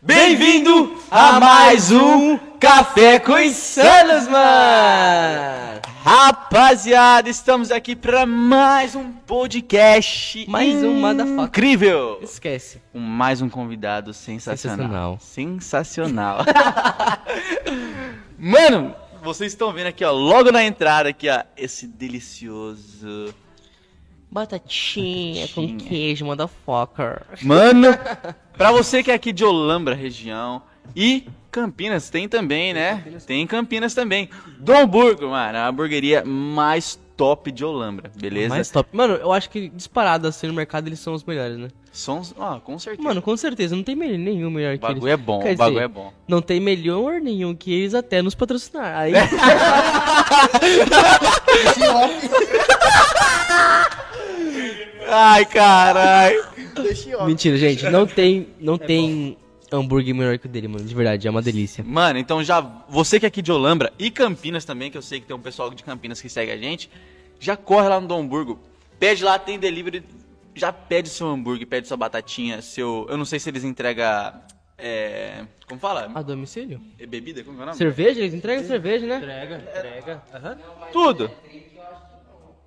Bem-vindo a mais um Café com Insanos, mano! Rapaziada, estamos aqui para mais um podcast Mais um motherfucker. incrível! Esquece. Com mais um convidado sensacional. Sensacional. Sensacional. Mano, vocês estão vendo aqui, ó, logo na entrada aqui, ó, esse delicioso... Batatinha, com Batatinha. queijo, motherfucker. Mano, pra você que é aqui de Olambra, região, e Campinas tem também, né? Tem em Campinas também. Dom Burgo, mano, a hamburgueria mais top de Olambra, beleza? Mais top. Mano, eu acho que disparado assim no mercado eles são os melhores, né? Sons, ó, com certeza. Mano, com certeza, não tem melhor, nenhum melhor o que bagulho eles. é bom, Quer o bagulho dizer, é bom. Não tem melhor nenhum que eles até nos patrocinar. Aí, Ai, caralho. mentira, gente, não tem, não tem hambúrguer melhor que o dele, mano, de verdade, é uma delícia. Mano, então já, você que é aqui de Olambra e Campinas também, que eu sei que tem um pessoal de Campinas que segue a gente, já corre lá no Dom Burgo, pede lá, tem delivery, já pede seu hambúrguer, pede sua batatinha, seu, eu não sei se eles entregam, é, como fala? A domicílio? É bebida, como que é o nome? Cerveja? Eles entregam cerveja, né? Entrega, entrega. Aham. Tudo.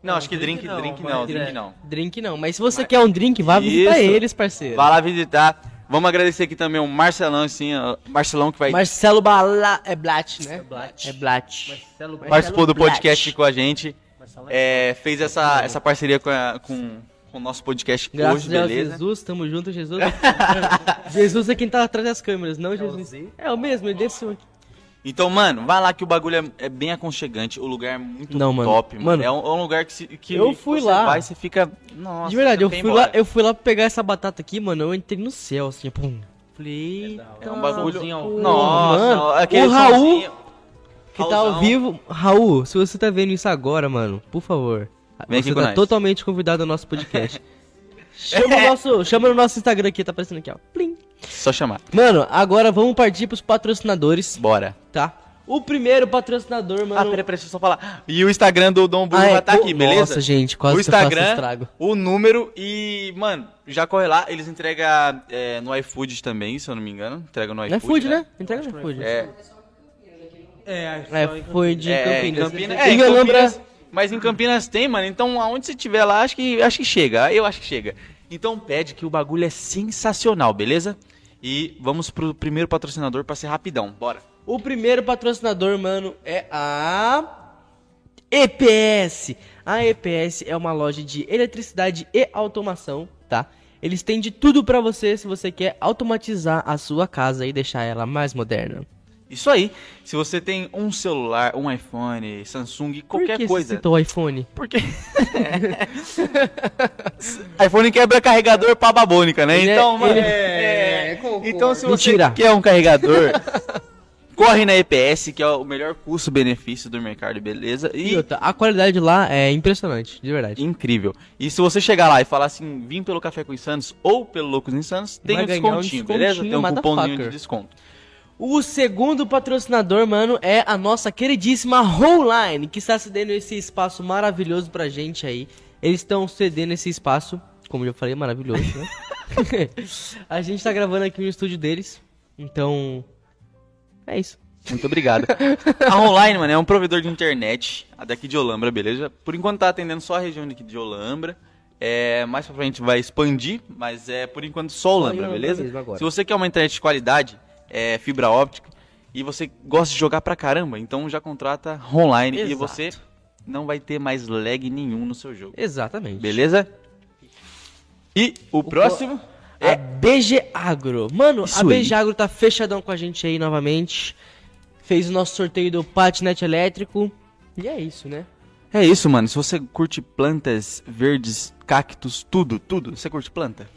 Não, acho que drink drink, não, drink não, direto. drink não. Drink não, mas se você quer um drink, vá visitar Isso. eles, parceiro. Vai lá visitar. Vamos agradecer aqui também o Marcelão, assim, ó, Marcelão que vai Marcelo Bala... é Blat, né? Blat. É Blat. Marcelo participou do Blatt. podcast aqui com a gente. Marcelo É, fez essa, essa parceria com, a- com, com o nosso podcast Graças hoje, a beleza? Jesus, tamo junto, Jesus. Jesus é quem tá atrás das câmeras, não Jesus. É o mesmo, ele desceu aqui. Então, mano, vai lá que o bagulho é, é bem aconchegante, o lugar é muito Não, mano. top, mano. Mano, é, um, é um lugar que, se, que eu fui você lá. vai e você fica... Nossa, de verdade, eu fui, lá, eu fui lá pegar essa batata aqui, mano, eu entrei no céu, assim, pum. Falei, É um bagulho... Ao- Nossa, Mano, aquele o Raul- somzinho. que tá ao vivo. Raul, se você tá vendo isso agora, mano, por favor. Vem aqui você com tá nós. totalmente convidado ao nosso podcast. chama, o nosso, chama no nosso Instagram aqui, tá aparecendo aqui, ó. Plim. Só chamar. Mano, agora vamos partir pros patrocinadores, Bora. tá? O primeiro patrocinador, mano. Ah, peraí, peraí, deixa eu só falar. E o Instagram do Dom Burgo Ah, é, vai estar pô, aqui, beleza? Nossa, gente, quase o que eu faço Instagram, estrago. o número e, mano, já corre lá. Eles entregam é, no iFood também, se eu não me engano. Entrega no iFood, é food, né? Entrega no food. É, É, É, foi de é, Campinas. em Campinas. É, Campinas. Mas em Campinas tem, mano. Então, aonde você estiver lá, acho que, acho que chega. Eu acho que chega. Então, pede que o bagulho é sensacional, beleza? E vamos pro primeiro patrocinador pra ser rapidão. Bora. O primeiro patrocinador, mano, é a EPS. A EPS é uma loja de eletricidade e automação, tá? Eles têm de tudo pra você se você quer automatizar a sua casa e deixar ela mais moderna. Isso aí. Se você tem um celular, um iPhone, Samsung, Por qualquer que coisa. Você citou iPhone? Porque. iPhone quebra carregador pra babônica, né? Ele é- então, mano. ele- é, Então, se você Mentira. quer um carregador, corre na EPS, que é o melhor custo-benefício do mercado, beleza? E E. a qualidade lá é impressionante, de verdade. Incrível. E se você chegar lá e falar assim, vim pelo Café com Insanos ou pelo Loucos Insanos, tem um ganhar um descontinho, beleza? Tem um descontinho, cupomzinho de desconto. O segundo patrocinador, mano, é a nossa queridíssima Howline, que está cedendo esse espaço maravilhoso pra gente aí. Eles estão cedendo esse espaço, como eu já falei, maravilhoso, né? a gente tá gravando aqui no estúdio deles, então. É isso. Muito obrigado. a Online, mano, é um provedor de internet a daqui de Olambra, beleza? Por enquanto tá atendendo só a região daqui de Olambra. É, mais pra frente vai expandir, mas é por enquanto só Olambra, beleza? Se você quer uma internet de qualidade, é, fibra óptica, e você gosta de jogar pra caramba, então já contrata Online e Exato. você não vai ter mais lag nenhum no seu jogo. Exatamente. Beleza? E o, próximo A é BG Agro. Mano, Isso a. BG Agro tá fechadão com a gente aí novamente. Fez o nosso sorteio do patinete elétrico. E é isso, né? É isso, mano. Se você curte plantas verdes, cactos, tudo, tudo. Você curte planta?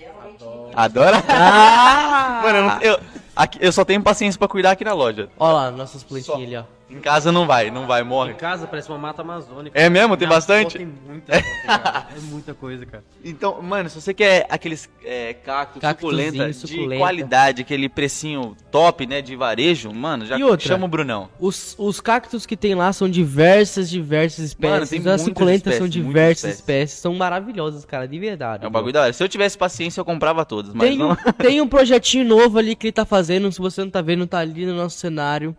Adora? Ah! mano, eu, eu, aqui- eu só tenho paciência pra cuidar aqui na loja. Ó lá, nossas Só. plantinhas ali, ó. Em casa não vai, não vai, Em morre. casa parece uma mata amazônica. É mesmo? Tem Na bastante? Tem muita cara. É muita coisa, cara. Então, mano, se você quer aqueles é, cactos Cactuzinho, suculenta, de suculenta. qualidade, aquele precinho top, né, de varejo, mano, já outra? chama o Brunão. Os, os cactos que tem lá são diversas, diversas espécies. Mano, tem As suculentas são espécies, muitas diversas espécies. espécies. São maravilhosas, cara, de verdade. É um bagulho da hora. Se eu tivesse paciência, eu comprava todos, mas Tem, não... um, tem um projetinho novo ali que ele tá fazendo. Se você não tá vendo, tá ali no nosso cenário.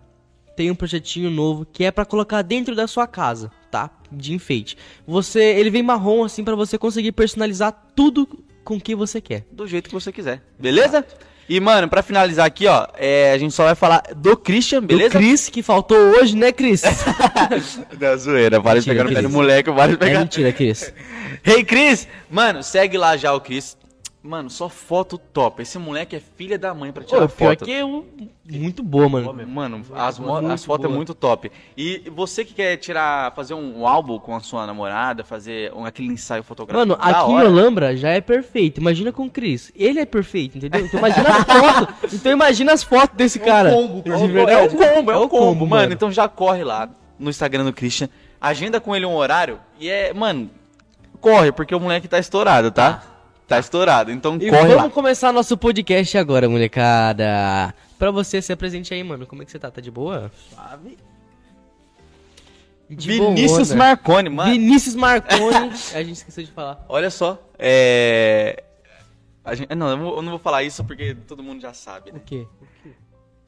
Tem um projetinho novo que é pra colocar dentro da sua casa, tá? De enfeite. Você, ele vem marrom assim pra você conseguir personalizar tudo com que você quer. do jeito que você quiser. Beleza? E, mano, pra finalizar aqui, ó, é, a gente só vai falar do Christian, beleza? Do Cris que faltou hoje, né, Cris? Da zoeira, para Mentira, pegar no pé do moleque, para de é pegar. mentira, Cris. Hey, Cris! Mano, segue lá já o Cris. Mano, só foto top. Esse moleque é filha da mãe pra tirar pior foto. que é um- muito boa, mano. Mano, as, mo- as fotos é muito top. E você que quer tirar, fazer um álbum com a sua namorada, fazer um, aquele ensaio fotográfico. Mano, aqui em hora. Olambra já é perfeito. Imagina com o Cris. Ele é perfeito, entendeu? Então imagina as fotos. Então imagina as fotos desse cara. combo, De é o combo, é o combo, combo, mano. Então já corre lá no Instagram do Christian, agenda com ele um horário e é, mano, corre, porque o moleque tá estourado, tá? Tá estourado, então E corre vamos lá. começar nosso podcast agora, molecada. Pra você se apresente aí, mano. Como é que você tá? Tá de boa? Suave. De Vinícius boona. Marconi, mano. Vinícius Marconi. A gente esqueceu de falar. Olha só, é. a gente- Não, eu não- vou falar isso porque todo mundo já sabe, O né? quê?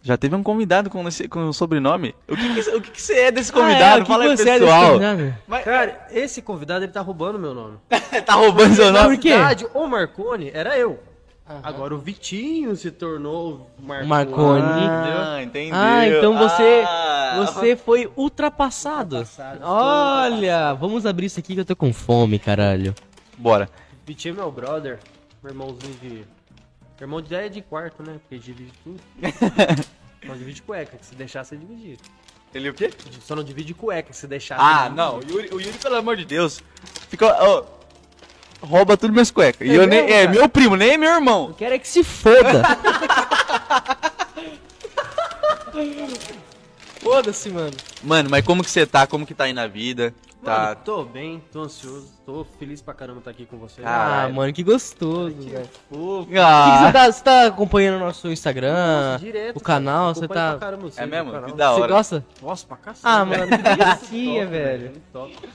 Já teve um convidado com, esse, com o sobrenome? O que, que, o que, que você é desse Ah, é, convidado? o que Fala aí, você é desse pessoal. convidado? Mas- Cara, esse convidado ele tá roubando meu nome. tá roubando seu Na nome? Por quê? verdade, o Marconi era eu. Agora o Vitinho se tornou o Marconi. Marconi. Ah, entendeu. Ah, então você, Ah. você foi ultrapassado. Ultrapassado, Olha, vamos abrir isso aqui que eu tô com fome, caralho. Bora. Vitinho é meu brother, meu irmãozinho de. Irmão de é de quarto, né? Porque divide tudo. Só divide cueca, que se deixar, você dividir. Ele o quê? Só não divide cueca, se deixar. Ah, não. O. Yuri, o Yuri, pelo amor de Deus. Fica. ó, rouba tudo minhas cuecas. E É eu nem, é cara? meu primo, nem é meu irmão. Eu quero é que se foda. Foda-se, mano. Mano, mas como que você tá? Como que tá aí na vida? Tá. Mano, tô bem, tô ansioso, tô feliz pra caramba estar aqui com você. Ah, Ah, mano, que gostoso, velho. Fofo. O que, que Ah, você, tá, você tá acompanhando o nosso Instagram? Nossa, direto, o canal, você tá. pra caramba você É mesmo? Que da Você hora. gosta? Nossa, pra cacete. Ah, mano, que Top, velho. top.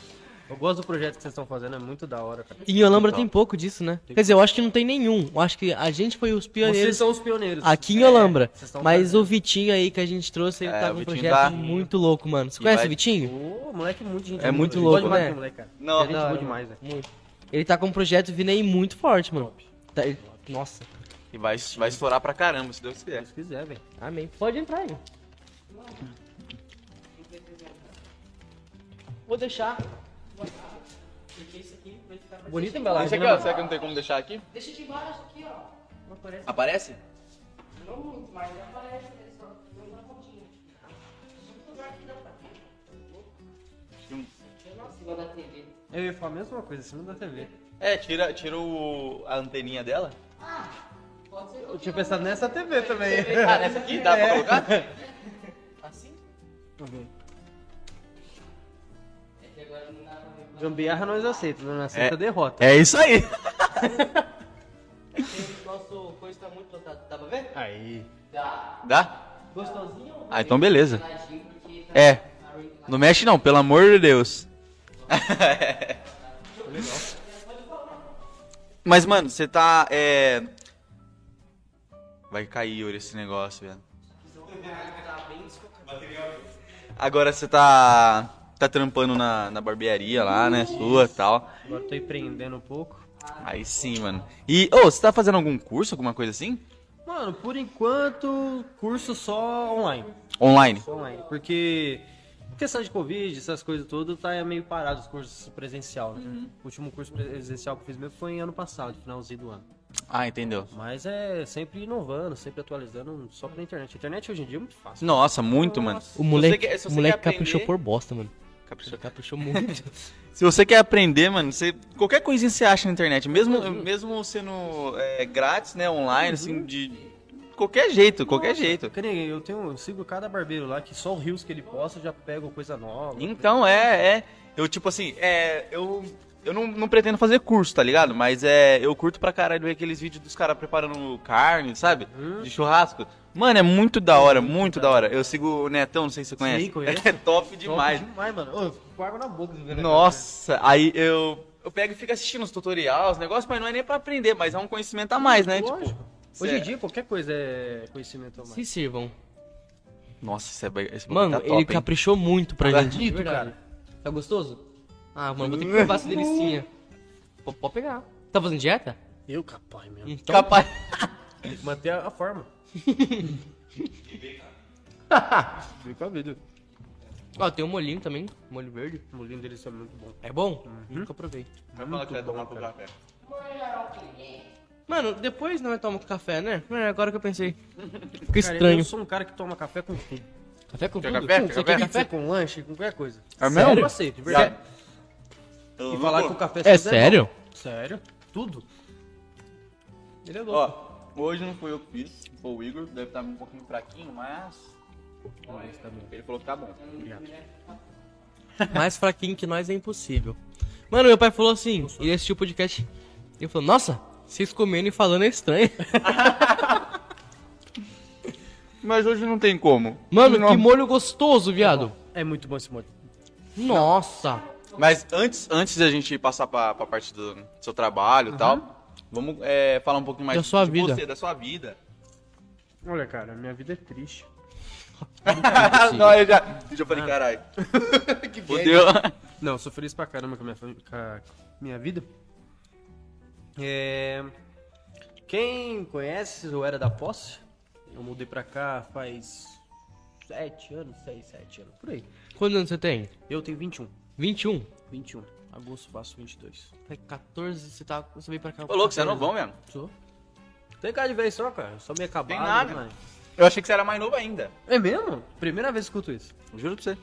Eu gosto do projeto que vocês estão fazendo, é muito da hora, cara. E tem pouco disso, né? Quer dizer, eu acho que não tem nenhum. Eu acho que a gente foi os Vocês pioneiros são os pioneiros. aqui em É, Olambra. vocês estão Mas fazendo. o Vitinho aí que a gente trouxe, ele É, tá com um projeto tá- muito louco, mano. Você E conhece vai- o Vitinho? Ô, moleque, muito gente É muito louco, demais né? moleque, cara. Não. Ele é gente boa demais, velho. Muito. Ele tá com um projeto vindo aí muito forte, mano. Tá- Nossa. E vai, vai estourar pra caramba, se Deus Se quiser. Deus quiser, velho. Amém. Pode entrar aí. Vou deixar. Porque isso aqui vai ficar pra Bonita Deixa embalagem, aqui, né, ó. Será que não tem como deixar aqui? Deixa de embaixo aqui, ó. Não aparece. Aparece? Não muito, mas aparece. Ele só tem uma pontinha. Todo lugar dá pra igual da TV. Eu ia falar a mesma coisa, acima da TV. É, tira, tira o, a anteninha dela. Pode ser. Eu tinha pensado nessa TV também. Ah, nessa aqui? Dá pra colocar? Assim? É que agora não dá. Gambiarra nós aceitamos, não aceita É. derrota. É isso aí. Nosso coisa tá muito lotado. Dá pra ver? Aí. Dá. Dá? Gostosinho? Ah, então beleza. Tá- É. Não mexe não, pelo amor de Deus. Mas, mano, você tá. É... Vai cair, Yuri, esse negócio, velho. Agora você tá. Tá trampando na, na barbearia lá, né? Sua e tal. Agora tô empreendendo um pouco. Aí sim, mano. E, ô, você tá fazendo algum curso, alguma coisa assim? Mano, por enquanto, curso só online. Online? Só online. Porque questão de Covid, essas coisas tudo, tá meio parado os cursos presencial. Né? O último curso presencial que eu fiz mesmo foi em ano passado, finalzinho do ano. Ah, entendeu. Mas é sempre inovando, sempre atualizando, só pela internet. A internet hoje em dia é muito fácil. Nossa, muito, mano. O moleque, o você moleque quer caprichou aprender- por bosta, mano. Caprichou. Caprichou muito. Se você quer aprender, mano, você, qualquer coisinha você acha na internet, mesmo, mesmo sendo é, grátis, né, online, assim, de qualquer jeito, qualquer jeito. Eu tenho, eu sigo cada barbeiro lá que só o rios que ele posta já pega coisa nova. Então, é, é. Eu, tipo assim, é. Eu. Eu não, não pretendo fazer curso, tá ligado? Mas é. Eu curto pra caralho ver aqueles vídeos dos caras preparando carne, sabe? De churrasco. Mano, é muito da hora, muito da hora. Eu sigo o Netão, não sei se você conhece. Sim, conheço. É top demais. Top demais, mano. Ô, eu fico com água na boca. Nossa, aí eu. Eu pego e fico assistindo os tutoriais, os negócios, mas não é nem pra aprender, mas é um conhecimento a mais, né? Lógico. Tipo. Hoje em cê- dia, qualquer coisa é conhecimento a mais. Se sirvam. Nossa, esse, é, esse bagulho Mano, tá top, ele hein? caprichou muito pra Tá gente. bonito, verdade. cara. Tá gostoso? Ah, mano, vou ter que provar essa delicinha. Pô, Pode pegar. Tá fazendo dieta? Eu capaz mesmo. Então, Capaz. Tem que manter a forma. Vem com a vida. Ó, tem um molhinho também, molho verde. O molinho deles é muito bom. É bom? Nunca provei. Vai falar que vai tomar pro café. Mano, depois não toma com café, né? É, agora que eu pensei. Fica Cara, estranho. eu sou um cara que toma café com tudo. Café com Quer tudo? café? Quer Você café? quer Pizza café? com lanche, com qualquer coisa. É Sério? mesmo? Eu aceito, de verdade. Eu E falar que o café É tudo sério? bom. Sério? Tudo. Ele é louco. Ó, hoje não fui eu que fiz, foi o Igor, deve estar um pouquinho fraquinho, mas. Ele falou que tá bom. Mais fraquinho que nós é impossível. Mano, meu pai falou assim, ele assistiu o podcast. Ele falou, nossa, vocês comendo e falando é estranho. Mas hoje não tem como. Mano, Não. que molho gostoso, viado. É muito bom esse molho. Nossa. Mas antes, antes da gente passar pra, pra parte do seu trabalho e tal, vamos é, falar um pouquinho mais Da sua de vida. você, da sua vida. Olha, cara, minha vida é triste. não, eu já, eu já falei, caralho. que Fudeu. Não, eu sou feliz pra caramba com a minha, com a minha vida. É... Quem conhece, eu era da posse. Eu mudei pra cá faz sete anos, seis, sete anos, por aí. Quantos anos você tem? Eu tenho 21. 21? 21. Agosto faço 22. Tem 14, você, tá, você veio pra cá. Ô, louco, você é novão mesmo. Sou. Tem cara de vez só, cara. Só me acabado. Tem nada. né? Eu achei que você era mais novo ainda. É mesmo? Primeira vez que escuto isso. Juro pra você.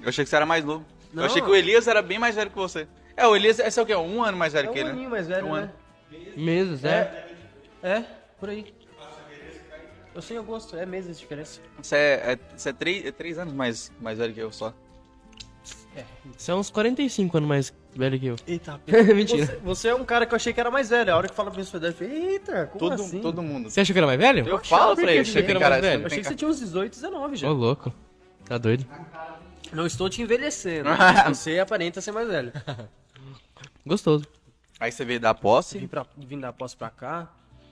Eu achei que você era mais novo. Não. Eu achei que o Elias era bem mais velho que você. É, o Elias, esse é o quê? Um ano mais velho É que um ele, aninho né? mais velho, Um né? ano. Meses, é. É, por aí. Eu sei agosto, é meses de diferença. Você é, é, você é três, é três anos mais, mais velho que eu só. Você é uns 45 anos mais velho que eu. Eita, Mentira. Você, você é um cara que eu achei que era mais velho. A hora que fala pra eu falei, eita, como Todo, assim? todo mundo. Você achou que era mais velho? Eu achava falo que pra ele, ele você era mais cara, velho. Eu achei tem que você tinha uns 18, 19 já. Ô, louco. Tá doido? Não estou te envelhecendo. você aparenta ser mais velho. Gostoso. Aí você veio dar posse. Vim, pra, vim da posse pra cá.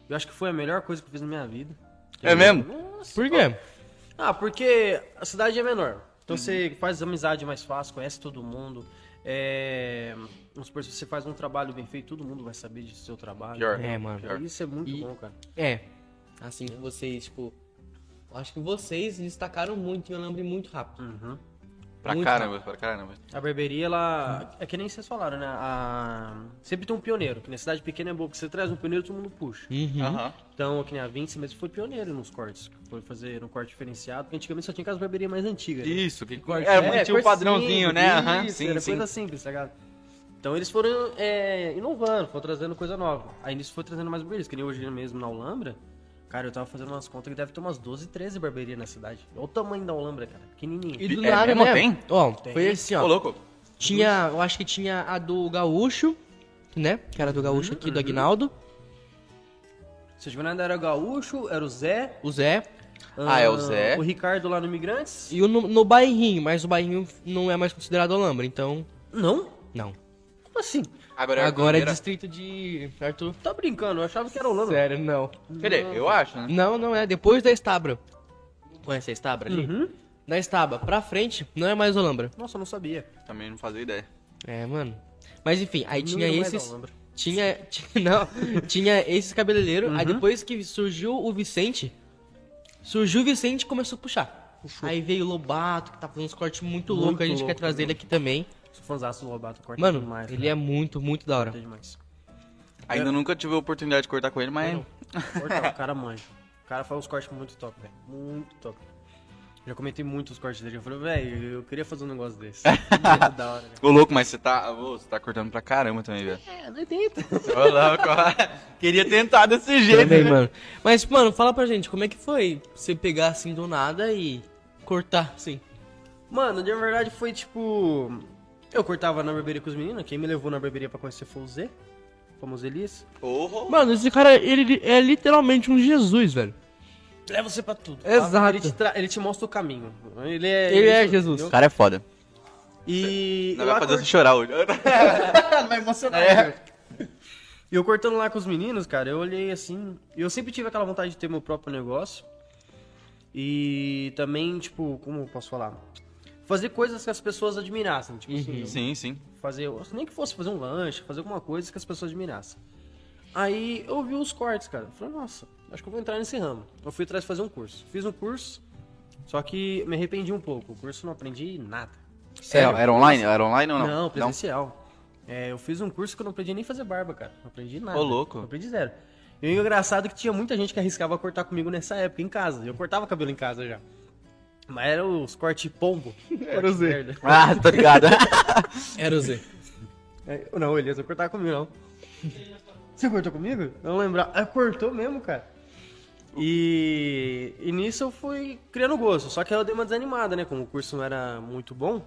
Eu acho que foi a melhor coisa que eu fiz na minha vida. É mesmo? Nossa. Por quê? Ah, porque a cidade é menor. Então você faz amizade mais fácil, conhece todo mundo. É... Vamos supor, se você faz um trabalho bem feito, todo mundo vai saber do seu trabalho. Pior. É, mano. Isso é muito E- bom, cara. É. Assim, vocês, tipo. eu Acho que vocês destacaram muito e eu lembrei muito rápido. Uhum. Pra Muito caramba, pra caramba. A barbearia, ela. É que nem vocês falaram, né? A... Sempre tem um pioneiro. Que na cidade pequena é boa, porque você traz um pioneiro todo mundo puxa. Uhum. Aham. Então, que nem a Vinci mesmo foi pioneiro nos cortes. Foi fazer um corte diferenciado. Porque antigamente só tinha aquelas barberias mais antigas. né? Isso, que Corte. é, tinha o coisa padrãozinho, simples, né? Aham, Isso, sim, era sim. coisa simples, tá ligado? Então eles foram é, inovando, foram trazendo coisa nova. Aí nisso foi trazendo mais barberias, que nem hoje mesmo na Alhambra. Cara, eu tava fazendo umas contas que deve ter umas 12, 13 barberias na cidade. Olha o tamanho da Alhambra, cara. Pequenininho. E do É nada, mesmo? né? Tem? Ó, Tem. foi assim, Ô, ó. louco. Tinha, eu acho que tinha a do Gaúcho, né? Que era do Gaúcho aqui, do Aguinaldo. Se eu ainda era gaúcho, era o Zé. O Zé. Ah, é o Zé. O Ricardo lá no Imigrantes. E o no, no bairrinho, mas o bairrinho não é mais considerado Alhambra, então. Não? Não. Como assim? Agora, Agora é Arthur distrito de. Arthur. Tá brincando, eu achava que era Holanda. Sério, não. Quer dizer, eu acho, né? Não, não é. Depois da Estabra. Conhece a Estabra ali? Uhum. Da Estaba pra frente, não é mais Olambra. Nossa, eu não sabia. Também não fazia ideia. É, mano. Mas enfim, aí Não tinha era mais esses. Tinha, tinha. Não, tinha esses cabeleireiros. Aí Uhum. depois que surgiu o Vicente. Surgiu o Vicente e começou a puxar. Aí veio o Lobato, que tá fazendo uns cortes muito, Muito loucos. A gente quer louco, trazer ele aqui também. Sou fãzaço do Lobato, corta Mano, demais. ele é muito, muito da hora. Corta demais. Ainda nunca tive a oportunidade de cortar com ele, mas. Corta, o cara manja. O cara faz uns cortes muito top, velho. Muito top. Já comentei muito os cortes dele. Eu falei, velho, eu queria fazer um negócio desse. Muito da hora? Ô, louco, mas você tá, ô, você tá cortando pra caramba também, velho. É, não tenta. Ô, louco, queria tentar desse jeito, Também, né? mano. Mas, mano, fala pra gente, como é que foi você pegar assim do nada e cortar, assim? Mano, de verdade foi tipo. Eu cortava na barbearia com os meninos. Quem me levou na barbearia pra conhecer foi o Zé. O famoso Elias. Porra. Mano, esse cara, ele é literalmente um Jesus, velho. Leva você pra tudo. Exato. Ele te, tra- ele te mostra o caminho. Ele é. Ele é Jesus. O cara é foda. E. Não vai fazer cort- você chorar hoje. vai emocionar. E eu cortando lá com os meninos, cara, eu olhei assim. Eu sempre tive aquela vontade de ter meu próprio negócio. E também, tipo, como eu posso falar? Fazer coisas que as pessoas admirassem. Tipo assim, Sim, sim. fazer. Nem que fosse fazer um lanche, fazer alguma coisa que as pessoas admirassem. Aí eu vi os cortes, cara. Eu falei, nossa, acho que eu vou entrar nesse ramo. Eu fui atrás de fazer um curso. Fiz um curso, só que me arrependi um pouco. O curso não aprendi nada. Era, era online? Era online ou não? Não, presencial. É, eu fiz um curso que eu não aprendi nem fazer barba, cara. Não aprendi nada. Ô, louco. Não aprendi zero. E o engraçado é que tinha muita gente que arriscava cortar comigo nessa época, em casa. Eu cortava cabelo em casa já. Mas era os corte pombo. Era o merda. Ah, tô ligado. Era o Z. É, Não, Elias, eu cortava comigo, não. Você cortou comigo? Eu não lembrar. Ah, cortou mesmo, cara. E, e nisso eu fui criando gosto. Só que aí eu dei uma desanimada, né? Como o curso não era muito bom.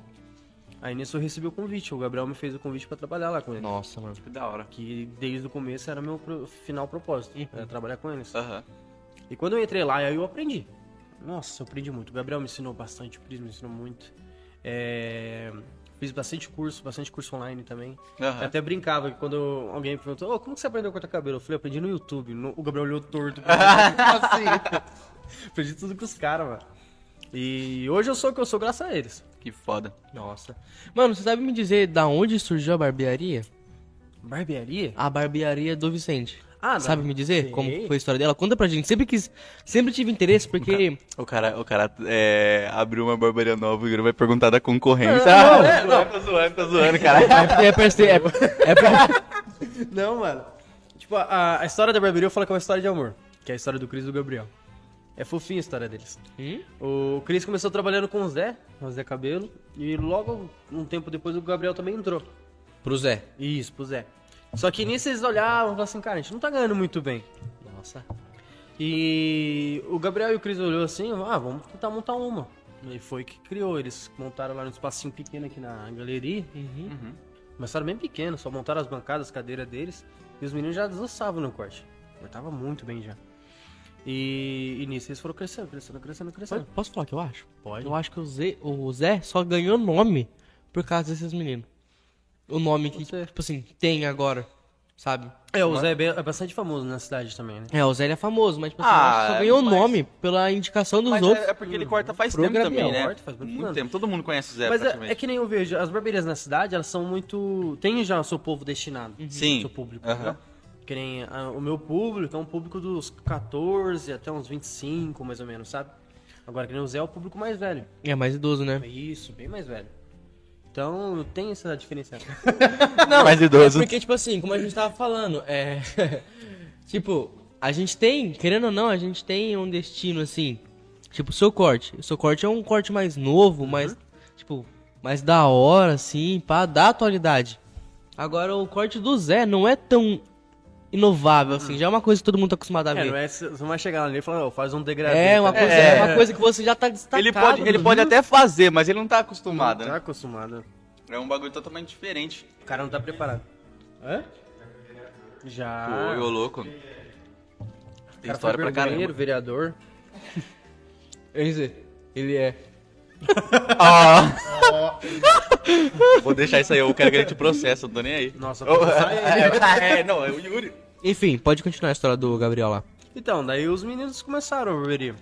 Aí nisso eu recebi o convite. O Gabriel me fez o convite pra trabalhar lá com ele. Nossa, mano. que da hora. Que desde o começo era meu pro- final propósito. Era trabalhar com eles. Aham. E quando eu entrei lá, aí eu aprendi. Nossa, eu aprendi muito. O Gabriel me ensinou bastante, o Pris me ensinou muito. É, Fiz bastante curso, bastante curso online também. Eu até brincava que quando alguém me perguntou, "Ô, como que você aprendeu a cortar cabelo? Eu falei, aprendi no YouTube. No- O Gabriel olhou torto. assim? aprendi tudo com os caras, mano. E hoje eu sou o que eu sou graças a eles. Que foda. Nossa. Mano, você sabe me dizer da onde surgiu a barbearia? Barbearia? A barbearia do Vicente. Ah, Sabe não. me dizer Sei. como foi a história dela? Conta pra gente. Sempre quis, sempre tive interesse porque O cara, o cara é, abriu uma barbearia nova e vai perguntar da concorrência. Não, Ah, é, não. Tô zoando, tô zoando, cara. é, é, pra ser- é, é pra- Não, mano. Tipo, a, a história da barbearia eu falo que é uma história de amor. Que é a história do Cris e do Gabriel. É fofinha a história deles. Hum? O Cris começou trabalhando com o Zé, o Zé Cabelo, e logo, um tempo depois, o Gabriel também entrou. Pro Zé. Isso, pro Zé. Só que nisso eles olhavam e falavam assim, cara, a gente não tá ganhando muito bem. Nossa. E o Gabriel e o Cris olhou assim, ah, vamos tentar montar uma. E foi que criou, eles montaram lá no espacinho pequeno aqui na galeria. Uhum. Começaram bem pequeno, só montaram as bancadas, as cadeiras deles. E os meninos já desossavam no corte. Cortava muito bem já. E, e nisso eles foram crescendo, crescendo, crescendo, crescendo. Posso falar o que eu acho? Pode. Eu acho que o Zé, o Zé só ganhou nome por causa desses meninos. O nome que, Você. tipo assim, tem agora, sabe? É, o Zé é, bem- é bastante famoso na cidade também, né? É, o Zé ele é famoso, mas tipo assim, Ah, eu acho que só ganhou mas- nome pela indicação dos Mas outros. é, é porque ele corta faz tempo também, né? corta faz muito anos. tempo. Todo mundo conhece o Zé, Mas é, praticamente. é que nem eu vejo, as barbearias na cidade, elas são muito. Tem já o seu povo destinado. Sim. Seu público. Aham. entendeu? Que nem ah, o meu público é um público dos 14 até uns 25, mais ou menos, sabe? Agora que nem o Zé é o público mais velho. É mais idoso, né? Isso, bem mais velho. Então tem essa diferença. Não, Mais idoso. É porque, tipo assim, como a gente tava falando, é. tipo, a gente tem, querendo ou não, a gente tem um destino assim. Tipo, o seu corte. O seu corte é um corte mais novo, mais. Tipo, mais da hora, assim, pá, da atualidade. Agora, o corte do Zé não é tão inovável, assim. Já é uma coisa que todo mundo tá acostumado a é, ver. não é, você não vai chegar ali e falar, "Ó, faz um degradê. É, uma tá coisa, ligado? é uma coisa que você já tá destacado. Ele pode, ele pode até fazer, mas ele não tá acostumado, Tá né? acostumado. É um bagulho totalmente diferente. O cara não tá preparado. Hã? Já. Pô, ô louco. Tem história pra caramba. vereador. Ele ele é. Ah. Vou deixar isso aí, eu quero que ele te processe, eu não tô nem aí. Nossa, Oh, processar ele. é, não, é o Yuri. Enfim, pode continuar a história do Gabriel lá. Então, daí os meninos começaram a barbearia.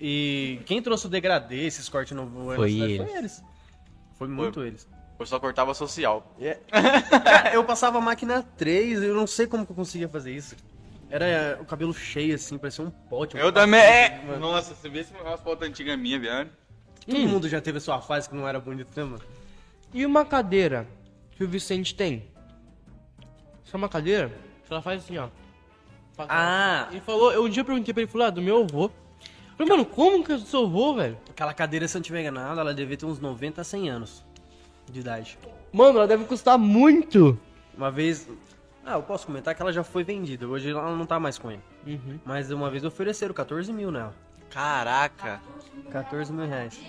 E quem trouxe o degradê, esses cortes no voando Foi eles. Foi eles. Foi muito eles. Eu só cortava social. Cara, eu passava a máquina 3, eu não sei como que eu conseguia fazer isso. Era o cabelo cheio, assim, parecia um pote. um Eu também. É. mano. Nossa, você vê se umas fotos antigas minhas, viado. Todo mundo já teve a sua fase que não era bonito, né, mano? E uma cadeira que o Vicente tem? Isso é uma cadeira ela faz assim, ó. Faz- Ah. Ele falou, eu um dia eu perguntei pra ele, falou, ah, do meu avô. Falei, mano, como que eu sou vô, velho? Aquela cadeira, se eu não tiver enganado, ela devia ter uns 90 a 100 anos de idade. Mano, ela deve custar muito. Uma vez. Ah, eu posso comentar que ela já foi vendida. Hoje ela não tá mais com ele. Uhum. Mas uma vez ofereceram 14 mil nela. Caraca. 14 mil reais.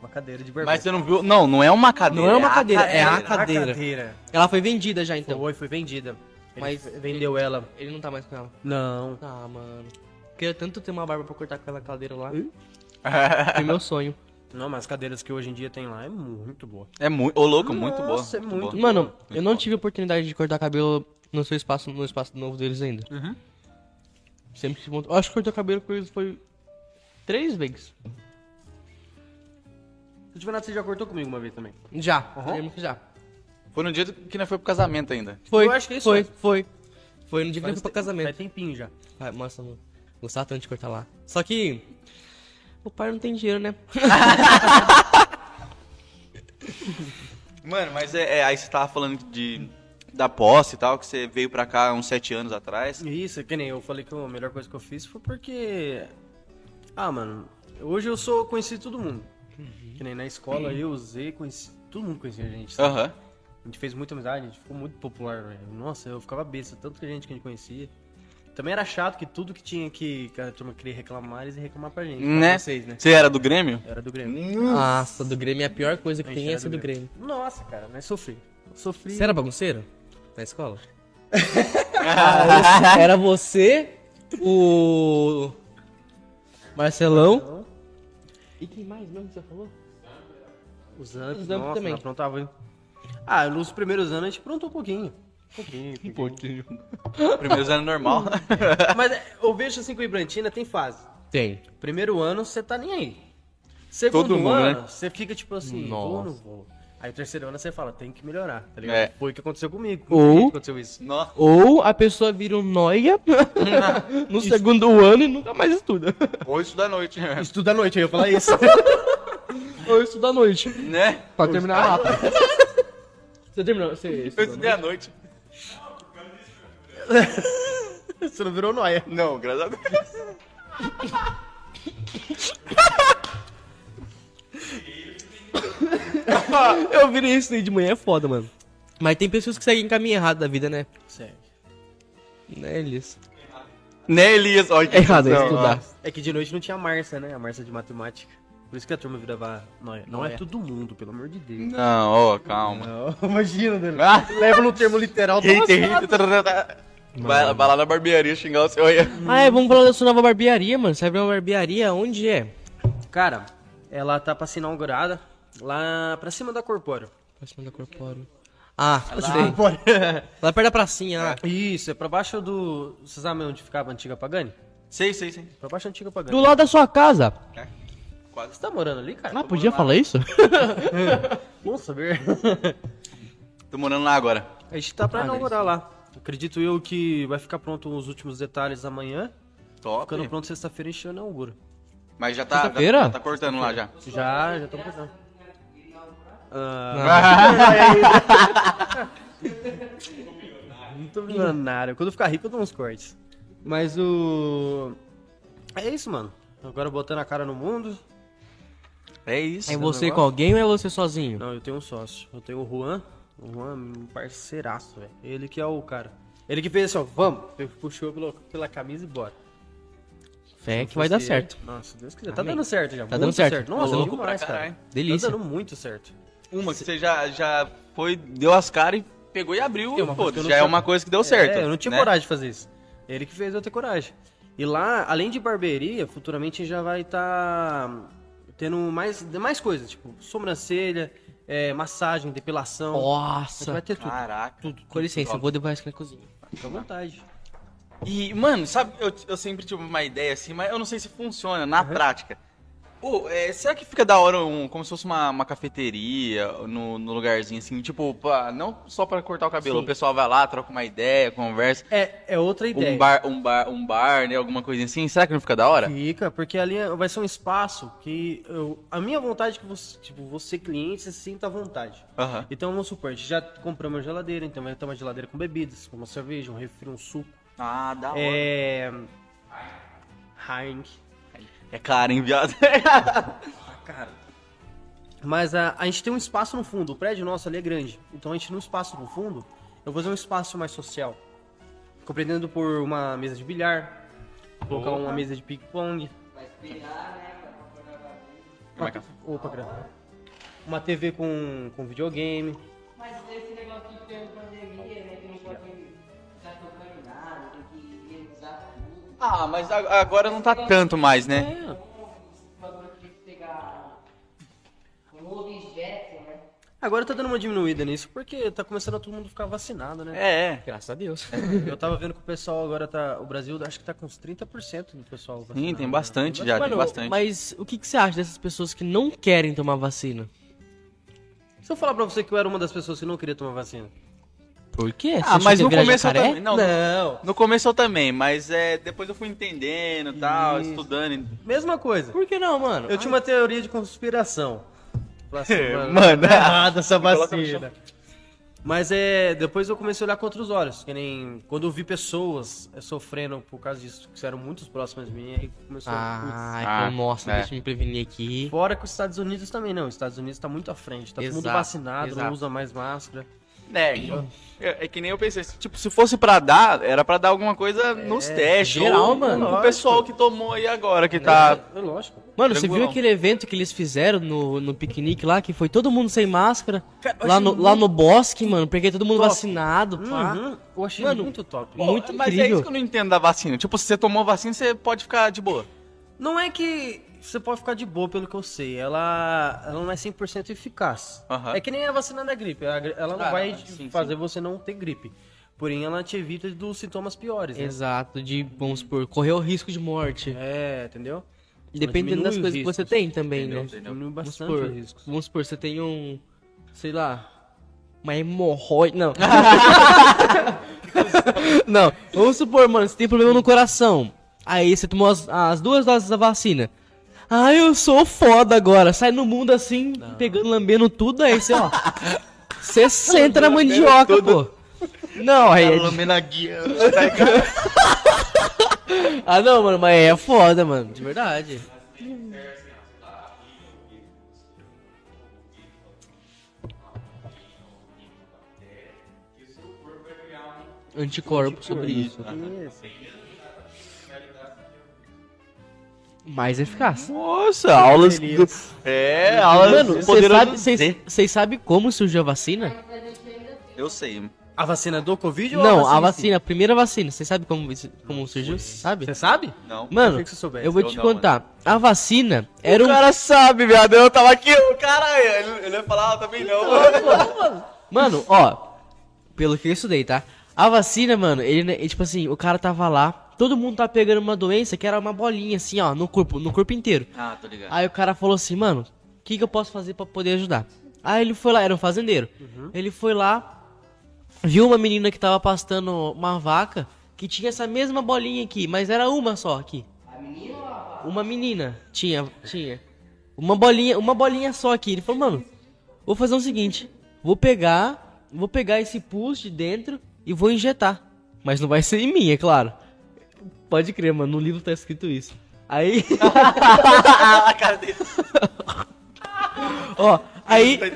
Uma cadeira de barbeiro. Mas você não viu? Não, não é uma cadeira. Não é uma a cadeira, é a A cadeira. cadeira. Ela foi vendida já, então. Foi, foi vendida. Ele Mas- vendeu ela. Ele não tá mais com ela. Não. Ah, mano. Queria tanto ter uma barba pra cortar aquela cadeira lá. Foi meu sonho. Não, mas as cadeiras que hoje em dia tem lá é muito boa. É muito. Ô, louco, muito boa. Nossa, é muito boa. Mano, eu não tive oportunidade de cortar cabelo no seu espaço, no espaço novo deles ainda. Uhum. Sempre vontade. Eu acho que cortar cabelo com eles foi três vezes. Se tiver nada, você já cortou comigo uma vez também. Já. Uhum. Lembro que já. Foi no dia que nós foi pro casamento ainda. Foi. Eu acho que é isso, Foi, né? foi. Foi no dia que fui pra te- casamento. Faz tempinho já. Ai, nossa, mano. Gostava tanto de cortar lá. Só que. O pai não tem dinheiro, né? Mano, mas é, é, aí você tava falando de da posse e tal, que você veio pra cá uns sete anos atrás. Isso, que nem eu falei que a melhor coisa que eu fiz foi porque. Ah, mano, hoje eu sou conhecido de todo mundo. Que nem na escola eu usei, conheci. Todo mundo conhecia a gente. Aham. A gente fez muita amizade, a gente ficou muito popular, velho. Nossa, eu ficava besta, tanto que gente que a gente conhecia. Também era chato que tudo que tinha que, que a turma queria reclamar, eles iam reclamar pra gente. pra Né? Vocês, né? Você era do Grêmio? Era do Grêmio. Nossa, do Grêmio é a pior coisa que tem é era essa do Grêmio. Nossa, cara, nós sofri. Sofri. Você era bagunceiro? Na escola? era você, o. Marcelão. E quem mais mesmo que você falou? Os anos, Os Zamp nossa, também. aprontava, hein? Ah, nos primeiros anos a gente aprontou um pouquinho. Um pouquinho, Primeiros anos normal. Mas é, eu vejo assim com o Ibrantina tem fase. Tem. Primeiro ano você tá nem aí. Segundo Todo mundo, ano, né? você fica tipo assim, vou ou não Nossa. vou. Aí o terceiro ano você fala, tem que melhorar, tá ligado? É. Foi o que aconteceu comigo. Ou- aconteceu isso. Nossa. Ou a pessoa vira um noia no segundo ano e nunca mais estuda. Ou isso da noite, Estuda à noite, eu ia falar isso. Ou estuda à noite. né? Pra terminar rápido. Você terminou? Você Eu estudei à noite. você não virou noia. Não, graças a Deus. Eu virei isso aí de manhã, é foda, mano. Mas tem pessoas que seguem caminho errado da vida, né? Sério. Né, Elias? Né, Elias? Olha que É errado, é estudar. É que de noite não tinha a Márcia, né? A Márcia de matemática. Por isso que a turma virava noia. Não é Noia. todo mundo, pelo amor de Deus. Não, ó, calma. Não, imagina, né? Ah. Leva no termo literal. Tarará. Vai, vai lá na barbearia xingar o seu. Olha. Ah, é, vamos falar da sua nova barbearia, mano. Você abriu uma barbearia, onde é? Cara, ela tá pra ser inaugurada lá pra cima da Corpórea. Pra cima da Corpórea. Ah, sei. Corpórea. Lá perto da pracinha, lá. Isso, é pra baixo do... Você sabe onde ficava a antiga Pagani? Sei, sei, sei. Pra baixo da antiga Pagani. Do lado da sua casa. Você tá morando ali, cara? Ah, podia falar isso? Bom saber. Tô morando lá agora. A gente tá pra Ah, inaugurar lá. Acredito eu que vai ficar pronto os últimos detalhes amanhã. Top. Ficando pronto sexta-feira a gente inaugura. Mas já tá, já, Sexta-feira? já tá cortando lá já. Já, já estamos cortando. Ah, Muito milionário. Quando eu ficar rico, eu dou uns cortes. Mas o. É isso, mano. Agora botando a cara no mundo. É isso. É você com alguém ou é você sozinho? Não, eu tenho um sócio. Eu tenho o Juan. O Juan é um parceiraço, velho. Ele que é o cara. Ele que fez assim, ó, vamos. Puxou pela, pela camisa e bora. Fé que vai dar fosse certo. ele- Nossa, Deus quiser. Tá Amém. dando certo já. Tá muito dando certo. Nossa, Ô, louco demais, pra cara. caralho. Delícia. Tá dando muito certo. Uma que você já, já foi, deu as caras e pegou e abriu. É Pô, já é uma coisa que deu certo. É, eu não tinha né? coragem de fazer isso. Ele que fez eu ter coragem. E lá, além de barbearia, futuramente já vai estar tendo mais, mais coisas, tipo sobrancelha, é, massagem, depilação. Nossa. Vai ter tudo. Caraca. Tudo. Com licença, eu vou depois aqui na cozinha. Fica à vontade. E, mano, sabe, eu, eu sempre tive uma ideia assim, mas eu não sei se funciona na prática. Pô, é, será que fica da hora um, como se fosse uma, uma cafeteria no, no lugarzinho assim, tipo, pá, não só pra cortar o cabelo, Sim. o pessoal vai lá, troca uma ideia, conversa. É, é outra ideia. Um bar, um bar, um bar, né, alguma coisinha assim. Será que não fica da hora? Fica, porque ali é- vai ser um espaço que eu, a minha vontade é que você, tipo, você cliente, se sinta à vontade. Aham. Então vamos supor, a gente já compramos uma geladeira, então vai ter uma geladeira com bebidas, com uma cerveja, um refri, um suco. Ah, da hora. É. Heineken. É caro, hein, viado? Tá caro. Mas a, a gente tem um espaço no fundo, o prédio nosso ali é grande. Então a gente no espaço no fundo, eu vou fazer um espaço mais social. Compreendendo por uma mesa de bilhar, colocar uma mesa de ping-pong. Como é que é? Opa, cara. Uma TV com, com videogame. Mas esse negócio de ter pandemia, Ah, mas agora não tá tanto mais, né? É. Um né? Agora tá dando uma diminuída nisso, porque tá começando a todo mundo ficar vacinado, né? É, é. Graças a Deus. Eu tava vendo que o pessoal agora tá. O Brasil acho que tá com uns 30% do pessoal vacinado. Sim, tem né? bastante já, tem Mano, bastante. mas o que, que você acha dessas pessoas que não querem tomar vacina? Se eu falar pra você que eu era uma das pessoas que não queria tomar vacina. Por quê? Ah, mas no começo eu jacaré? também. Não, Não. No começo eu também, mas é, depois eu fui entendendo e tal, Isso. estudando. Mesma coisa. Por que não, mano? Eu tinha uma teoria de conspiração. Assim, Mano. tá errado essa no vacina. Mas é. Depois eu comecei a olhar com outros olhos. Que nem. Quando eu vi pessoas é, sofrendo por causa disso, que eram muito próximas de mim, aí começou a. Ah, Ah, então, nossa, é. deixa eu me prevenir aqui. Fora que os Estados Unidos também não. Os Estados Unidos tá muito à frente. Tá todo mundo Exato, vacinado, exato. não usa mais máscara. É, é, é que nem eu pensei, tipo, se fosse pra dar, era pra dar alguma coisa nos testes. geral, ou mano. O pessoal que tomou aí agora, que tá. É lógico. Mano, você viu Tranquilão. aquele evento que eles fizeram no, no piquenique lá, que foi todo mundo sem máscara? Cara, eu lá, achei no, lá no bosque, mano, porque todo mundo top. vacinado, pá. Uhum. Eu achei Mano, muito top. muito Mas é incrível. isso que eu não entendo da vacina. Tipo, se você tomou vacina, você pode ficar de boa. Não é que você pode ficar de boa, pelo que eu sei. Ela, ela não é 100% eficaz. Aham. É que nem a vacina da gripe. Ela não Ah, vai sim, fazer você não ter gripe. Porém, ela te evita dos sintomas piores, né? Exato, de, vamos supor, correr o risco de morte. É, entendeu? Dependendo das coisas que você tem também, Entendeu? né? Entendeu? Diminui Vamos bastante supor, os riscos. vamos supor, você tem um, sei lá, uma hemorroide, não. não, vamos supor, mano, você tem problema no coração. Aí você tomou as, as duas doses da vacina. Ah, eu sou foda agora. Sai no mundo assim, pegando, lambendo tudo, aí você, ó. Você senta na mandioca, pô. Não, aí é de- na guia. Ah, não, mano, mas é foda, mano. De verdade. Anticorpo sobre isso. Mais eficaz. Nossa, aulas do... É, aulas Mano, vocês sabem vocês sabem como surgiu a vacina? Eu sei. A vacina do Covid ou Não, a a vacina? vacina, a primeira vacina. Vocês sabem como, como surgiu? Sabe? Você sabe? Não. Mano, você soubesse. eu vou Eu te não, contar. A vacina era o um cara sabe, viado. Eu tava aqui, o cara, ele, ele ia falar, ah, também não. Mano, ó, pelo que eu estudei, tá? A vacina, mano, ele, né, tipo assim, o cara tava lá, todo mundo tava pegando uma doença que era uma bolinha assim, ó, no corpo, no corpo inteiro. Ah, tô ligado. Aí o cara falou assim, mano, o que, que eu posso fazer pra poder ajudar? Aí ele foi lá, era um fazendeiro. Ele foi lá, viu uma menina que tava pastando uma vaca que tinha essa mesma bolinha aqui, mas era uma só aqui. Uma menina tinha, tinha. Uma bolinha, uma bolinha só aqui. Ele falou, mano, vou fazer o seguinte, vou pegar, vou pegar esse pus de dentro e vou injetar. Mas não vai ser em mim, é claro. Pode crer, mano, no livro tá escrito isso. Aí, a cara dele. ó, aí, Tá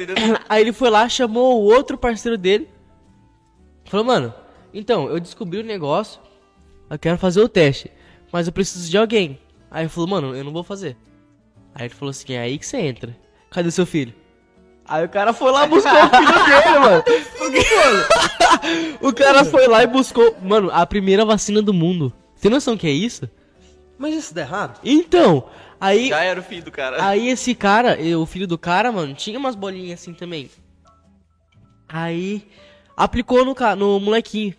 aí ele foi lá, chamou o outro parceiro dele. Falou, mano, então, eu descobri o negócio, eu quero fazer o teste, mas eu preciso de alguém. Aí ele falou, mano, eu não vou fazer. Aí ele falou assim, é aí que você entra. Cadê seu filho? Aí o cara foi lá buscar o filho dele, mano. O cara foi lá e buscou, mano, a primeira vacina do mundo. Tem noção que é isso? Mas isso dá errado? Então, aí Já era o filho do cara. Aí esse cara, o filho do cara, mano, tinha umas bolinhas assim também. Aí aplicou no, no molequinho.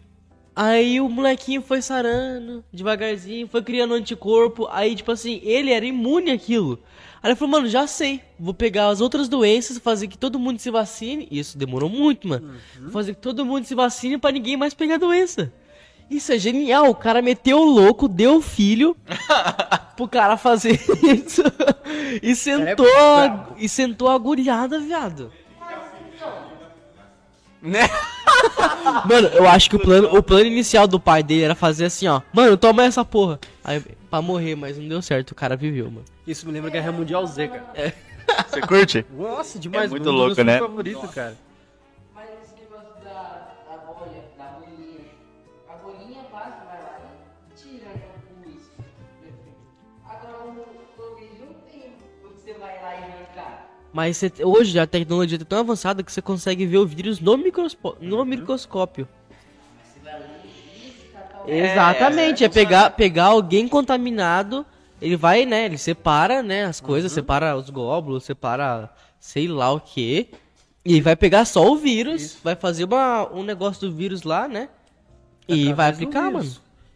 Aí o molequinho foi sarando, devagarzinho, foi criando anticorpo. Aí, tipo assim, ele era imune àquilo. Aí ele falou, mano, já sei. Vou pegar as outras doenças, fazer que todo mundo se vacine. Isso demorou muito, mano. Vou fazer que todo mundo se vacine pra ninguém mais pegar a doença. Isso é genial. O cara meteu o louco, deu o filho pro cara fazer isso. E sentou, a- e sentou agulhada, viado. Né? Mano, eu acho que o plano, o plano inicial do pai dele era fazer assim, ó. Mano, toma essa porra. Aí, pra morrer, mas não deu certo. O cara viveu, mano. Isso me lembra Guerra Mundial Z, cara. Você curte? Nossa, demais. É muito meus louco, né? filmes favoritos, cara. Mas você- hoje a tecnologia tá tão avançada que você consegue ver o vírus no, microspo- no microscópio. Exatamente, é, pegar, pegar alguém contaminado, ele vai, né, ele separa, né, as coisas, separa os glóbulos, separa sei lá o que, e vai pegar só o vírus, vai fazer uma, um negócio do vírus lá, né, e vai aplicar, mano.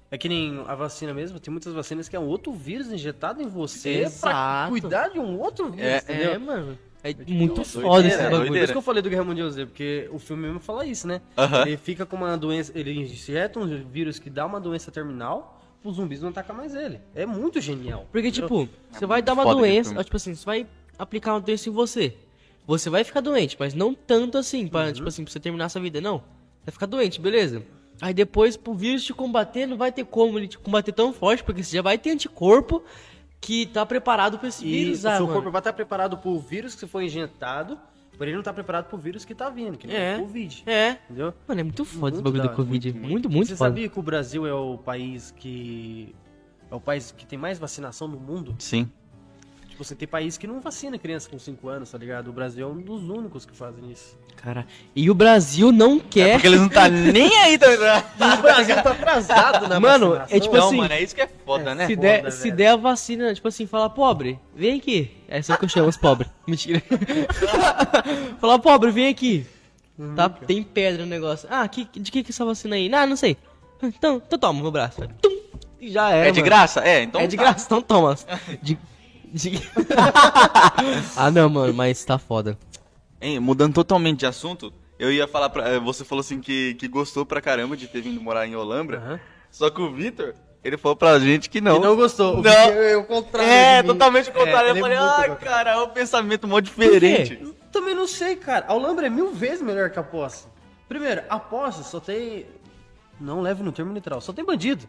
É que nem a vacina mesmo, tem muitas vacinas que é um outro vírus injetado em você pra Exato. cuidar de um outro vírus, É, entendeu? É, mano, é muito doideira, foda esse é bagulho. Por isso que eu falei do Guerra Mundial Z, porque o filme mesmo fala isso, né? Aham. Ele fica com uma doença, ele injeta um vírus que dá uma doença terminal, os zumbis não atacam mais ele. É muito genial. Porque, tipo, você vai dar uma doença, tipo assim, você vai aplicar uma doença em você. Você vai ficar doente, mas não tanto assim, pra, Uhum. tipo assim, pra você terminar sua vida, não. Vai ficar doente, beleza. Aí depois, pro vírus te combater, não vai ter como ele te combater tão forte, porque você já vai ter anticorpo que tá preparado pra esse E vírus, o ah, seu mano. corpo vai estar preparado pro vírus que você foi injetado, porém ele não tá preparado pro vírus que tá vindo, que É. é o Covid. É. Entendeu? Mano, é muito foda esse Muito bagulho da Covid. Muito, muito, Você foda. sabia que o Brasil é o país que. É o país que tem mais vacinação no mundo? Sim. Tipo, você tem país que não vacina criança com 5 anos, tá ligado? O Brasil é um dos únicos que fazem isso. Cara, e o Brasil não É quer. porque eles não tá nem aí, tá ligado? O Brasil tá atrasado na Mano, vacinação. é tipo Não, assim, mano, é isso que é foda, né? se, foda, der, se der a vacina, tipo assim, falar pobre, vem aqui. É só que eu chamo os pobres. Mentira. falar pobre, vem aqui. Hum, Tá, tem pedra no negócio. Ah, que, de que que é essa vacina aí? Ah, não sei. Então, então toma meu braço. Tum, e já era. É de mano. graça? É, então é de tá. graça, então toma. De, de... ah, não, mano, mas tá foda. Hein, mudando totalmente de assunto, eu ia falar pra. eh, Você falou assim que, que gostou pra caramba de ter vindo morar em Olambra. Aham. Só que o Vitor, ele falou pra gente que não. E não gostou. O Não. É o contrário. É, de mim. totalmente o contrário. É, eu ele é falei, muito ah, contrário. cara, é um pensamento mó diferente. Eu também não sei, cara. A Alhambra é mil vezes melhor que a Posse. Primeiro, a Posse só tem. Não leve no termo literal, só tem bandido.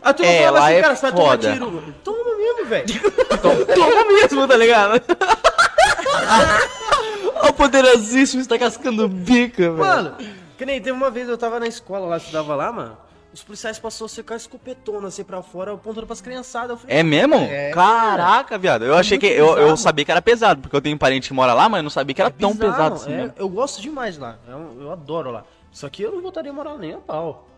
A turma É, fala lá assim, é cara, você vai tomar tiro. Toma mesmo, velho. Toma mesmo, tá ligado? Olha o poderosíssimo está cascando bica, velho. Mano, que nem teve uma vez eu tava na escola lá, estudava lá, mano. Os policiais passaram a secar escopetona assim pra fora, apontando pras criançadas. Falei, É mesmo? É, Caraca, viado. Eu achei que. Eu, eu sabia que era pesado, porque eu tenho um parente que mora lá, mas eu não sabia que era é tão bizarro, pesado assim é, mesmo. Eu gosto demais lá, eu, eu adoro lá. Só que eu não voltaria a morar nem a pau.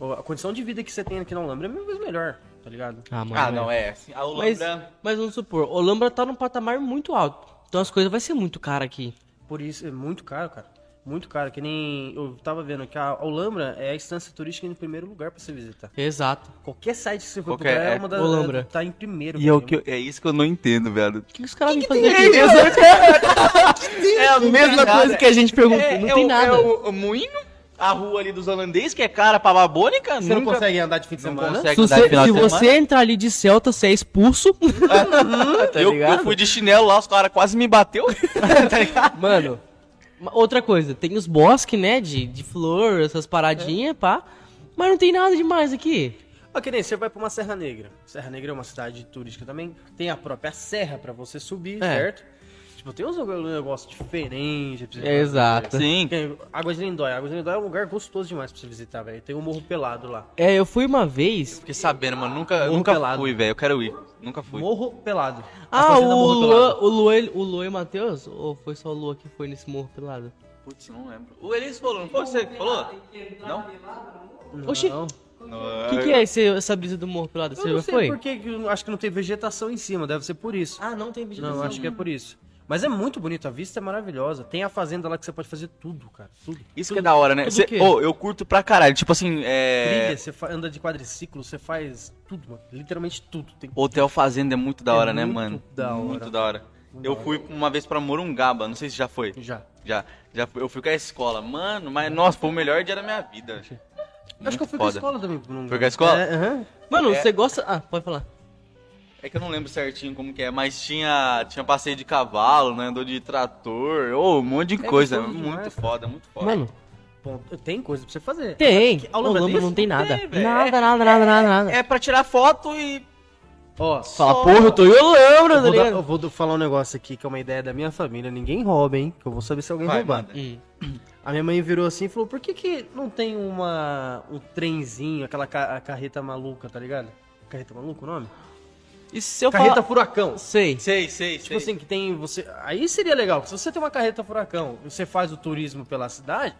A condição de vida que você tem aqui na Alhambra é mil vezes melhor, tá ligado? Ah, mano. Ah, não, é. assim, A Mas, Holambra. mas vamos supor, Olambra tá num patamar muito alto. Então as coisas vai ser muito cara aqui. Por isso é muito caro, cara. Muito caro. Que nem eu tava vendo que a Alhambra é a instância turística em primeiro lugar pra você visitar. Exato. Qualquer site que você for Qualquer- procurar é é. uma das. Olambra. Tá em primeiro. E é, o que eu- é isso que eu não entendo, velho. O que os caras vêm fazer aqui? É a mesma coisa que a gente perguntou. É, não é tem o, nada. É o, o moinho, a rua ali dos holandeses, que é cara pra babônica. Você não nunca consegue andar de fim de não semana? consegue Se andar você, de final se de você semana. entrar ali de Celta, você é expulso. tá eu, eu fui de chinelo lá, os caras quase me bateu. tá ligado? Mano, outra coisa, tem os bosques, né, de, de flor, essas paradinhas, pá. Mas não tem nada demais aqui. Ó, que nem você vai pra uma Serra Negra. Serra Negra é uma cidade turística também. Tem a própria serra pra você subir, É. certo? Tipo, tem uns negócios diferentes. pra você É, exato. fazer. Sim. Tem Águas de Lindóia. Águas de Lindóia é um lugar gostoso demais pra você visitar, velho. Tem um morro pelado lá. É, eu fui uma vez. Fiquei sabendo, mano. Nunca, Morro nunca pelado. fui, velho. Eu quero ir. Nunca fui. Morro pelado. A Ah, o Morro Luan, Pelado. o Luan, o Luan e o Matheus? Ou foi só o Luan que foi nesse morro pelado? Putz, não lembro. O Elias falou, não foi você que falou? Não? Oxi, Não. o que, que é esse, essa brisa do morro pelado? Eu Você não já sei foi? por que que eu acho que não tem vegetação em cima, deve ser por isso. Ah, não tem vegetação. Não, acho que é por isso. Mas é muito bonito, a vista é maravilhosa. Tem a fazenda lá que você pode fazer tudo, cara. Tudo. Isso que é da hora, né? tudo Cê- o quê? Ô, eu curto pra caralho. Tipo assim, é. Trilha, você anda de quadriciclo, você faz tudo, mano. Literalmente tudo. Tem Hotel Fazenda é muito da É hora, né, muito mano? da hora. Muito da hora. Eu fui uma vez pra Morungaba, não sei se já foi. Já. Já, já fui, eu fui com a escola. Mano, mas nossa, foi o melhor dia da minha vida. Acho que eu fui foda. com a escola também. Foi com a escola? É. Mano, É. você gosta. Ah, pode falar. É que eu não lembro certinho como que é, mas tinha, tinha passeio de cavalo, né? Andou de trator, ô, um monte de É coisa. Muito demais, foda, muito foda. Mano, ponto. Tem coisa pra você fazer. Tem. Ao O Lambra não tem nada. Tem, velho. nada, nada, nada, nada, nada. É pra tirar foto e. Ó, Fala, porra, eu tô em Olambra, eu tá vou, dar- ligado? eu vou falar um negócio aqui que é uma ideia da minha família. Ninguém rouba, hein? Que eu vou saber se alguém Vai, roubar. Hum. A minha mãe virou assim e falou: por que, que não tem uma um trenzinho, aquela ca- a carreta maluca, tá ligado? Carreta maluca o nome? E se eu carreta falar... furacão. Sei. Sei, sei, Tipo assim, que tem você. Aí seria legal, porque se você tem uma carreta furacão e você faz o turismo pela cidade,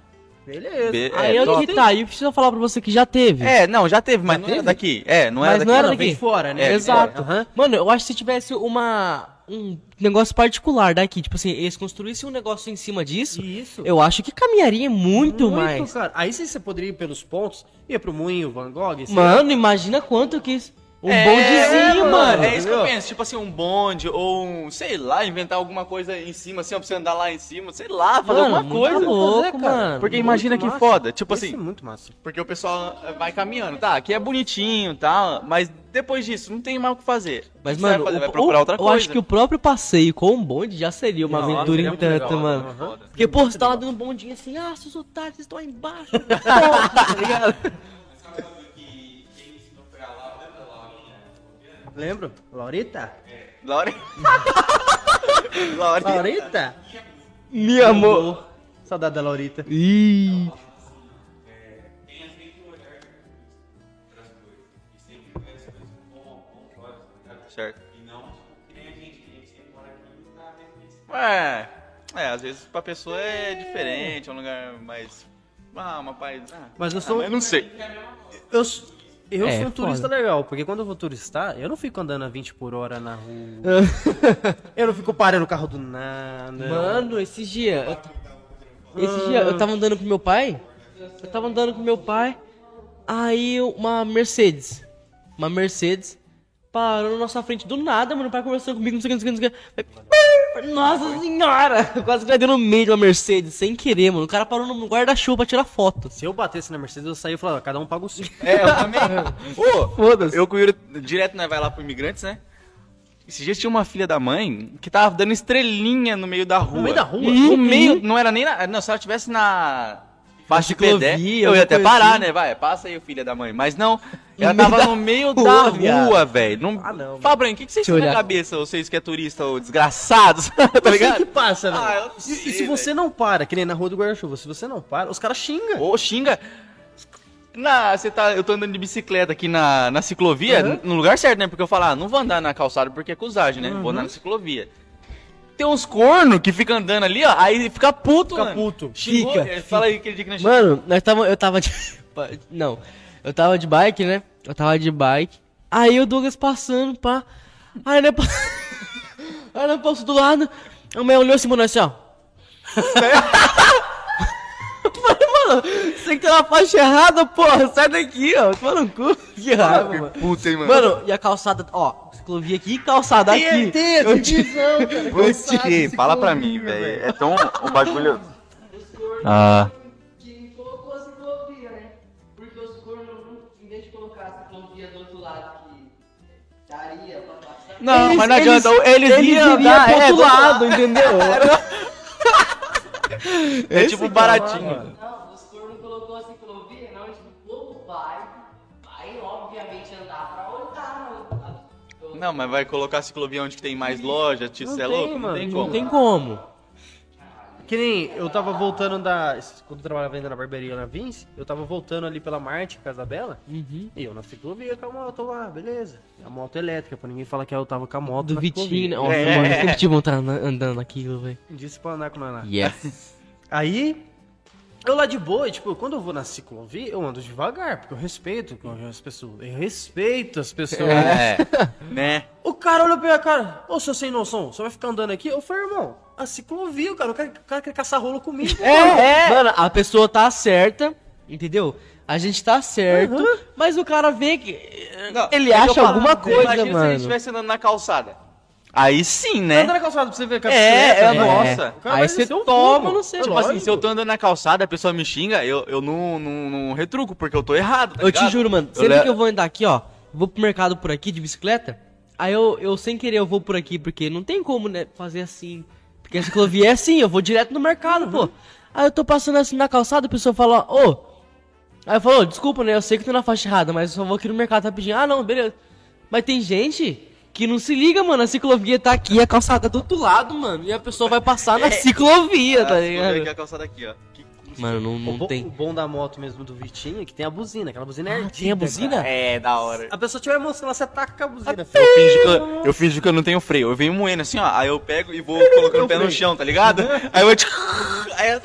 beleza. Be- Aí É, top. que tá? E eu preciso falar pra você que já teve. É, não, já teve, mas não era teve? daqui. É, não era Mas daqui. não era vem daqui. fora, né? É, Exato. Aham. Mano, eu acho que se tivesse uma um negócio particular daqui, tipo assim, eles construíssem um negócio em cima disso, Isso. eu acho que caminharia muito, mais. cara. Aí sim você poderia ir pelos pontos, ia pro Moinho, Van Gogh. sei lá. Mano, imagina quanto que isso. Um É, bondezinho, mano. É isso que eu penso. Tipo assim, um bonde ou um, sei lá, inventar alguma coisa em cima, assim, ó, pra você andar lá em cima, sei lá, fazer Mano, alguma coisa. louco, fazer, cara. mano. Porque imagina que massa. foda. Tipo Isso assim, é muito massa. porque o pessoal vai caminhando, tá? Aqui é bonitinho e tal, mas depois disso, não tem mais o que fazer. Mas, mano, fazer? vai procurar o- outra eu coisa. acho que o próprio passeio com o bonde já seria uma Nossa, aventura em tanto, legal, mano. Foda. Porque, pô, você tá lá dando um bondinho assim, ah, seus otários estão aí embaixo. tá ligado? Lembro? Laurita? Laure... Laure... Laurita? Meu amor. Saudade da Laurita. Ih. Certo. É, é, às vezes pra pessoa é diferente, é um lugar mais. Ah, uma paz. Ah, Mas eu ah, sou. mas eu não sei. Eu, eu É, sou um turista foda. legal, porque quando eu vou turistar, eu não fico andando a 20 por hora na rua. eu não fico parando o carro do nada. Mano, esses dias. eu- Esse dia eu tava andando com meu pai. Eu tava andando com meu pai. Aí uma Mercedes. Uma Mercedes. Parou na nossa frente do nada, mano. O pai conversando comigo, não sei o que, não sei o que, não sei o que. Nossa senhora! Eu quase caí no meio de uma Mercedes, sem querer, mano. O cara parou no guarda-chuva pra tirar foto. Se eu batesse na Mercedes, eu saía e falava, cada um paga o seu. É, eu também. Ô, Foda-se. eu com o Yuri, direto nós vai lá pro imigrantes, né? Esses dias tinha uma filha da mãe que tava dando estrelinha no meio da rua. meio da rua? No meio, não era nem na. Não, se ela tivesse na. Faixa de pedestre, eu ia até parar, assim. né? Vai, passa aí, filha da mãe. Mas não, ela meio tava no meio da rua, velho. Não, Ah, não, mim, o que, que vocês têm na cabeça, vocês que é turista, ou desgraçados, tá O que ligado? passa, velho? Ah, e, sei, e se você não para, que nem na rua do guarda-chuva, se você não para, os caras xingam. Ô, xinga. Na, você tá, eu tô andando de bicicleta aqui na, na ciclovia, Uhum. no lugar certo, né? Porque eu falo, ah, não vou andar na calçada porque é cusagem, né? Uhum. Vou andar na ciclovia. Tem uns corno que fica andando ali, ó, aí fica puto, Fica mano. puto. Xingou, Fica, é, Fala aí aquele dia que nós Mano, nós tava, eu tava de. Não, eu tava de bike, né? Eu tava de bike. Aí o Douglas passando, pá. Aí né, pa... Aí né, passou do lado. A mãe olhou assim, mano, assim, ó. Eu mano, você que tá na faixa errada, porra, sai daqui, ó. Toma no cu. Que raiva, mano. Puta, hein, mano. Mano, e a calçada, ó, ciclovia aqui e calçada aqui. Tem a divisão, cara. Putz, fala pra mim, velho. É tão um bagulho. Ah. Que colocou a ciclovia, né? Porque os cornos, não- em vez de colocar a ciclovia do outro lado que daria pra passar. Não, Eles- mas não adianta. Eles, Eles iam andar, pro é, outro do lado, entendeu? É tipo baratinho. Não, Não, mas vai colocar a ciclovia onde que tem mais loja, tio, Não você é tem, louco? mano, Não tem Não como. tem como. Que nem eu tava voltando da. Quando eu trabalhava ainda na barbearia na Vince, eu tava voltando ali pela Marte, Casa Bela, Uhum. e eu na ciclovia com a moto lá, beleza. A moto elétrica, pra ninguém falar que eu tava com a moto. Do Vitinho, né? Nossa, É. mano, eu sempre tive vontade de andar- andando naquilo, velho. Disse pra andar com nós lá. Yes. Aí, eu lá de boa, tipo, quando eu vou na ciclovia, eu ando devagar, porque eu respeito as pessoas. Eu respeito as pessoas. É, né? O cara olhou pra minha cara, ô seu sem noção, você vai ficar andando aqui? Eu falei, irmão, a ciclovia, o cara, o cara, o cara quer caçar rolo comigo. É, Mano, a pessoa tá certa, entendeu? A gente tá certo, mas o cara vê que. Não, ele é acha falo, alguma coisa, Imagina se ele mano. estivesse andando na calçada. Aí sim, né? Anda na calçada pra você ver que a É, é, né? nossa. Cara Aí você toma no seu. É Tipo assim, lógico. se eu tô andando na calçada, a pessoa me xinga, eu, eu não, não, não retruco, porque eu tô errado. tá Eu te ligado? juro, mano. Eu Sempre le- que eu vou andar aqui, ó, vou pro mercado por aqui de bicicleta, aí eu, eu sem querer eu vou por aqui, porque não tem como, né, fazer assim. Porque a ciclovia é assim, eu vou direto no mercado, pô. Aí eu tô passando assim na calçada, a pessoa fala, ô. Aí eu falo, ô, desculpa, né? Eu sei que tô na faixa errada, mas eu só vou aqui no mercado rapidinho. Ah, não, beleza. Mas tem gente que não se liga, mano. A ciclovia tá aqui, a calçada do outro lado, mano. E a pessoa vai passar na ciclovia, tá Ah, ver aqui ligado? a calçada aqui, ó. Que- Mano, não, O, não bom, tem. o bom da moto mesmo do Vitinho é que tem a buzina, aquela buzina é Ah, tem a buzina? É, da hora. A pessoa tiver emoção, você taca com a buzina. Eu finjo, que eu, eu finjo que eu não tenho freio. Eu venho moendo assim, ó. Aí eu pego e vou colocando o pé no chão, tá ligado? Aí eu Aí eu.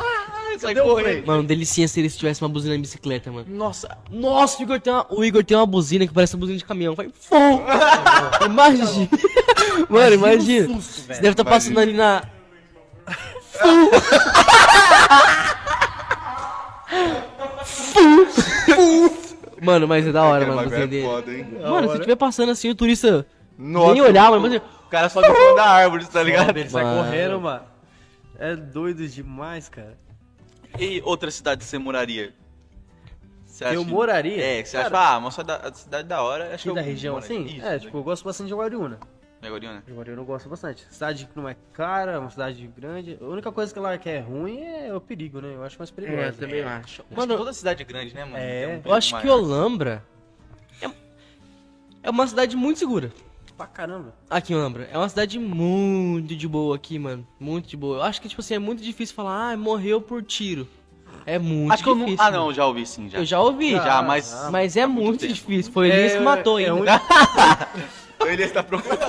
Sai correndo. Mano, delicinha se ele tivesse uma buzina em bicicleta, mano. Nossa, Nossa, o Igor tem uma, o Igor tem uma buzina que parece uma buzina de caminhão. Vai, fum! Imagina. Mano, imagina. susto, Você velho. deve estar passando ali na. Fum! Fum! Mano, mas é da hora, mano. é foda, hein? Mano, se estiver passando assim, o turista Nossa, nem olhar, mano. Mas... O cara sobe em cima da árvore, tá ligado? Ele sai correndo, mano. É doido demais, cara. E outra cidade você moraria? Você Eu moraria? É, que você Cara, acha, ah, uma cidade, cidade da hora, acho Aqui que eu da região moraria. assim? Isso, é, tipo, eu gosto bastante de Guariúna. Guariúna. De Guariúna eu gosto bastante. Cidade que não é cara, é uma cidade grande. A única coisa que lá que é ruim é o perigo, né? Eu acho mais perigoso. É, também acho. Acho que Mano, toda cidade é grande, né, mano? É. Um eu acho perigo que maior. Olambra é, é uma cidade muito segura. Pra caramba. Aqui em Olambra. É uma cidade muito de boa aqui, mano. Muito de boa. Eu acho que, tipo assim, é muito difícil falar, ah, morreu por tiro. É muito Acho que eu difícil. não... Ah, não, já ouvi sim, já. Eu já ouvi. Já, mas... Mas é muito difícil. Foi ele que matou é ainda. um- Ele está preocupado.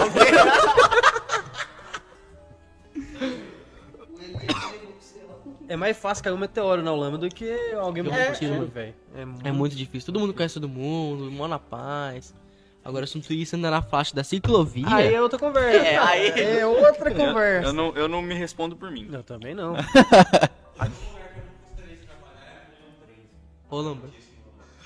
É mais fácil cair um meteoro na Holanda do que alguém morrer por tiro, tiro. velho. É, muito... É muito difícil. Todo mundo conhece todo mundo, mora na paz. Agora, se um turista andar na faixa da ciclovia... Aí é outra conversa. É, aí- É outra Eu, conversa. eu não, eu não me respondo por mim. Eu também não. Olambra.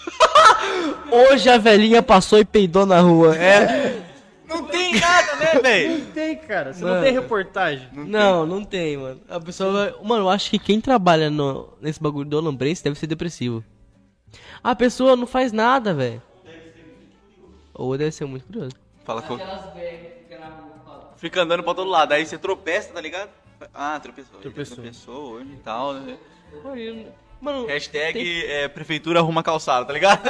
Hoje a velhinha passou e peidou na rua. É. Não tem nada, né, velho? Não tem, cara. Você Mano. não tem reportagem. Não, não tem, mano. A pessoa vai... Mano, eu acho que quem trabalha no... nesse bagulho do olambrense deve ser depressivo. A pessoa não faz nada, velho. Ou deve ser muito curioso. Fala com... Fica andando pra todo lado, aí você tropeça, tá ligado? Ah, tropeçou. Ele Tropeçou. Tropeçou hoje e tal, né? Mano, Hashtag é, prefeitura arruma calçada, tá ligado?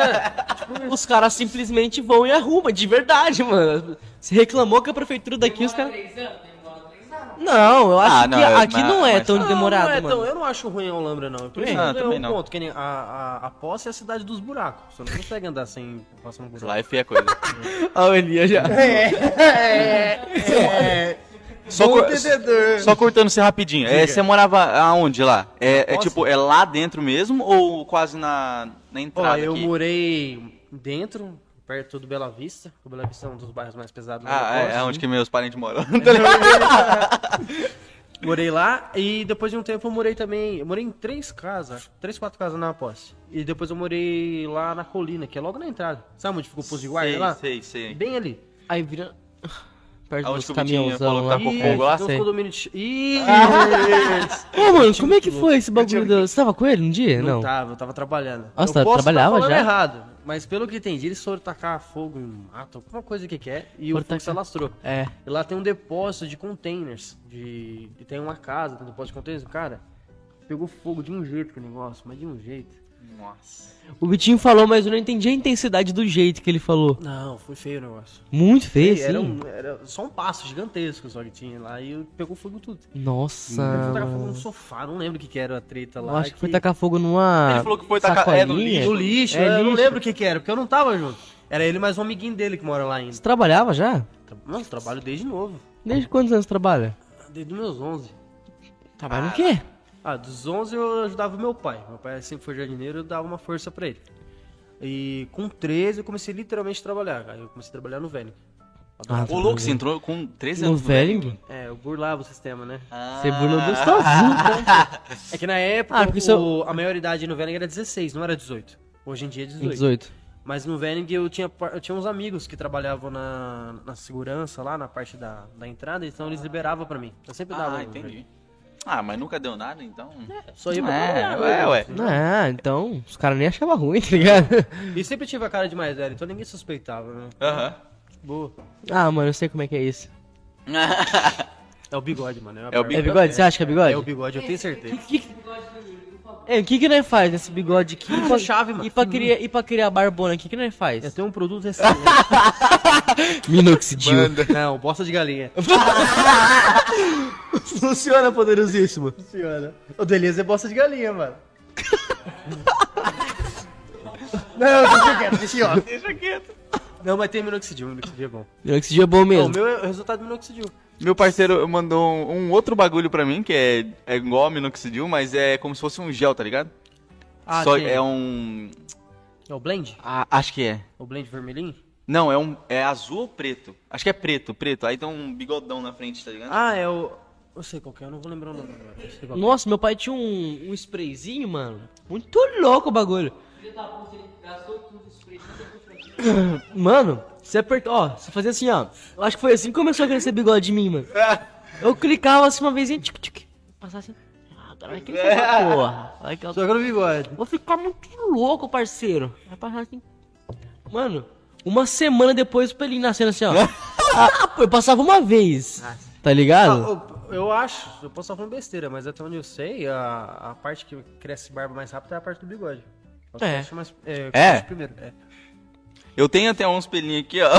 os caras simplesmente vão e arrumam, de verdade, mano. Se reclamou que a prefeitura daqui, os caras... Três anos? Demora três anos. Não, eu acho Ah, não, que é- aqui mas- não é tão Ah, demorado, não é mano. tão- eu não acho ruim a Alhambra, não. Por Também isso não, é também um não. ponto. Que nem a, a, a posse é a cidade dos buracos. Você não consegue andar sem passar um buraco. Lá é feia coisa. A Aninha já... Só, Bom cor- entendedor. só cortando você rapidinho. É, você morava aonde lá? É, é tipo, é lá dentro mesmo ou quase na, na Ó, entrada eu aqui? morei dentro, perto do Bela Vista. O Bela Vista é um dos bairros mais pesados. Ah, da é, Posse. é onde que meus parentes moram. Morei lá e depois de um tempo eu morei também. Eu morei em três casas, três, quatro casas na posse. E depois eu morei lá na colina, que é logo na entrada. Sabe onde fica o posto de guarda sei, lá? sei, sei. Bem ali. Aí vira... Perto Aonde dos caminhãozão lá. tá com Ih, fogo lá? sei. condomínios de... Ih, Ô, mano, como é que foi esse bagulho do... Você tava com ele um dia? Não, Não. tava, eu tava trabalhando. Nossa, eu posso trabalhava tá já? errado, mas pelo que entendi, eles foram tacar fogo em mato, alguma coisa que quer, e Foram o fogo se tacar- alastrou. É. E lá tem um depósito de containers, de... e tem uma casa, tem um depósito de containers, cara, pegou fogo de um jeito que o negócio, mas de um jeito. Nossa. O Vitinho falou, mas eu não entendi a intensidade do jeito que ele falou. Não, foi feio o negócio. Muito feio, Era, sim. um- era só um passo gigantesco só que tinha lá, e pegou fogo tudo. Nossa. Ele foi tacar fogo no sofá, não lembro o que que era a treta lá. Eu acho que foi que- tacar fogo numa. Ele falou que foi tacar- é, no sacolinha. lixo. No lixo, É, eu não lixo. lembro o que que era, porque eu não tava junto. Era ele mais um amiguinho dele que mora lá ainda. Você trabalhava já? Não, trabalho desde novo. Desde quantos anos você trabalha? Desde os meus 11. Trabalha no quê? Ah, dos 11 eu ajudava o meu pai. Meu pai sempre foi jardineiro, eu dava uma força pra ele. E com 13 eu comecei literalmente a trabalhar. Aí eu comecei a trabalhar no Vênico. Ah, Ô, louco, você entrou com 13 No anos. Velling? É, eu burlava o sistema, né? Ah. Você burlou gostosinho, né? É que na época Ah, porque o- seu- a maioridade no Vênico era 16, não era 18. Hoje em dia é 18. 18. Mas no Vênico eu tinha, eu tinha uns amigos que trabalhavam na, na segurança lá, na parte da, da entrada, então eles liberavam pra mim. Eu sempre dava. Ah, um- entendi. Ah, mas nunca deu nada, então. Só ia pra É, trabalhar, ué, ué. Ah, então os caras nem achavam ruim, tá ligado? E sempre tive a cara de mais velho, então ninguém suspeitava, né? Aham. Boa. Ah, mano, eu sei como é que é isso. É o bigode, mano. a É o barba. É bigode? Você acha que é bigode? É o bigode, eu tenho certeza. Que- É, o que que nós faz nesse bigode aqui? E pra, chave, mano. E pra, criar, e pra criar barbona, o que que nós faz? Eu tenho um produto excelente. Minoxidil. Não, bosta de galinha. Funciona, poderosíssimo. Funciona. O Deleuze é bosta de galinha, mano. Não, deixa quieto, deixa ó. Deixa quieto. Não, mas tem minoxidil, minoxidil é bom. Minoxidil é bom Não, mesmo. o meu é o resultado do minoxidil. Meu parceiro mandou um, um outro bagulho pra mim, que é, é igual ao minoxidil, mas é como se fosse um gel, tá ligado? Ah, Só tem. é um... É o blend? Ah, acho que é. O blend vermelhinho? Não, é um é azul ou preto? Acho que é preto, preto. Aí tem um bigodão na frente, tá ligado? Ah, é o... Eu sei qual que é, eu não vou lembrar o nome agora. É. Nossa, meu pai tinha um, um sprayzinho, mano. Muito louco o bagulho. Mano, você apertou, ó, você fazia assim, ó. Eu acho que foi assim que começou a crescer bigode de mim, mano. Eu clicava assim uma vez e tic, tic, passava assim. Ah, agora vai crescer essa porra. Vai que eu- Só que no bigode. Vou ficar muito louco, parceiro. Vai passar assim. Mano, uma semana depois o pelinho nascendo assim, ó. ah, pô, eu passava uma vez. Tá ligado? Ah, eu, eu acho, eu posso estar falando besteira, mas até onde eu sei, a, a parte que cresce barba mais rápido é a parte do bigode. É. mais- é, É? primeiro. É. Eu tenho até uns pelinhos aqui, ó.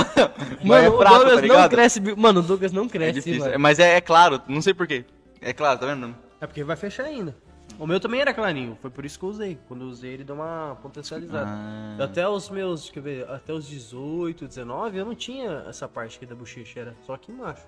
Mas Mano, é o fraco, Douglas tá não cresce. Mano, o Douglas não É cresce, mano. Mas é, é claro, não sei porquê. É claro, tá vendo? É porque vai fechar ainda. O meu também era clarinho, foi por isso que eu usei. Quando eu usei, ele deu uma potencializada. Ah. Até os meus, deixa eu ver, até os 18, 19, eu não tinha essa parte aqui da bochecha, era só aqui embaixo.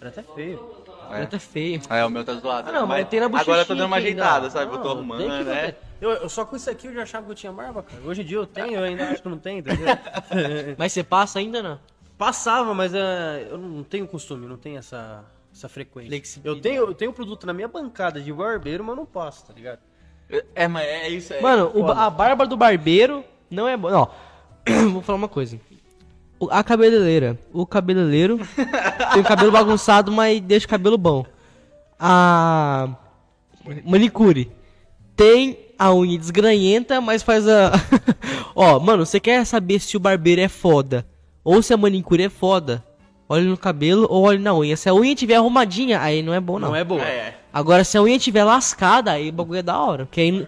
Era até feio. É até feio. É, o meu tá zoado. Ah, não, mas tem na Agora eu tô dando uma ajeitada, sabe? eu tô Não, arrumando, né? Eu, eu só com isso aqui eu já achava que eu tinha barba, cara. Hoje em dia eu tenho, eu ainda acho que não tenho, entendeu? Mas você passa ainda não? Passava, mas é, eu não tenho costume, não tenho essa, essa frequência. Eu tenho, eu tenho produto na minha bancada de barbeiro, mas não passo, tá ligado? É, mas é isso aí. Mano, o a barba do barbeiro não é boa. Não. Vou falar uma coisa. A cabeleireira. O cabeleireiro tem o cabelo bagunçado, mas deixa o cabelo bom. A manicure tem a unha desgranhenta, mas faz a. Ó, mano, você quer saber se o barbeiro é foda ou se a manicure é foda? Olhe no cabelo ou olhe na unha. Se a unha tiver arrumadinha, aí não é bom, não. Não, é boa. É. Agora, se a unha tiver lascada, aí o bagulho é da hora. Porque aí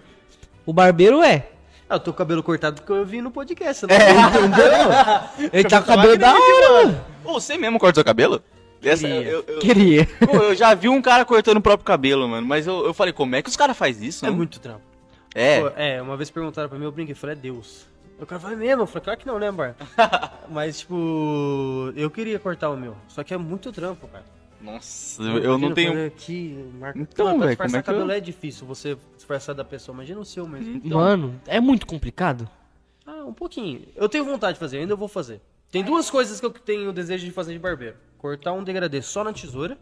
o barbeiro é. Ah, eu tô com o cabelo cortado porque eu vi no podcast, né? Ele tá com o cabelo da hora, mano. Ô, você mesmo corta seu cabelo? Essa, Queria. eu, eu- Queria. Pô, eu já vi um cara cortando o próprio cabelo, mano. Mas eu, eu falei, como é que os caras fazem isso? É muito trampo. É. Pô, é, uma vez perguntaram pra mim, eu brinquei, eu falei, é Deus. O cara falou, é mesmo? Eu falei, claro que não, né, Bar? Mas, tipo, eu queria cortar o meu. Só que é muito trampo, cara. Nossa, eu, eu não tenho. Aqui, marca... Então, Mano, velho, como disfarçar é que eu- cabelo é difícil, você disfarçar da pessoa. Imagina o seu mesmo. Mano, é muito complicado. Ah, um pouquinho. Eu tenho vontade de fazer, ainda vou fazer. Tem duas coisas que eu tenho o desejo de fazer de barbeiro. Cortar um degradê só na tesoura.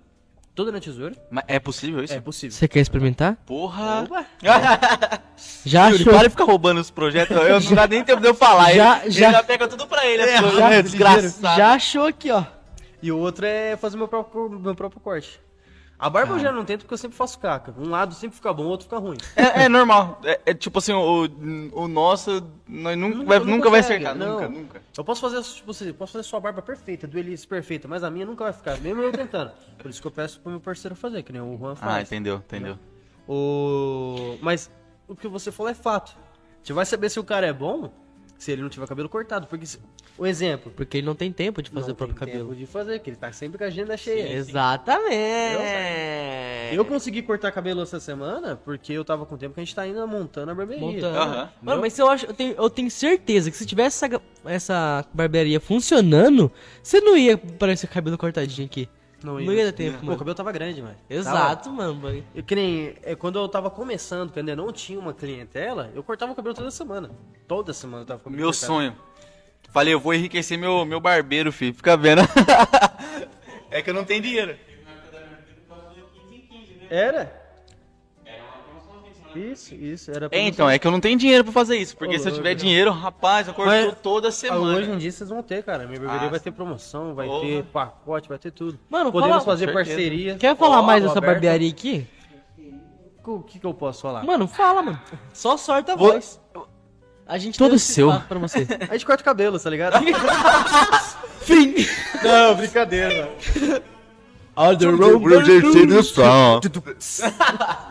Toda na tesoura. Mas é possível isso? É possível. Você quer experimentar? Porra. Opa. Já Yuri, achou? para de ficar roubando os projetos. Eu não dá nem tempo de eu falar. Já- ele, já- ele já pega tudo pra ele. É, já- né? desgraçado. Já achou aqui, ó. E o outro é fazer meu próprio, meu próprio corte. A barba eu já não tento porque eu sempre faço caca. Um lado sempre fica bom, o outro fica ruim. É, é normal. É, é tipo assim, o, o nosso nós nunca, vai, nunca vai consegue, acertar. não. Nunca, nunca. Eu posso fazer, tipo assim, posso fazer sua barba perfeita, duelice perfeita, mas a minha nunca vai ficar, mesmo eu tentando. Por isso que eu peço pro meu parceiro fazer, que nem o Juan Ah, faz. entendeu, entendeu. O... Mas o que você falou é fato. Você vai saber se o cara é bom se ele não tiver cabelo cortado. Porque, se- o exemplo, Porque ele não tem tempo de fazer não o próprio tem cabelo. tempo de fazer, que ele tá sempre com a agenda cheia. Exatamente. Eu consegui cortar cabelo essa semana porque eu tava com tempo que a gente tá ainda montando a barbearia. Montando. Aham. Mano, mas eu acho, eu tenho, eu tenho certeza que se tivesse essa, essa barbearia funcionando, você não ia parecer cabelo cortadinho aqui. Não ia dar tempo, Pô, mano. o cabelo tava grande, mano. Exato, mano. bagulho. Eu, que nem, é, quando eu tava começando, que ainda não tinha uma clientela, eu cortava o cabelo toda semana. Toda semana eu tava com Meu cortado. sonho. Falei, eu vou enriquecer meu, meu barbeiro, filho. Fica vendo. é que eu não tenho dinheiro. Era? Isso, isso. Era É, então, é que eu não tenho dinheiro pra fazer isso. Porque Ô, se eu tiver dinheiro, rapaz, eu corto Mas- toda Ah, semana. hoje em dia vocês vão ter, cara. Minha barbearia Ah, vai ter promoção, vai Porra. ter pacote, vai ter tudo. Mano, Podemos fala- fazer parceria. Quer falar Ó, mais dessa barbearia aqui? O que, que eu posso falar? Mano, fala, mano. Só sorta a Vou- voz. A gente Todo seu. pra você. A gente corta o cabelo, tá ligado? Fim. Não, brincadeira.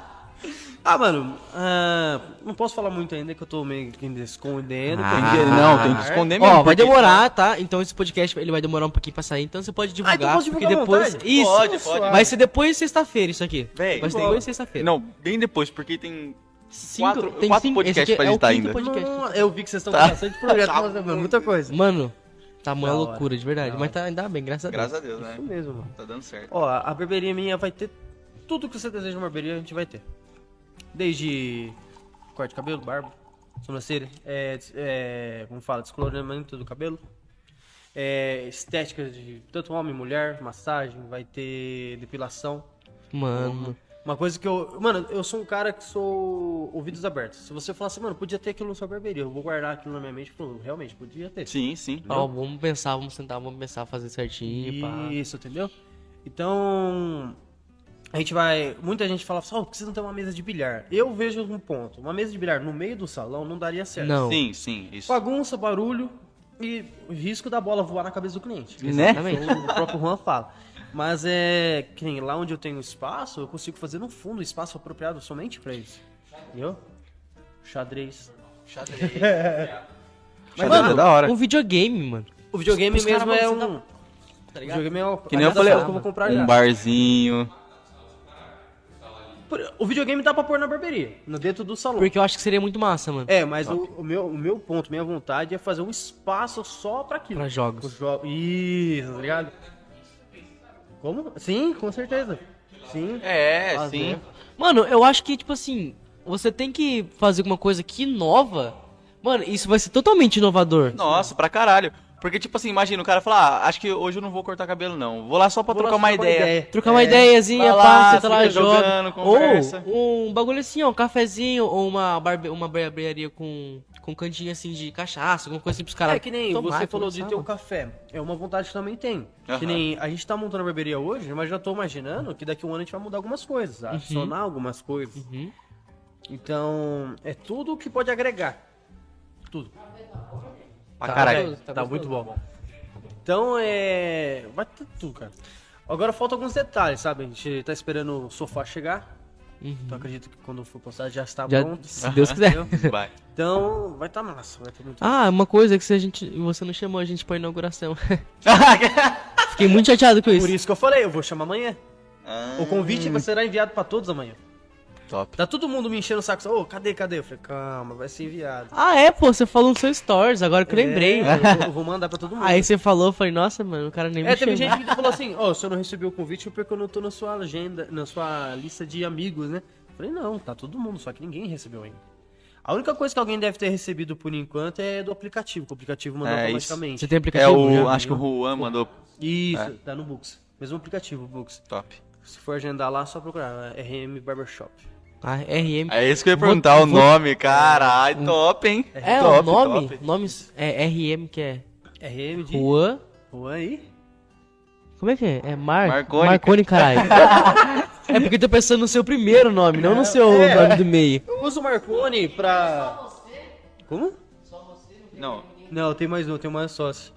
Ah, mano, ah, não posso falar muito ainda que eu tô meio que escondendo. Ah. porque- não, tem que esconder mesmo. Ó, vai demorar, tá? Então esse podcast ele vai demorar um pouquinho pra sair, então você pode divulgar, então posso porque divulgar depois isso. Pode, pode. Vai ser depois de sexta-feira isso aqui. Véi, vai ser depois de sexta-feira. Não, bem depois, porque tem Cinco- quatro, tem quatro cinco- podcasts pra é o editar quinto ainda. podcast. Não, eu vi que vocês estão Tá. com bastante projeto, mano, muita coisa. Mano, tá uma loucura, de verdade. Da Mas tá ainda bem, graças a Deus. Graças a Deus, né? Isso mesmo, mano. Tá dando certo. Ó, a barbearia minha vai ter tudo que você deseja uma barbearia, a gente vai ter. Desde corte de cabelo, barba, sobrancelha, é, é, como fala, descoloramento do cabelo, é, estética de tanto homem e mulher, massagem, vai ter depilação. Mano. Uma coisa que eu. Mano, eu sou um cara que sou ouvidos abertos. Se você falar assim, mano, podia ter aquilo na sua barbearia, eu vou guardar aquilo na minha mente e falar, realmente, podia ter. Sim, sim. Ó, vamos pensar, vamos sentar, vamos pensar, fazer certinho, pá. Isso, entendeu? Então, a gente vai. Muita gente fala assim, ó, precisa não ter uma mesa de bilhar. Eu vejo um ponto. Uma mesa de bilhar no meio do salão não daria certo. Não. Sim, sim, isso. Bagunça, barulho e o risco da bola voar na cabeça do cliente. Né? Exatamente. Então, o próprio Juan fala. Mas é que nem lá onde eu tenho espaço, eu consigo fazer no fundo espaço apropriado somente pra isso. Entendeu? Xadrez. Xadrez. Mas, Xadrez mano, é da hora. Um videogame, mano. o videogame Os caras mesmo é um. O Tá ligado? videogame é o. Que nem eu falei, que eu vou comprar já. um barzinho. O videogame dá pra pôr na barbearia, no dentro do salão. Porque eu acho que seria muito massa, mano. É, mas o, o meu, o meu ponto, minha vontade é fazer um espaço só pra aquilo. Pra jogos. Os jo- Isso, tá ligado? Como? Sim, com certeza. Sim. É, Fazer. sim. Mano, eu acho que, tipo assim, você tem que fazer alguma coisa que inova. Mano, isso vai ser totalmente inovador. Nossa, pra caralho. Porque, tipo assim, imagina, o cara fala, ah, acho que hoje eu não vou cortar cabelo, não. Vou lá só pra Vou lá trocar só uma trocar ideia. Trocar uma É. ideiazinha, Vai lá, pá, você tá lá jogando, conversa. Ou um bagulho assim, ó, um cafezinho, ou uma, barbe... uma barbearia com, com cantinho assim de cachaça, alguma coisa assim pros caras. É que nem tomar, você falou de ter um mano. café. É uma vontade que também tem. Que Aham. nem a gente tá montando a barbearia hoje, mas já tô imaginando que daqui a um ano a gente vai mudar algumas coisas, adicionar algumas coisas. Uhum. Então, é tudo que pode agregar. Tudo. Pra Tá caralho. gostoso, Tá, tá muito bom. Então é. Vai ter tudo, cara. Agora falta alguns detalhes, sabe? A gente tá esperando o sofá chegar. Então acredito que quando for postado já está Uhum. Já, pronto. se Deus quiser. Vai. Então vai tá massa, vai ter muito. Ah, uma coisa que se a gente, você não chamou a gente pra inauguração. Fiquei muito chateado com isso. Por isso que eu falei, eu vou chamar amanhã. Ah, O convite vai será enviado pra todos amanhã. Top. Tá todo mundo me enchendo o saco. Ô, cadê, cadê? Eu falei, calma, vai ser enviado. Ah, é, pô, você falou no seu stories, agora que eu lembrei. É, eu, vou, vou mandar pra todo mundo. Aí você falou, eu falei, nossa, mano, o cara nem me É, teve gente que falou assim, ó, se eu não recebi o convite é porque eu não tô na sua agenda, na sua lista de amigos, né? Eu falei, não, tá todo mundo, só que ninguém recebeu ainda. A única coisa que alguém deve ter recebido por enquanto é do aplicativo, que o aplicativo mandou É, automaticamente. Você tem É aplicativo? o. já? Acho que o Juan mandou. Isso, É. tá no Books. Mesmo aplicativo, Books. Top. Se for agendar lá, é só procurar, é RM Barbershop. Ah, RM. É isso que eu ia Vou- perguntar, o vou- nome, caralho, top, hein? É, top, o nome, top. nomes é RM, que é RM de... Juan. Juan aí? Como é que é? É Mar... Marconi. Marconi, caralho. é porque eu tô pensando no seu primeiro nome, não no seu É. nome do meio. Eu uso o Marconi pra... Como? Não. Não, tem mais um, tem mais sócio.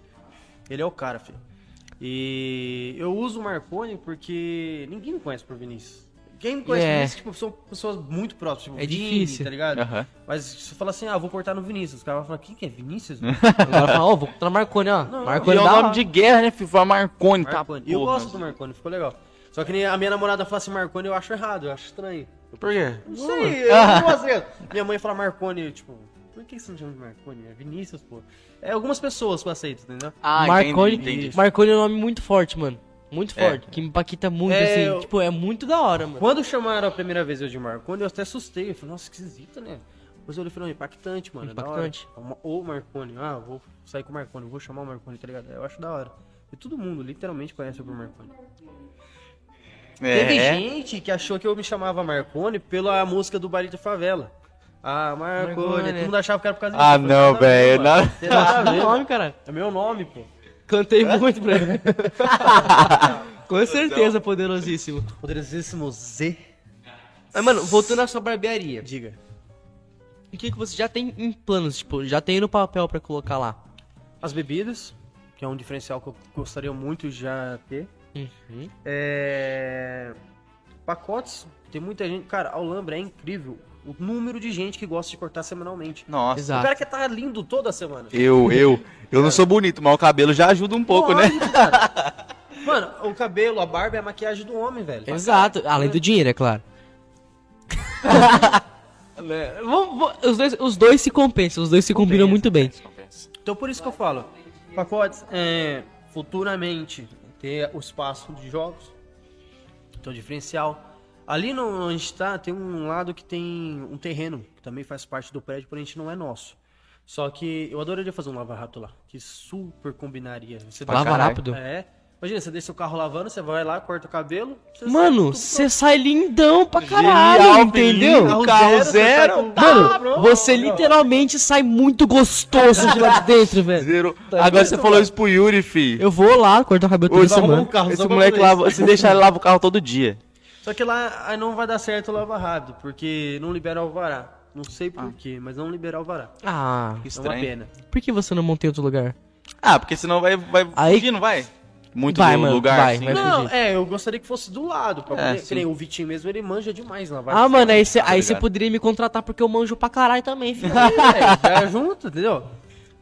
Ele é o cara, filho. E eu uso o Marconi porque ninguém me conhece por Vinícius. Quem me conhece por É. Vinícius, tipo, são pessoas muito próximas, tipo, É Vini, difícil. tá ligado? Aham. Mas se você fala assim, ah, vou cortar no Vinícius, os caras vão falar, quem que é Vinícius? Agora fala, ó, vou botar no Marconi, ó. Não, Marconi é o dá nome de guerra, né, filho? Foi Marconi, tá? Marconi. eu porra. gosto do Marconi, ficou legal. Só que nem a minha namorada fala assim, Marconi, eu acho errado, eu acho estranho. Por quê? Não sei, eu não gosto. Minha mãe fala Marconi, tipo, por que você não chama de Marconi? É Vinícius, pô. É algumas pessoas que eu aceito, entendeu? Ah, Marconi, entendi, entendi. Marconi é um nome muito forte, mano. Muito É. forte. Que me impacta muito, É, assim. eu- Tipo, é muito da hora, mano. Quando chamaram a primeira vez eu de Marconi, eu até assustei. Eu falei, nossa, que esquisito, né? Depois eu falei, não, impactante, mano. é da hora. Impactante. Uma- Ou Marconi. Ah, vou sair com o Marconi, vou chamar o Marconi, tá ligado? Eu acho da hora. E todo mundo, literalmente, conhece o Marconi. Teve É. gente que achou que eu me chamava Marconi pela música do Baile de Favela. Ah, Marconi. Marconi. Todo mundo achava que era por causa Ah, disso. Eu não, velho, não. tem nada a Meu ver. nome, cara. É meu nome, pô. Cantei muito pra ele. Com certeza, poderosíssimo. Poderosíssimo Z. Mas, mano, voltando à sua barbearia. Diga. O que, que você já tem em planos? Tipo, já tem no papel pra colocar lá? As bebidas, que é um diferencial que eu gostaria muito de já ter. Uhum. É... pacotes, tem muita gente. Cara, a Alhambra é incrível. O número de gente que gosta de cortar semanalmente. Nossa. Exato. O cara quer estar lindo toda semana. Eu, eu. Eu não sou bonito, mas o cabelo já ajuda um pouco, né? Lógico, cara. Mano, o cabelo, a barba é a maquiagem do homem, velho. Exato, além do dinheiro, é claro. Né? Vamos- vamos- os, dois, os dois se compensam, os dois se combinam muito bem. Então por isso que eu falo, pacotes, é, futuramente ter o espaço de jogos, então diferencial. Ali no, onde a gente tá, tem um lado que tem um terreno, que também faz parte do prédio, porém a gente não é nosso. Só que eu adoraria fazer um lava-rato lá, que super combinaria. Você Lava caralho. rápido. É. Imagina, você deixa o carro lavando, você vai lá, corta o cabelo. você Mano, sai você sai lindão pra caralho, Genial, entendeu? carro você sai zero. com- Mano, Tá, você literalmente sai muito gostoso de lá de dentro, velho. Zero. Agora você falou isso pro Yuri, fi. Eu vou lá cortar o cabelo toda arrumar semana. um carro esse moleque lava, se deixar ele lava o carro todo dia. Só que lá aí não vai dar certo o lava rápido, porque não libera alvará. Não sei porquê, mas não libera alvará. Ah, Que É uma estranho. pena. por que você não monta em outro lugar? Ah, porque senão vai, vai Aí- fugir, não vai? Muito Vai, do mano, lugar, vai, assim. vai. Não, fugir. é, eu gostaria que fosse do lado. Pra É, poder, sim. que nem o Vitinho mesmo, ele manja demais lá. Vai Ah, mano, aí você aí ligado. você poderia me contratar porque eu manjo pra caralho também, filho. já junto, entendeu?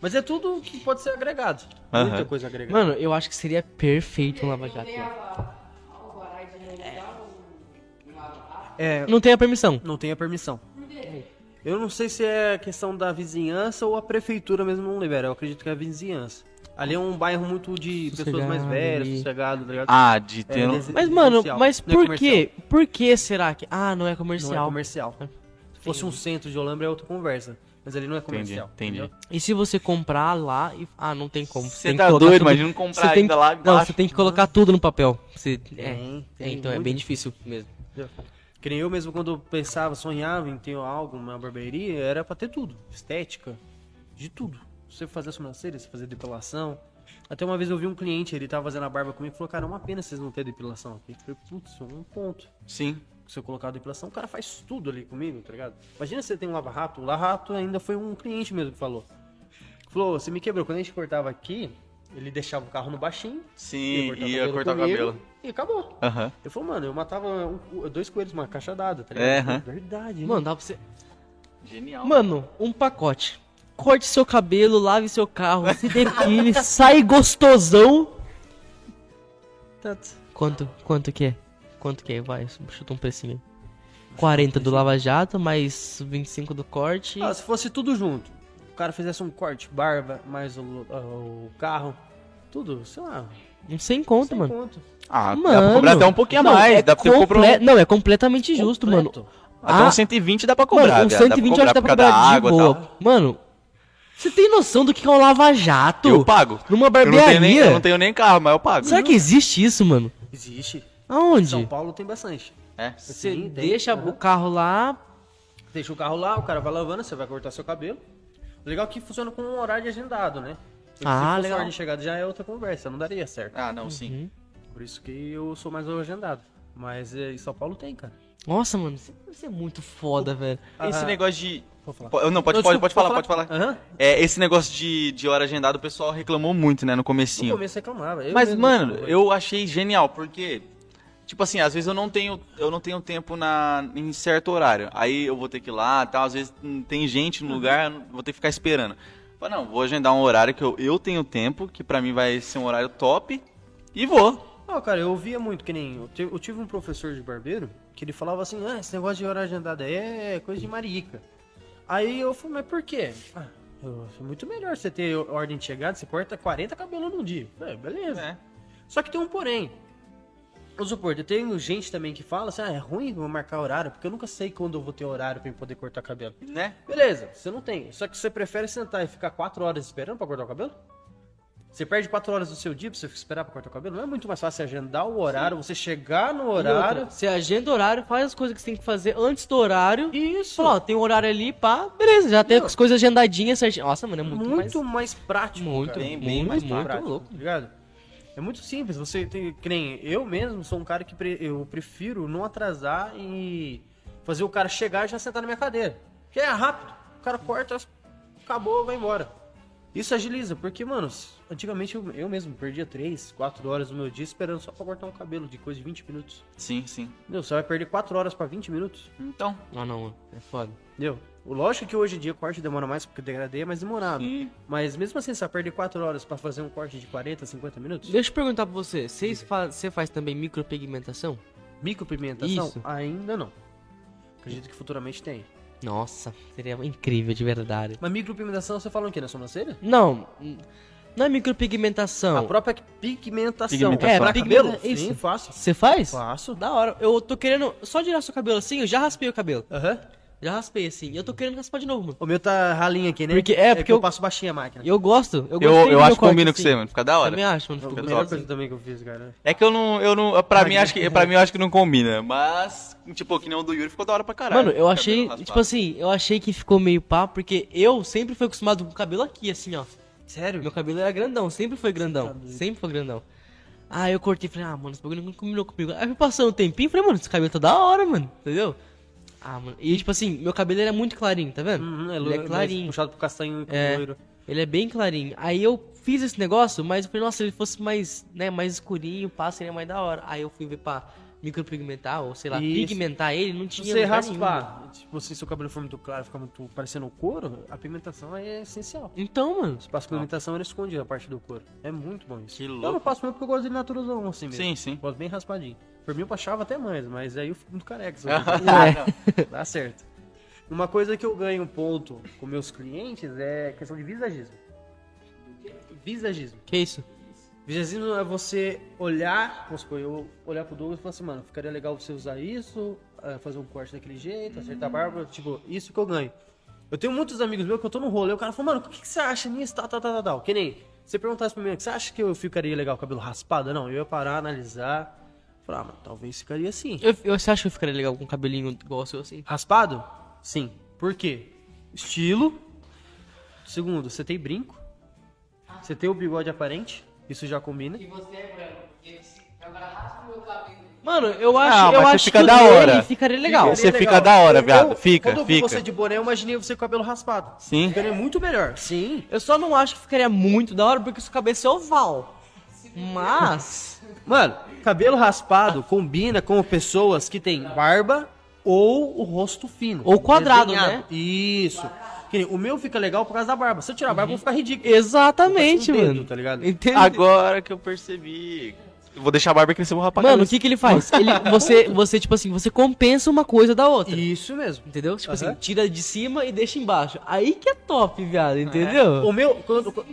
Mas é tudo que pode ser agregado. Muita Aham. coisa agregada. Mano, eu acho que seria perfeito um lava-jato. Tem É, Não tem a permissão. não tem a permissão. Eu não sei se é questão da vizinhança ou a prefeitura mesmo não libera. Eu acredito que é a vizinhança. Ali é um bairro muito de pessoas mais Sossegado velhas, ali. sossegado, tá ligado? Ah, de ter... É, um- Mas, mano, mas Não é por comercial. quê? Por que será que. Ah, não é Não é comercial. comercial. Se fosse um centro de Olambra é outra conversa. Mas ali não é Entendi, comercial. entendi. entendeu? E se você comprar lá e. Ah, não tem como. Você tem que tá doido, tudo- imagina comprar você tem ainda que- lá Não, embaixo. você tem que colocar tudo no papel. Você... É, Tem, é, tem então é bem difícil mesmo. Que nem eu mesmo quando pensava, sonhava em ter algo, uma barbearia, era pra ter tudo. Estética, de tudo. Você fazer sobrancelha, você fazer depilação. Até uma vez eu vi um cliente, ele tava fazendo a barba comigo e falou, cara, é uma pena vocês não terem depilação aqui. Eu falei, putz, um ponto. Sim. Se eu colocar a depilação, o cara faz tudo ali comigo, tá ligado? Imagina você tem um lava-rato. O lava-rato ainda foi um cliente mesmo que falou. Falou, você me quebrou. Quando a gente cortava aqui, ele deixava o carro no baixinho. Sim, ia cortar o comigo, cabelo. E acabou. Aham. Ele falou, mano, eu matava um dois coelhos numa caixa dada, tá ligado? É, Eu falei. Verdade, Mano, dá pra você. Genial. Mano, um pacote. Corte seu cabelo, lave seu carro, se depile, sai gostosão. Quanto, quanto que é? Quanto que é? Vai, chuta um precinho aí. 40 do Lava Jato, mais 25 do corte. Ah, se fosse tudo junto, o cara fizesse um corte, barba, mais o, o carro, tudo, sei lá, Uns 100 conto, sem mano. conto. Ah, dá Mano. pra cobrar até um pouquinho a Não, mais. é dá pra ter comprar comple- um, Não, é completamente justo, mano. Completo. até Ah, uns 120 dá pra cobrar. Mano, viado. 120 eu acho que dá pra cobrar de água boa. tal. Mano, você tem noção do que é um lava-jato? Eu pago. Numa Eu não, tenho nem, barbearia? eu não tenho nem carro, mas eu pago. Será que existe isso, mano? Existe. Aonde? São Paulo tem bastante. É. Você Sim, tem. deixa Aham. o carro lá. Deixa o carro lá, o cara vai lavando, você vai cortar seu cabelo. O legal é que funciona com um horário agendado, né? Porque Ah, se legal. ordem de chegada já é outra conversa, não daria certo. Ah, não, sim. Por isso que eu sou mais agendado. Mas é, em São Paulo tem, cara. Nossa, mano, isso isso é muito foda, velho. Esse Ah. negócio de... Vou falar. Não, pode, Não, pode, desculpa, pode falar, pode pode falar. Aham. É, esse negócio de, de hora agendada, o pessoal reclamou muito, né, no No comecinho. começo reclamava. eu Mas, mano, reclamava. eu achei genial, porque, tipo assim, às vezes eu não tenho, eu não tenho tempo na, em certo horário. Aí eu vou ter que ir lá tal, às vezes tem gente no lugar, vou ter que ficar esperando. Falei, não, vou agendar um horário que eu, eu tenho tempo, que pra mim vai ser um horário top, e vou. Não, cara, eu ouvia muito, que nem. Eu tive, um professor de barbeiro que ele falava assim: ah, esse negócio de hora agendada aí é coisa de marica. Aí eu falei, mas por quê? Ah, é muito melhor você ter ordem de chegada, você corta 40 cabelos num dia. É, beleza. É. Só que tem um porém. Vamos supor, eu tenho gente também que fala assim: ah, é ruim eu marcar horário, porque eu nunca sei quando eu vou ter horário pra poder cortar cabelo. Né? Beleza, você não tem. Só que você prefere sentar e ficar 4 horas esperando pra cortar o cabelo? Você perde 4 horas do seu dia pra você esperar pra cortar o cabelo? Não é muito mais fácil agendar o horário, você chegar no outra, horário. Você agenda o horário, faz as coisas que você tem que fazer antes do horário. Isso. Fala, ó, tem um horário ali, pá, beleza, já tem Não. as coisas agendadinhas certinho. Nossa, mano, é muito, muito, mais... mais... prático. Muito, cara. bem- muito, bem mais muito prático, louco. tá ligado? É muito simples. Você tem. Que nem eu mesmo sou um cara que pre- eu prefiro não atrasar e fazer o cara chegar e já sentar na minha cadeira. Que é rápido. O cara corta, acabou, vai embora. Isso agiliza, porque, mano, antigamente eu, eu mesmo perdia 3, 4 horas do meu dia esperando só pra cortar um cabelo de coisa de 20 minutos. Sim, sim. Entendeu? Você vai perder 4 horas pra 20 minutos. Então. Ah, não, mano. É foda. Entendeu? O Lógico que hoje em dia o corte demora mais porque o degradê é mais demorado. Sim. Mas mesmo assim, você vai perder 4 horas pra fazer um corte de 40, 50 minutos? Deixa eu perguntar pra você. Vocês fa- Você faz também micropigmentação? Micropigmentação? Isso. Ainda não. Acredito que futuramente tem. Nossa, seria incrível de verdade. Mas micropigmentação você fala o quê? Na sobrancelha? Não, não é micropigmentação. A própria pigmentação. Pigmentação. É, pra É, cabelo? pigmenta- Sim, isso. faço. Você faz? Faço. Da hora. Eu tô querendo só tirar seu cabelo assim, eu já raspei o cabelo. Aham. Já raspei assim. Eu tô querendo raspar de novo, mano. O meu tá ralinho aqui, né? Porque- é, porque eu, eu- passo baixinho a máquina. Eu gosto. Eu, Eu, eu acho que combina com assim. você, mano. Fica da hora. Também acho, mano. Ficou a melhor coisa também que eu fiz, cara. É que eu não, eu não, pra mim acho que, pra mim eu acho que não combina, mas tipo, que nem o do Yuri ficou da hora pra caralho. Mano, eu achei, tipo assim, eu achei que ficou meio pá, porque eu sempre fui acostumado com o cabelo aqui, assim, ó. Sério? Meu cabelo era grandão, sempre foi grandão. tá sempre foi grandão. Aí eu cortei e falei, ah, mano, esse bagulho não combinou comigo. Aí foi passando um tempinho e falei, mano, esse cabelo tá da hora, mano. Entendeu? Ah, mano. E tipo assim, meu cabelo era muito clarinho, tá vendo? Uhum, é, Ele é mais clarinho. Puxado pro castanho e pro É. loiro. Ele é bem clarinho. Aí eu fiz esse negócio, mas eu falei, nossa, se ele fosse mais, né, mais escurinho, pá, seria mais da hora. Aí eu fui ver pra micropigmentar, ou sei lá, Isso. pigmentar ele, não tinha você lugar nenhum, raspar, tipo, se seu cabelo for muito claro, ficar muito parecendo o couro, a pigmentação é essencial. Então, mano. Se passa pigmentação, ele esconde a parte do couro. É muito bom isso. Que Eu não louco. passo mesmo porque eu gosto de naturalzão assim mesmo. Sim, sim. Gosto bem raspadinho. Por mim eu passava até mais, mas aí eu fico muito careca. É. Dá certo. Uma coisa que eu ganho um ponto com meus clientes é questão de visagismo. Visagismo. Que isso? Visagismo é você olhar, vamos supor, eu olhar pro Douglas e falar assim, mano, ficaria legal você usar isso, eh, fazer um corte daquele jeito, acertar a barba, tipo, isso que eu ganho. Eu tenho muitos amigos meus que eu tô no rolê, o cara fala, mano, o que, que você acha nisso, tal, tal, tal, tal, tal. Que nem, você perguntasse pra mim, você acha que eu ficaria legal com o cabelo raspado? Não, eu ia parar, analisar, falar, ah, mas talvez ficaria assim. Eu, eu, você acha que eu ficaria legal com um cabelinho igual o seu assim? Raspado? Sim. Por quê? Estilo. Segundo, você tem brinco. Você tem o bigode aparente. Isso já combina. E você é branco. Porque se agora raspa o meu cabelo. Mano, eu acho, Ah, eu você acho fica que da dele hora. ficaria legal. Você Ficaria fica legal. da hora, viado. eu- Fica, Quando eu fica. você de boné, eu imaginei você com o cabelo raspado. Sim. Ficaria muito melhor. Sim. Eu só não acho que ficaria muito da hora porque sua cabeça é oval. Mas. Mano, cabelo raspado combina com pessoas que têm barba ou o rosto fino. Ou quadrado, Desenhado. né? Isso. O meu fica legal por causa da barba. Se eu tirar a barba, eu vou ficar ridículo. Exatamente, Um dedo, mano. tá ligado? Entende? Agora que eu percebi. Eu vou deixar a barba crescer, vou rapar Mano, o que que ele faz? Ele, você, você, tipo assim, você compensa uma coisa da outra. Isso mesmo. Entendeu? Tipo Aham. assim, tira de cima e deixa embaixo. Aí que é top, viado, entendeu? O meu, quando, quando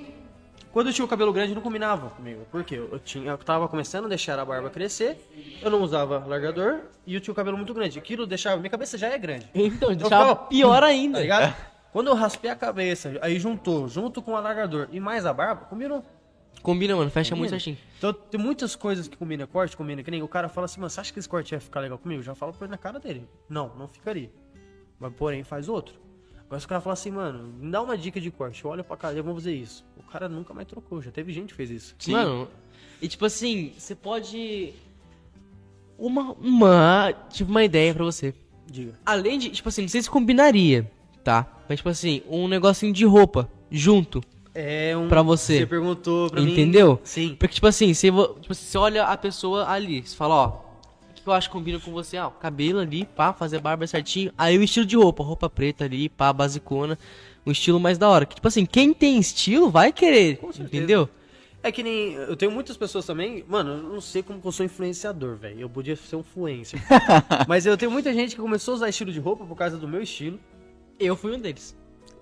eu tinha o cabelo grande, não combinava comigo. Por quê? Eu, tinha, eu tava começando a deixar a barba crescer, eu não usava largador e eu tinha o cabelo muito grande. Aquilo deixava. Minha cabeça já é grande. Então, deixava ficava- pior Tá ainda. ligado? Quando eu raspei a cabeça, aí juntou, junto com o alargador e mais a barba, combinou. Combina, mano, fecha muito Combina. certinho. Então tem muitas coisas que combina corte, combina que nem o cara fala assim, mano, você acha que esse corte ia ficar legal comigo? Eu já falo na cara dele. Não, não ficaria. Mas porém faz outro. Agora se o cara fala assim, mano, me dá uma dica de corte, eu olho pra cara, vamos fazer isso. O cara nunca mais trocou, já teve gente que fez isso. Sim. Mano, e tipo assim, você pode. Uma. Uma. Tive uma ideia pra você. Diga. Além de, tipo assim, não sei se combinaria, tá? Mas, tipo assim, um negocinho de roupa junto. É um. Pra você. Você perguntou pra mim. Entendeu? Sim. Porque, tipo assim, você, vo- tipo assim, você olha a pessoa ali, você fala, ó, o que eu acho que combina com você? Ah, o cabelo ali, pá, fazer a barba certinho. Aí o estilo de roupa, roupa preta ali, pá, basicona. Um estilo mais da hora. Que, tipo assim, quem tem estilo vai querer, entendeu? É que nem. Eu tenho muitas pessoas também. Mano, eu não sei como que eu sou influenciador, velho. Eu podia ser um influencer. Mas eu tenho muita gente que começou a usar estilo de roupa por causa do meu estilo. Eu fui um deles.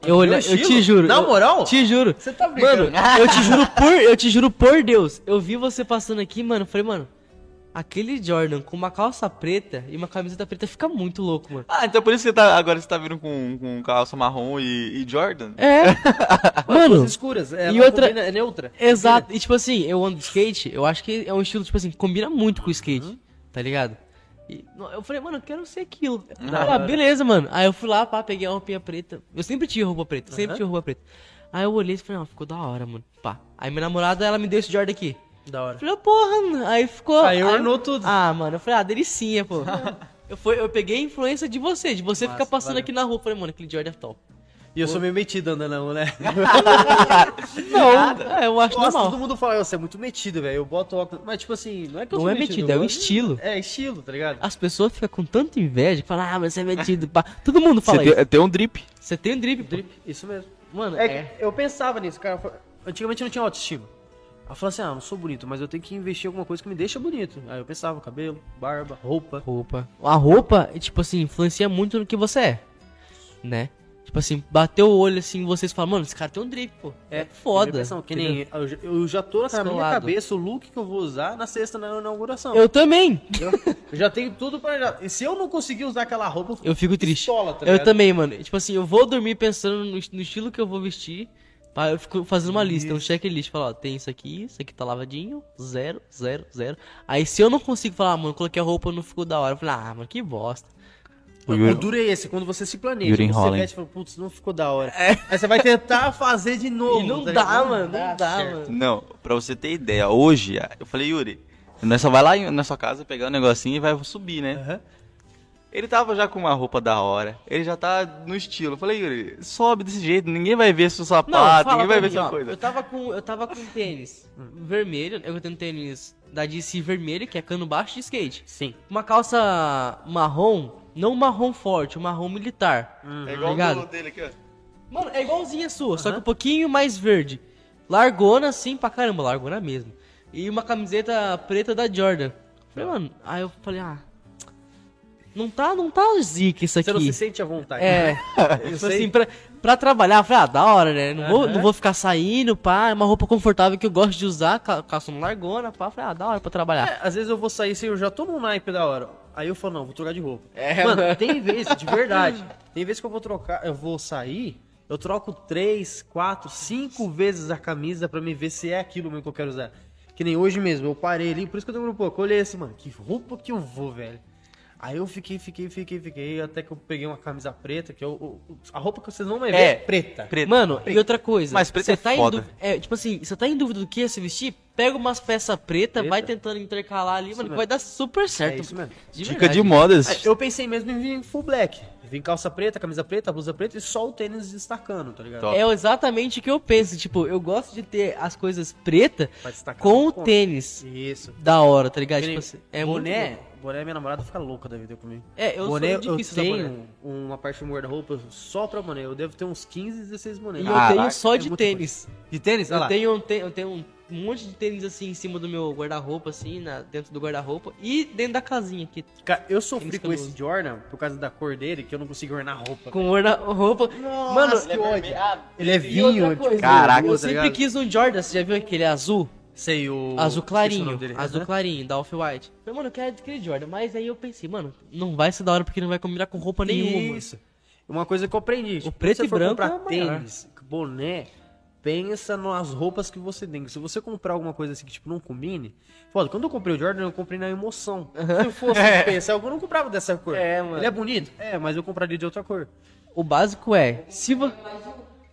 Eu, meu eu te juro. Na eu- moral? Te juro. Você tá Mano, eu te juro por, eu te juro por Deus. Eu vi você passando aqui, mano, eu falei, mano, aquele Jordan com uma calça preta e uma camiseta preta fica muito louco, mano. Ah, então por isso que você tá, agora você tá vindo com, com calça marrom e, e Jordan? É. Mano, mano, escuras. É, e outra- combina- É neutra. exato. E tipo assim, eu ando de skate, eu acho que é um estilo, tipo assim, que combina muito com o skate, Uhum. tá ligado? E eu falei, mano, eu quero ser aquilo. Da Ah, beleza, mano. Aí eu fui lá, pá, peguei uma roupinha preta. Eu sempre tinha roupa preta, sempre Aham. tinha roupa preta. Aí eu olhei e falei, não, ficou da hora, mano. Pá. Aí minha namorada, ela me deu esse Jordan aqui. Da hora. Eu falei, porra, mano. aí ficou. Aí ornou tudo. Ah, mano, eu falei, ah, delicinha, pô. eu, fui, eu peguei a influência de você, de você ficar passando valeu. aqui na rua. Falei, mano, aquele Jordan é top. E eu sou meio metido andando, né? Não, é, eu acho Nossa, normal. todo mundo fala, você é muito metido, velho. Eu boto óculos. Mas, tipo assim, não é que eu Não sou é metido, eu é o gosto- estilo. É estilo, tá ligado? As pessoas ficam com tanta inveja que falam, ah, mas você é metido. pá. Todo mundo fala Você isso. tem, tem um drip. Você tem um drip, pô. Drip, isso mesmo. Mano, É, é. eu pensava nisso, cara. Antigamente eu não tinha autoestima. Eu falava assim, ah, não sou bonito, mas eu tenho que investir em alguma coisa que me deixa bonito. Aí eu pensava, cabelo, barba, roupa. Roupa. A roupa, tipo assim, influencia muito no que você é. Né? Tipo assim, bateu o olho assim, vocês falam, mano, esse cara tem um drip, pô. É, foda. Impressão, Que nem, eu, já- eu já tô na minha cabeça o look que eu vou usar na sexta na inauguração. Eu também. Eu, eu já tenho tudo pra. E se eu não conseguir usar aquela roupa, eu fico, Eu fico triste. pistola, tá eu também, mano. Tipo assim, eu vou dormir pensando no, no estilo que eu vou vestir. Pá, eu fico fazendo uma lista, um checklist. Falar, ó, tem isso aqui, isso aqui tá lavadinho, zero, zero, zero. Aí se eu não consigo falar, ah, mano, coloquei a roupa não ficou da hora. Eu falei, ah, mano, que bosta. O O duro é esse, quando você se planeja. Yuri você hein? veste e fala, putz, não ficou da hora. Aí você vai tentar fazer de novo. E não tá dá, ligado? mano, não dá, certo. mano. Não, pra você ter ideia, hoje, eu falei, Yuri, nós só vai lá em- na sua casa pegar um negocinho e vai subir, né? Aham. Ele tava já com uma roupa da hora, ele já tá no estilo. Eu falei, Yuri, sobe desse jeito, ninguém vai ver seu sapato, ninguém vai ver mim, sua ó, coisa. Eu tava com, eu tava com tênis vermelho, eu tenho tênis da DC vermelho, que é cano baixo de skate. Sim. Uma calça marrom, não marrom forte, um marrom militar. É igual Ligado? o dele aqui, ó. Mano, é igualzinha a sua, só que um pouquinho mais verde. Largona assim pra caramba, largona mesmo. E uma camiseta preta da Jordan. Falei, mano, aí eu falei, ah. Não tá, não tá zica isso aqui. Você não se sente à vontade. É, Eu tipo sei. assim, pra, pra trabalhar, eu falei, ah, da hora, né? Não, vou, Aham. não vou ficar saindo, pá, é uma roupa confortável que eu gosto de usar, ca- calça uma largona, pá, falei, ah, da hora pra trabalhar. É, às vezes eu vou sair assim, eu já tô num naipe da hora. Aí eu falo, não, vou trocar de roupa. É, mano, mano. tem vezes, de verdade. Tem vezes que eu vou trocar, eu vou sair, eu troco três, quatro, cinco vezes a camisa pra me ver se é aquilo mesmo que eu quero usar. Que nem hoje mesmo, eu parei ali, por isso que eu demorei um pouco. Eu olhei assim, mano, que roupa que eu vou, velho. Aí eu fiquei, fiquei, fiquei, fiquei, até que eu peguei uma camisa preta, que eu, o- a roupa que vocês não vão ver É, é preta. Preto. Mano, e outra coisa, Mas você é tá em foda. dúvida, é, tipo assim, você tá em dúvida do que ia se vestir, pega umas peças pretas, Preta. vai tentando intercalar ali, mano, que mesmo. vai dar super certo. É isso mesmo. Dica verdade. de modas. É, Eu pensei mesmo em vir full black. Vim calça preta, camisa preta, blusa preta e só o tênis destacando, tá ligado? Top. É exatamente o que eu penso, tipo, eu gosto de ter as coisas pretas com o tênis Isso. da hora, tá ligado? Que nem Tipo assim, é muito boné, bom. Boné, minha namorada fica louca da vida comigo. É, eu boné, sou difícil eu usar boné. tenho uma parte do meu guarda-roupa só pra boné. Eu devo ter uns 15, 16 bonés. E Caraca, eu tenho só é de muito tênis. De tênis? Olha Eu lá. tenho, um te- eu tenho um monte de tênis assim em cima do meu guarda-roupa, assim, na, dentro do guarda-roupa e dentro da casinha aqui. Cara, eu sofri com eu esse. Jordan por causa da cor dele, que eu não consigo ornar roupa. Com guarda-roupa. Mano, que ódio. Ele é e vinho, outra coisa, Caraca, eu tá sempre ligado? quis um Jordan, você já viu aquele azul? Sei, o... azul o clarinho, dele. azul Aham. clarinho, da Off-White. Mano, eu quero aquele Jordan, mas aí eu pensei, mano, não vai ser da hora porque não vai combinar com roupa nenhuma. Isso. Uma coisa que eu aprendi. tipo, preto e branco comprar é o tênis, boné, pensa nas roupas que você tem. Se você comprar alguma coisa assim que tipo não combine, foda. Quando eu comprei o Jordan, eu comprei na emoção. Se eu fosse pensar, eu não comprava dessa cor. É, mano. Ele é bonito? É, mas eu compraria de outra cor. O básico é, se vo...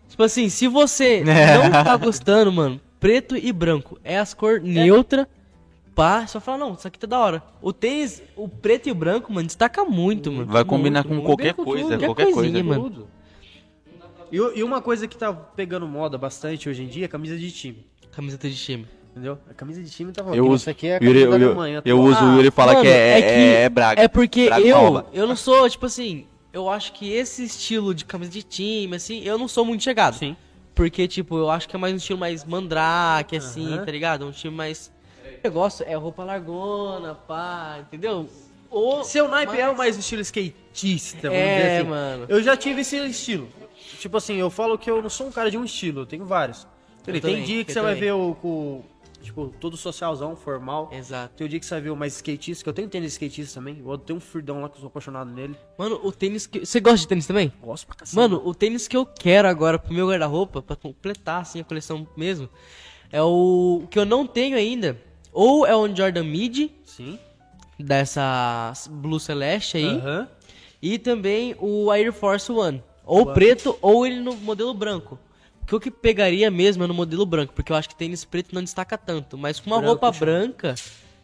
Tipo assim, se você É. não tá gostando, mano, preto e branco é as cor neutra, pá, só fala, não, isso aqui tá da hora. O tênis, o preto e o branco, mano, destaca muito, mano. Vai combinar Muito, com qualquer coisa, qualquer coisinha, coisa. mano. Tudo. E, e uma coisa que tá pegando moda bastante hoje em dia é camisa de time. Camiseta de time. Entendeu? A camisa de time tava Eu uso. Essa aqui é a o Yuri, camisa da eu, Alemanha. eu uso, o Yuri fala Mano, que é, que- é, é Braga. É porque Braga eu, eu não sou, tipo assim, eu acho que esse estilo de camisa de time, assim, eu não sou muito chegado. Sim. Porque, tipo, eu acho que é mais um estilo mais mandrake, assim, Aham. tá ligado? Um estilo mais. O negócio é roupa largona, pá, entendeu? Ou. Seu naipe mas- é o mais estilo skatista, vamos É, dizer assim. mano. Eu já tive esse estilo. Tipo assim, eu falo que eu não sou um cara de um estilo, eu tenho vários. Ele tem também, dia que eu você vai também. ver o, o- tipo, todo socialzão, formal. Exato. Tem o dia que você vai ver o mais skatista, que eu tenho tênis skatista também. Eu tenho um firdão lá que eu sou apaixonado nele. Mano, o tênis que. Você gosta de tênis também? Gosto pra cacete. Mano, o tênis que eu quero agora pro meu guarda-roupa, pra completar assim a coleção mesmo, é o que eu não tenho ainda. Ou é um Jordan Mid, Sim. dessa Blue Celeste aí, Aham. e também o Air Force One. Ou preto, ou ele no modelo branco. O que pegaria mesmo é no modelo branco, porque eu acho que tênis preto não destaca tanto. Mas com uma Branco, roupa branca,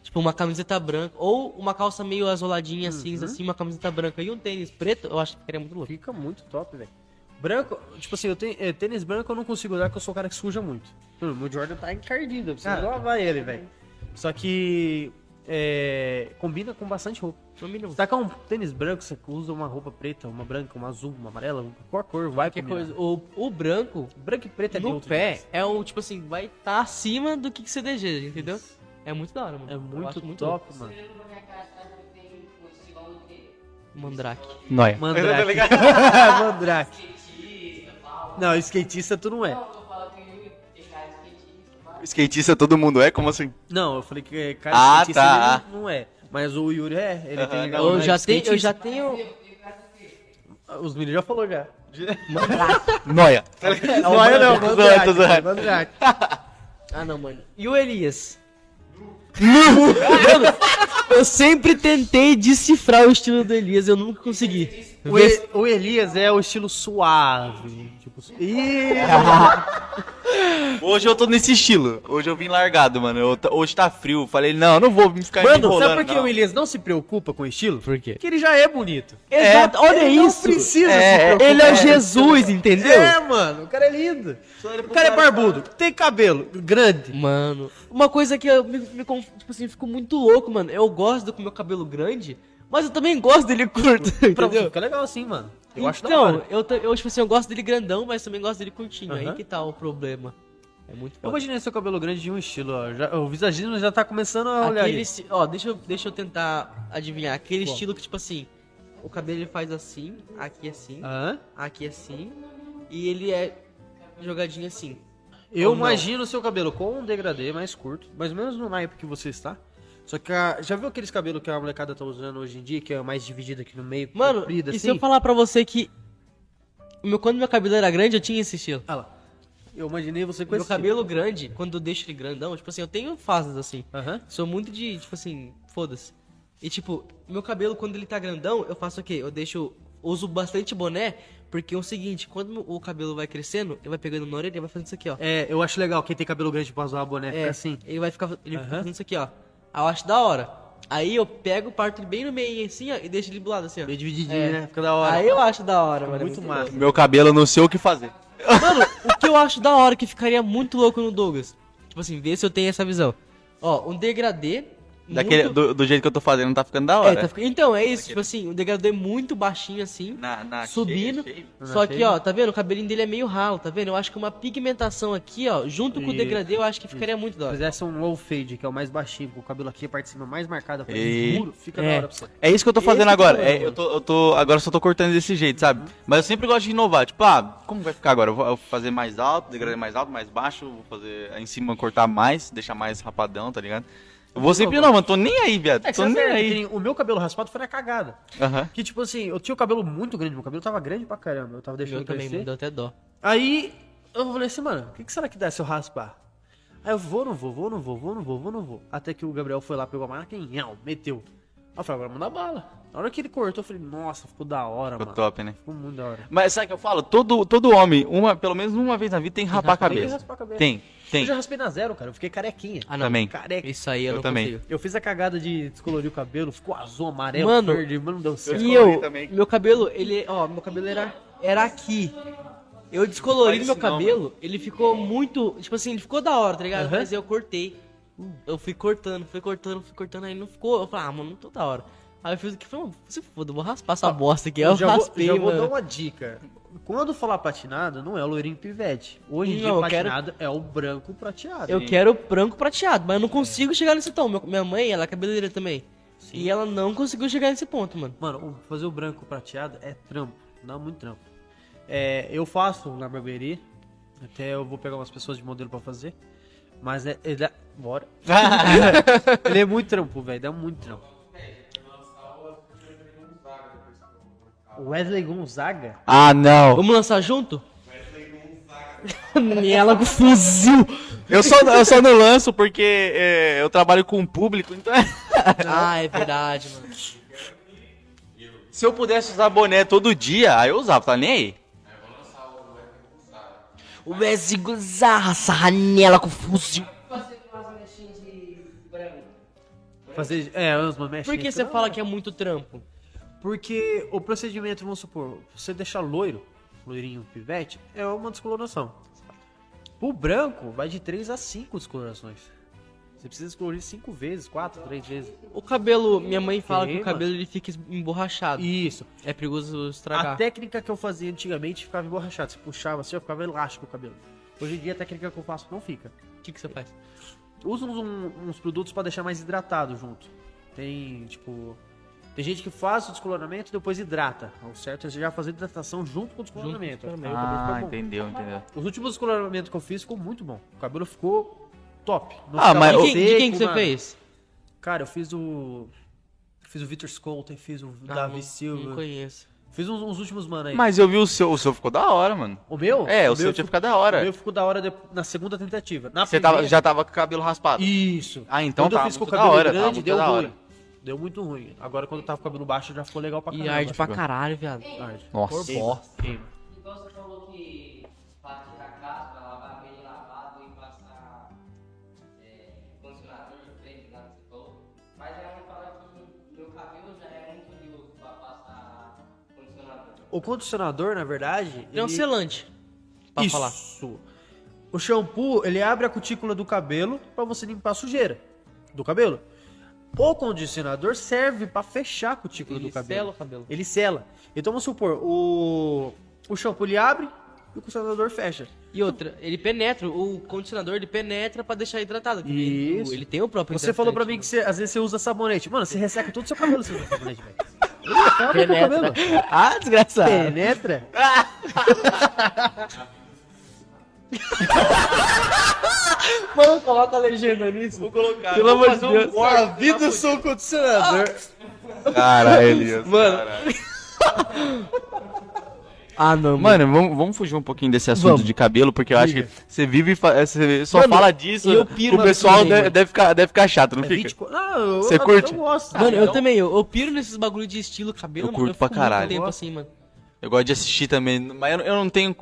tipo uma camiseta branca, ou uma calça meio azoladinha Uhum. cinza assim, uma camiseta branca e um tênis preto, eu acho que ficaria muito louco. Fica muito top, velho. Branco, tipo assim, eu tenho é, tênis branco eu não consigo usar porque eu sou um cara que suja muito. Mano, meu Jordan tá encardido, eu preciso Cara. lavar ele, velho. Só que é, combina com bastante roupa. Você tá com um tênis branco, você usa uma roupa preta, uma branca, uma azul, uma amarela, qualquer cor, vai Qualquer combinar. coisa. O, o branco, Branco e preto é no neutro pé, é o, tipo assim, vai estar acima do que, que você deseja, entendeu? É muito da hora, mano. É muito, acho top, mano. Mandrake. Noia. Mandrake. Mandrake. Não, skatista tu não é. Skatista, todo mundo é? Como assim? Não, eu falei que cara Ah, skatista tá. não, não é. Mas o Yuri é, ele Aham, tem não, Eu não, já, tenho, eu já tenho. Os meninos já falou já. Noia. Não é não, Tô zoando, tô zoando. Mandrake. Ah, não, mano. E o Elias? mano, eu sempre tentei decifrar o estilo do Elias, eu nunca consegui. O, E- o Elias é o estilo suave. Ih, Hoje eu tô nesse estilo. Hoje eu vim largado, mano. Eu hoje tá frio. Falei, não, não vou me ficar Mano, enrolando, sabe por que não. o Elias não se preocupa com o estilo? Por quê? Porque ele já é bonito. Exato, olha ele isso. Não precisa É, se preocupar. Ele é o Jesus, entendeu? É, mano, o cara é lindo. O cara é barbudo, tem cabelo grande. Mano, uma coisa que eu me, me tipo assim, fico muito louco, mano. Eu gosto do meu cabelo grande, mas eu também gosto dele curto, Pra você fica legal assim, mano. Eu acho da então, hora. eu, ta- eu, tipo assim, eu gosto dele grandão, mas também gosto dele curtinho. Aí Aham. que tá o problema. É muito Eu imaginei seu cabelo grande de um estilo, ó. Já- o visagismo já tá começando a olhar Aquele aí. esti- Ó, deixa eu, deixa eu tentar adivinhar. Aquele estilo que, tipo assim, o cabelo ele faz assim, aqui assim, Hã? aqui assim, e ele é jogadinho assim. Eu Ou não? imagino o seu cabelo com um degradê mais curto, mais ou menos no naipe que você está. Só que a- já viu aqueles cabelos que a molecada tá usando hoje em dia, que é mais dividido aqui no meio, Mano, comprido e assim? se eu falar pra você que meu, quando meu cabelo era grande, eu tinha esse estilo. Ah lá. Eu imaginei você com meu esse cabelo grande, quando eu deixo ele grandão, tipo assim, eu tenho fases assim. Sou muito de, tipo assim, foda-se. E tipo, meu cabelo quando ele tá grandão, eu faço o quê? Eu deixo. Uso bastante boné, porque é o seguinte, quando o cabelo vai crescendo, ele vai pegando na orelha e vai fazendo isso aqui, ó. É, eu acho legal quem tem cabelo grande pra usar boné, É, assim. Ele vai ficar. Ele fica fazendo isso aqui, ó. Aí eu acho da hora. Aí eu pego, parto ele bem no meio assim, ó, e deixo ele do lado assim, ó. Meio divididinho, É. né? Fica da hora. Aí eu acho da hora, mano. é muito massa. Meu cabelo, eu não sei o que fazer. Mano, o que eu acho da hora que ficaria muito louco no Douglas. Tipo assim, vê se eu tenho essa visão. Ó, um degradê. Daquele, muito... do, do jeito que eu tô fazendo, tá ficando da É, hora. tá fic- Então, é isso, tipo assim, um degradê muito baixinho assim, Na, na subindo. cheia, cheia. Só Na que, cheia. ó, tá vendo? O cabelinho dele é meio ralo, tá vendo? Eu acho que uma pigmentação aqui, ó, junto com o Isso. degradê, eu acho que ficaria muito da hora. Fizesse um low fade, que é o mais baixinho, com o cabelo aqui, a parte de cima mais marcada, pra E- escuro, fica É. da hora pra você. É isso que eu tô Esse fazendo que agora. eu tô É, eu, tô, eu tô. Agora eu só tô cortando desse jeito, sabe? Mas eu sempre gosto de inovar. Tipo, ah, como vai ficar agora? Eu vou, eu vou fazer mais alto, degradê mais alto, mais baixo, vou fazer aí em cima cortar mais, deixar mais rapadão, tá ligado? Eu vou sempre inovar, tô nem aí, viado. É que tô nem aí. o meu cabelo raspado foi na cagada. Aham. Que tipo assim, eu tinha o cabelo muito grande, meu cabelo tava grande pra caramba, eu tava deixando meu também me deu até dó. Aí eu falei assim, mano, o que, que será que dá se eu raspar? Aí eu vou, não vou, vou, não vou, vou, não vou, vou, não vou. Até que o Gabriel foi lá, pegou a máquina e nhau, meteu. Aí eu falei, agora manda bala. Na hora que ele cortou, eu falei, nossa, ficou da hora, Ficou mano. top, né? Ficou muito da hora. Mas sabe o que eu falo? Todo, todo homem, uma, pelo menos uma vez na vida, tem que rapar a Tem que cabeça. raspar a cabeça. Tem, tem. Eu já raspei na zero, cara, eu fiquei carequinha. Ah, não. Também. Careca. Isso aí eu, Eu não também. consigo. Eu fiz a cagada de descolorir o cabelo, ficou azul, amarelo, Mano, verde, mas não deu certo. E eu, também. meu cabelo, ele, ó, meu cabelo era, era aqui. Eu descolori meu isso não, cabelo, ele ficou muito, tipo assim, ele ficou da hora, tá ligado? Aham. Mas eu cortei. Eu fui cortando, fui cortando, fui cortando, aí não ficou. Eu falei, ah, mano, não tô da hora. Aí eu fiz o que? Falei, mano, se foda, eu vou raspar essa bosta aqui. Aí eu já raspei, vou, já vou mano. dar uma dica. Quando falar patinado, não é o loirinho pivete. Hoje em dia, eu quero- patinado é o branco prateado. Eu quero branco prateado, mas eu não consigo chegar nesse tom. Meu- minha mãe, ela é cabeleireira também. E ela não conseguiu chegar nesse ponto, mano. Mano, o- fazer o branco prateado é trampo. Dá muito trampo. É, eu faço na barbearia. Até eu vou pegar umas pessoas de modelo pra fazer. Mas é. Ele é bora. ele é muito trampo, velho. Dá muito trampo. Wesley Gonzaga? Ah, não. Vamos lançar junto? ela com fuzil. Eu só, eu só não lanço porque é, eu trabalho com o público, então é- ah, é verdade, mano. Se eu pudesse usar boné todo dia, aí eu usava, tá nem aí. O Wesley Gonzaga, essa ranela com fuzil. Você faz uma mexinha de branco. Fazer. É, umas mechas. Por que você fala que é muito trampo? Porque o procedimento, vamos supor, você deixar loiro, loirinho pivete, é uma descoloração. Pro branco, vai de 3 a 5 descolorações. Você precisa descolorir 5 vezes, 4, 3 vezes. O cabelo, minha mãe fala que o cabelo ele fica emborrachado. Isso. É perigoso estragar. A técnica que eu fazia antigamente ficava emborrachado. Você puxava assim, ficava elástico o cabelo. Hoje em dia a técnica que eu faço não fica. O que, que você faz? Usa uns, uns produtos pra deixar mais hidratado junto. Tem, tipo. Tem gente que faz o descoloramento e depois hidrata. O certo é você já fazer hidratação junto com o descoloramento. Aí o Ah, bom. entendeu, entendeu. Os últimos descoloramentos que eu fiz ficou muito bom. O cabelo ficou top. Não Ah, mas De quem, quem que você fez? Cara, eu fiz o. Fiz o Victor Scolten, fiz o Ah, Davi não- Silva. Não conheço. Fiz uns, uns últimos mano aí. Mas eu vi o seu, o seu ficou da hora, mano. O meu? É, o seu meu tinha ficado da hora. O meu ficou da hora de- na segunda tentativa. Na Você tava, primeira- já tava com o cabelo raspado. Isso. Ah, então quando eu tá fiz com o cabelo hora, tá grande, muito deu da ruim. Deu muito ruim. Agora quando eu tava com o cabelo baixo já ficou legal pra E caramba. arde pra caralho, viado. Arde. Nossa. Queima, queima. Igual você falou que pra tirar casca, lavar bem lavado e passar é, condicionador, creme, lá que você falou. Mas ela vai falar que meu cabelo já é muito liso pra passar condicionador. O condicionador, na verdade. É um ele- selante. Pra Isso. falar. O shampoo, ele abre a cutícula do cabelo pra você limpar a sujeira do cabelo. O condicionador serve pra fechar a cutícula Ele do cabelo. sela o cabelo. Ele sela. Então vamos supor, o o shampoo ele abre e o condicionador fecha. E outra, ele penetra, o condicionador ele penetra pra deixar hidratado. porque Ele, Isso. ele tem o próprio Você falou pra mim hidratante. que você, às vezes você usa sabonete. Mano, você resseca todo o seu cabelo se você usa sabonete, velho. Ele penetra. Ah, desgraçado. Penetra? Mano, coloca a legenda nisso. Vou colocar. Pelo amor de Deus. A vida eu sou o condicionador. Caralho, Elias. Mano. caralho. Ah, não, mano. Mano, vamos, vamos fugir um pouquinho desse assunto Vamos. de cabelo, porque eu acho que você vive e você só Mano, fala disso, e eu piro o pessoal também, deve, mano. deve ficar, deve ficar chato, não É fica? 24... Não, eu, Você eu- curte? Eu gosto. Mano, eu Então, também, eu, eu piro nesses bagulho de estilo cabelo, Eu mano. curto pra fico muito caralho. tempo Eu assim, mano. Eu gosto de assistir também, mas eu, eu não tenho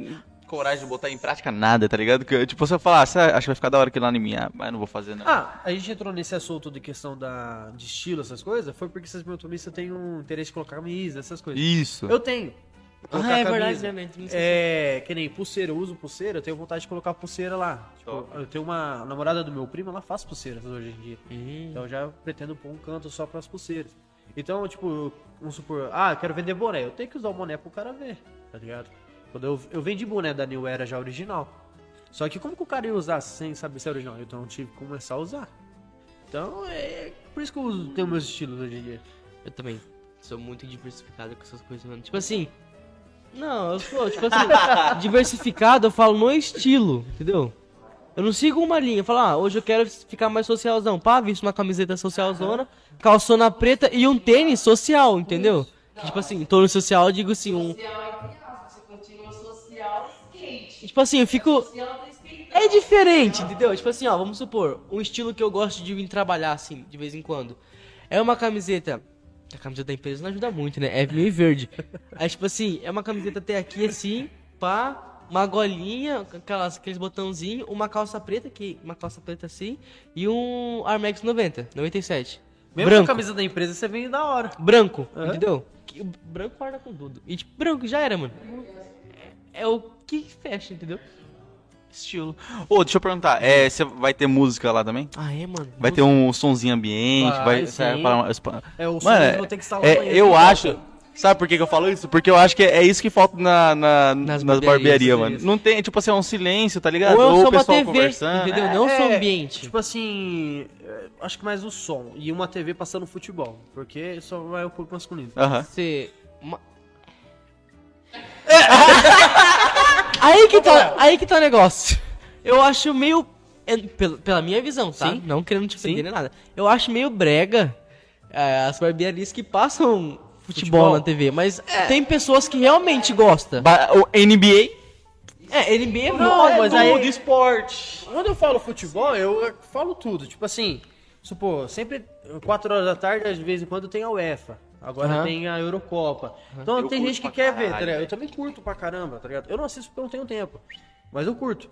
coragem de botar em prática nada, tá ligado? Que, tipo, se eu falar, ah, você acha que vai ficar da hora aquilo lá em mim, ah, mas não vou fazer não. Ah, a gente entrou nesse assunto de questão da, de estilo, essas coisas, foi porque vocês perguntaram se eu tenho um interesse de colocar camisa, essas coisas. Isso. Eu tenho. Colocar Ah, é camisa. verdade, né? Sei É, que nem pulseira, eu uso pulseira, eu tenho vontade de colocar pulseira lá. Tipo, eu tenho uma namorada do meu primo, ela faz pulseiras hoje em dia. Hum. Então eu já pretendo pôr um canto só pras pulseiras. Então, tipo, vamos supor, ah, eu quero vender boné, eu tenho que usar o boné pro cara ver, tá ligado? Quando eu, eu vendi boné da New Era já original. Só que como que o cara ia usar sem saber se é original? Então eu tive que começar a usar. Então é por isso que eu uso- tenho meus estilos hoje em dia. Eu também sou muito diversificado com essas coisas, mano. Tipo assim. Não, eu sou, tipo assim, diversificado eu falo no estilo, entendeu? Eu não sigo uma linha, eu falo, ah, hoje eu quero ficar mais socialzão. Pá, visto uma camiseta socialzona, calçona preta e um tênis social, entendeu? Tipo assim, tô no social, eu digo assim, um. Tipo assim, eu fico. É diferente, entendeu? Tipo assim, ó, vamos supor, um estilo que eu gosto de vir trabalhar, assim, de vez em quando. É uma camiseta. A camiseta da empresa não ajuda muito, né? É meio verde. Aí, tipo assim, é uma camiseta até aqui, assim, pá, uma golinha, aquelas, aqueles botãozinhos, uma calça preta, que, uma calça preta assim, e um Armex 90, 97. Mesmo branco. com a camisa da empresa, você vende da hora. Branco, Aham. entendeu? Que- branco guarda com tudo. E tipo, branco já era, mano. É, é o que fecha, entendeu? Estilo. Ô, deixa eu perguntar, é, você vai ter música lá também? Ah, é, mano. Vai ter um sonzinho ambiente, Vai, vai... para É, o som Mano, eu vou ter que instalar é, eu que acho... Sabe por que, que eu falo isso? Porque eu acho que é isso que falta na, na- nas, Nas barbearias, mano. Não tem, tipo assim, é um silêncio, tá ligado? Ou é só o uma pessoal TV, conversando. entendeu? É, Não só É, ambiente. Tipo assim, é, acho que mais o som e uma TV passando futebol, porque só vai o público masculino. Aham. Você. uma- aí que tá, aí que tá o negócio. Eu acho meio é, pela, pela minha visão, tá? Sim. Não querendo te ofender nem nada. Eu acho meio brega é, as barbearias que passam futebol, Futebol. na TV, mas tem pessoas que realmente gostam. Ba- O NBA É, NBA é Não, moda, mas tudo, aí- esporte. Quando eu falo futebol, eu falo tudo. Tipo assim, supor, sempre 4 horas da tarde, de vez em quando tem a UEFA. Agora Aham. tem a Eurocopa. Então Eu tem gente que quer ver, caralho, tá ligado? Eu também curto pra caramba, tá ligado? Eu não assisto porque eu não tenho tempo. Mas eu curto.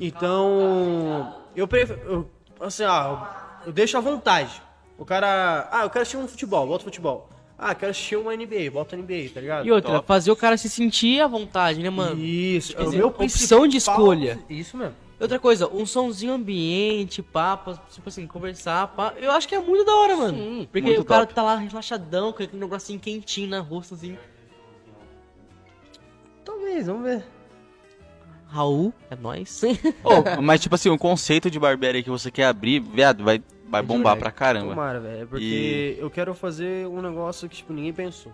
Então, eu prefiro. eu- assim, ah, eu deixo à vontade. O cara. Ah, eu quero assistir um futebol, outro futebol. Ah, quero assistir uma NBA, bota NBA, tá ligado? E outra, Top. fazer o cara se sentir à vontade, né, mano? Isso, é o dizer, meu opção de escolha. Isso mesmo. Outra coisa, um somzinho ambiente, papo, tipo assim, conversar, pá. Eu acho que é muito da hora, mano. Sim, Porque muito o cara top. tá lá relaxadão, com aquele negocinho quentinho na rosto, assim. Talvez, vamos ver. Raul, é nóis. Ô, mas tipo assim, o conceito de barbearia que você quer abrir, viado, vai, vai bombar pra caramba. Tomara, velho. é Porque eu quero fazer um negócio que, tipo, ninguém pensou.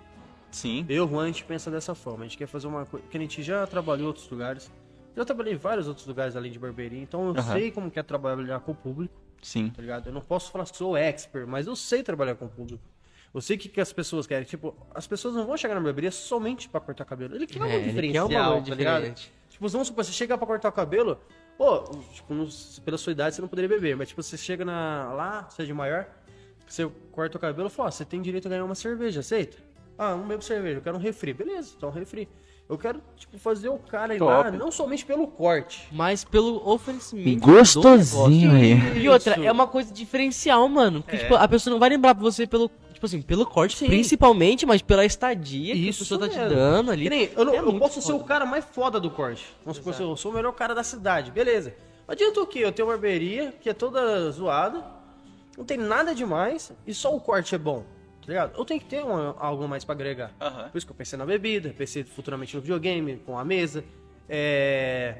Sim. Eu, Juan, a gente pensa dessa forma. A gente quer fazer uma coisa. Porque a gente já trabalhou em outros lugares. Já trabalhei em vários outros lugares além de barbearia. Então eu Aham. sei como que é trabalhar com o público, Sim. tá ligado? Eu não posso falar que sou expert, mas eu sei trabalhar com o público. Eu sei o que, que as pessoas querem. Tipo, as pessoas não vão chegar na barbearia somente pra cortar cabelo. Ele quer um É, ele quer um diferencial, tá ligado? diferente. Tipo, vamos supor, você chegar pra cortar o cabelo, pô, tipo, pela sua idade você não poderia beber, mas tipo, você chega na, lá, você é de maior, você corta o cabelo e fala, ó, você tem direito a ganhar uma cerveja, aceita? Ah, não bebo cerveja, eu quero um refri. Beleza, então refri. Eu quero, tipo, fazer o cara ir lá, não somente pelo corte. Mas pelo oferecimento. Gostosinho do aí. E outra, é uma coisa diferencial, mano. Porque, É. tipo, a pessoa não vai lembrar pra você pelo. Tipo assim, pelo corte, Sim. principalmente, mas pela estadia que Isso a pessoa tá te dando ali. Que nem, eu, não- É eu posso ser o foda. cara mais foda do corte. Vamos supor, eu sou o melhor cara da cidade, beleza. Não adianta o quê? Eu tenho uma barbearia que é toda zoada, não tem nada demais e só o corte é bom, tá ligado? Eu tenho que ter uma- algo mais pra agregar. Aham. Por isso que eu pensei na bebida, pensei futuramente no videogame, com a mesa. É...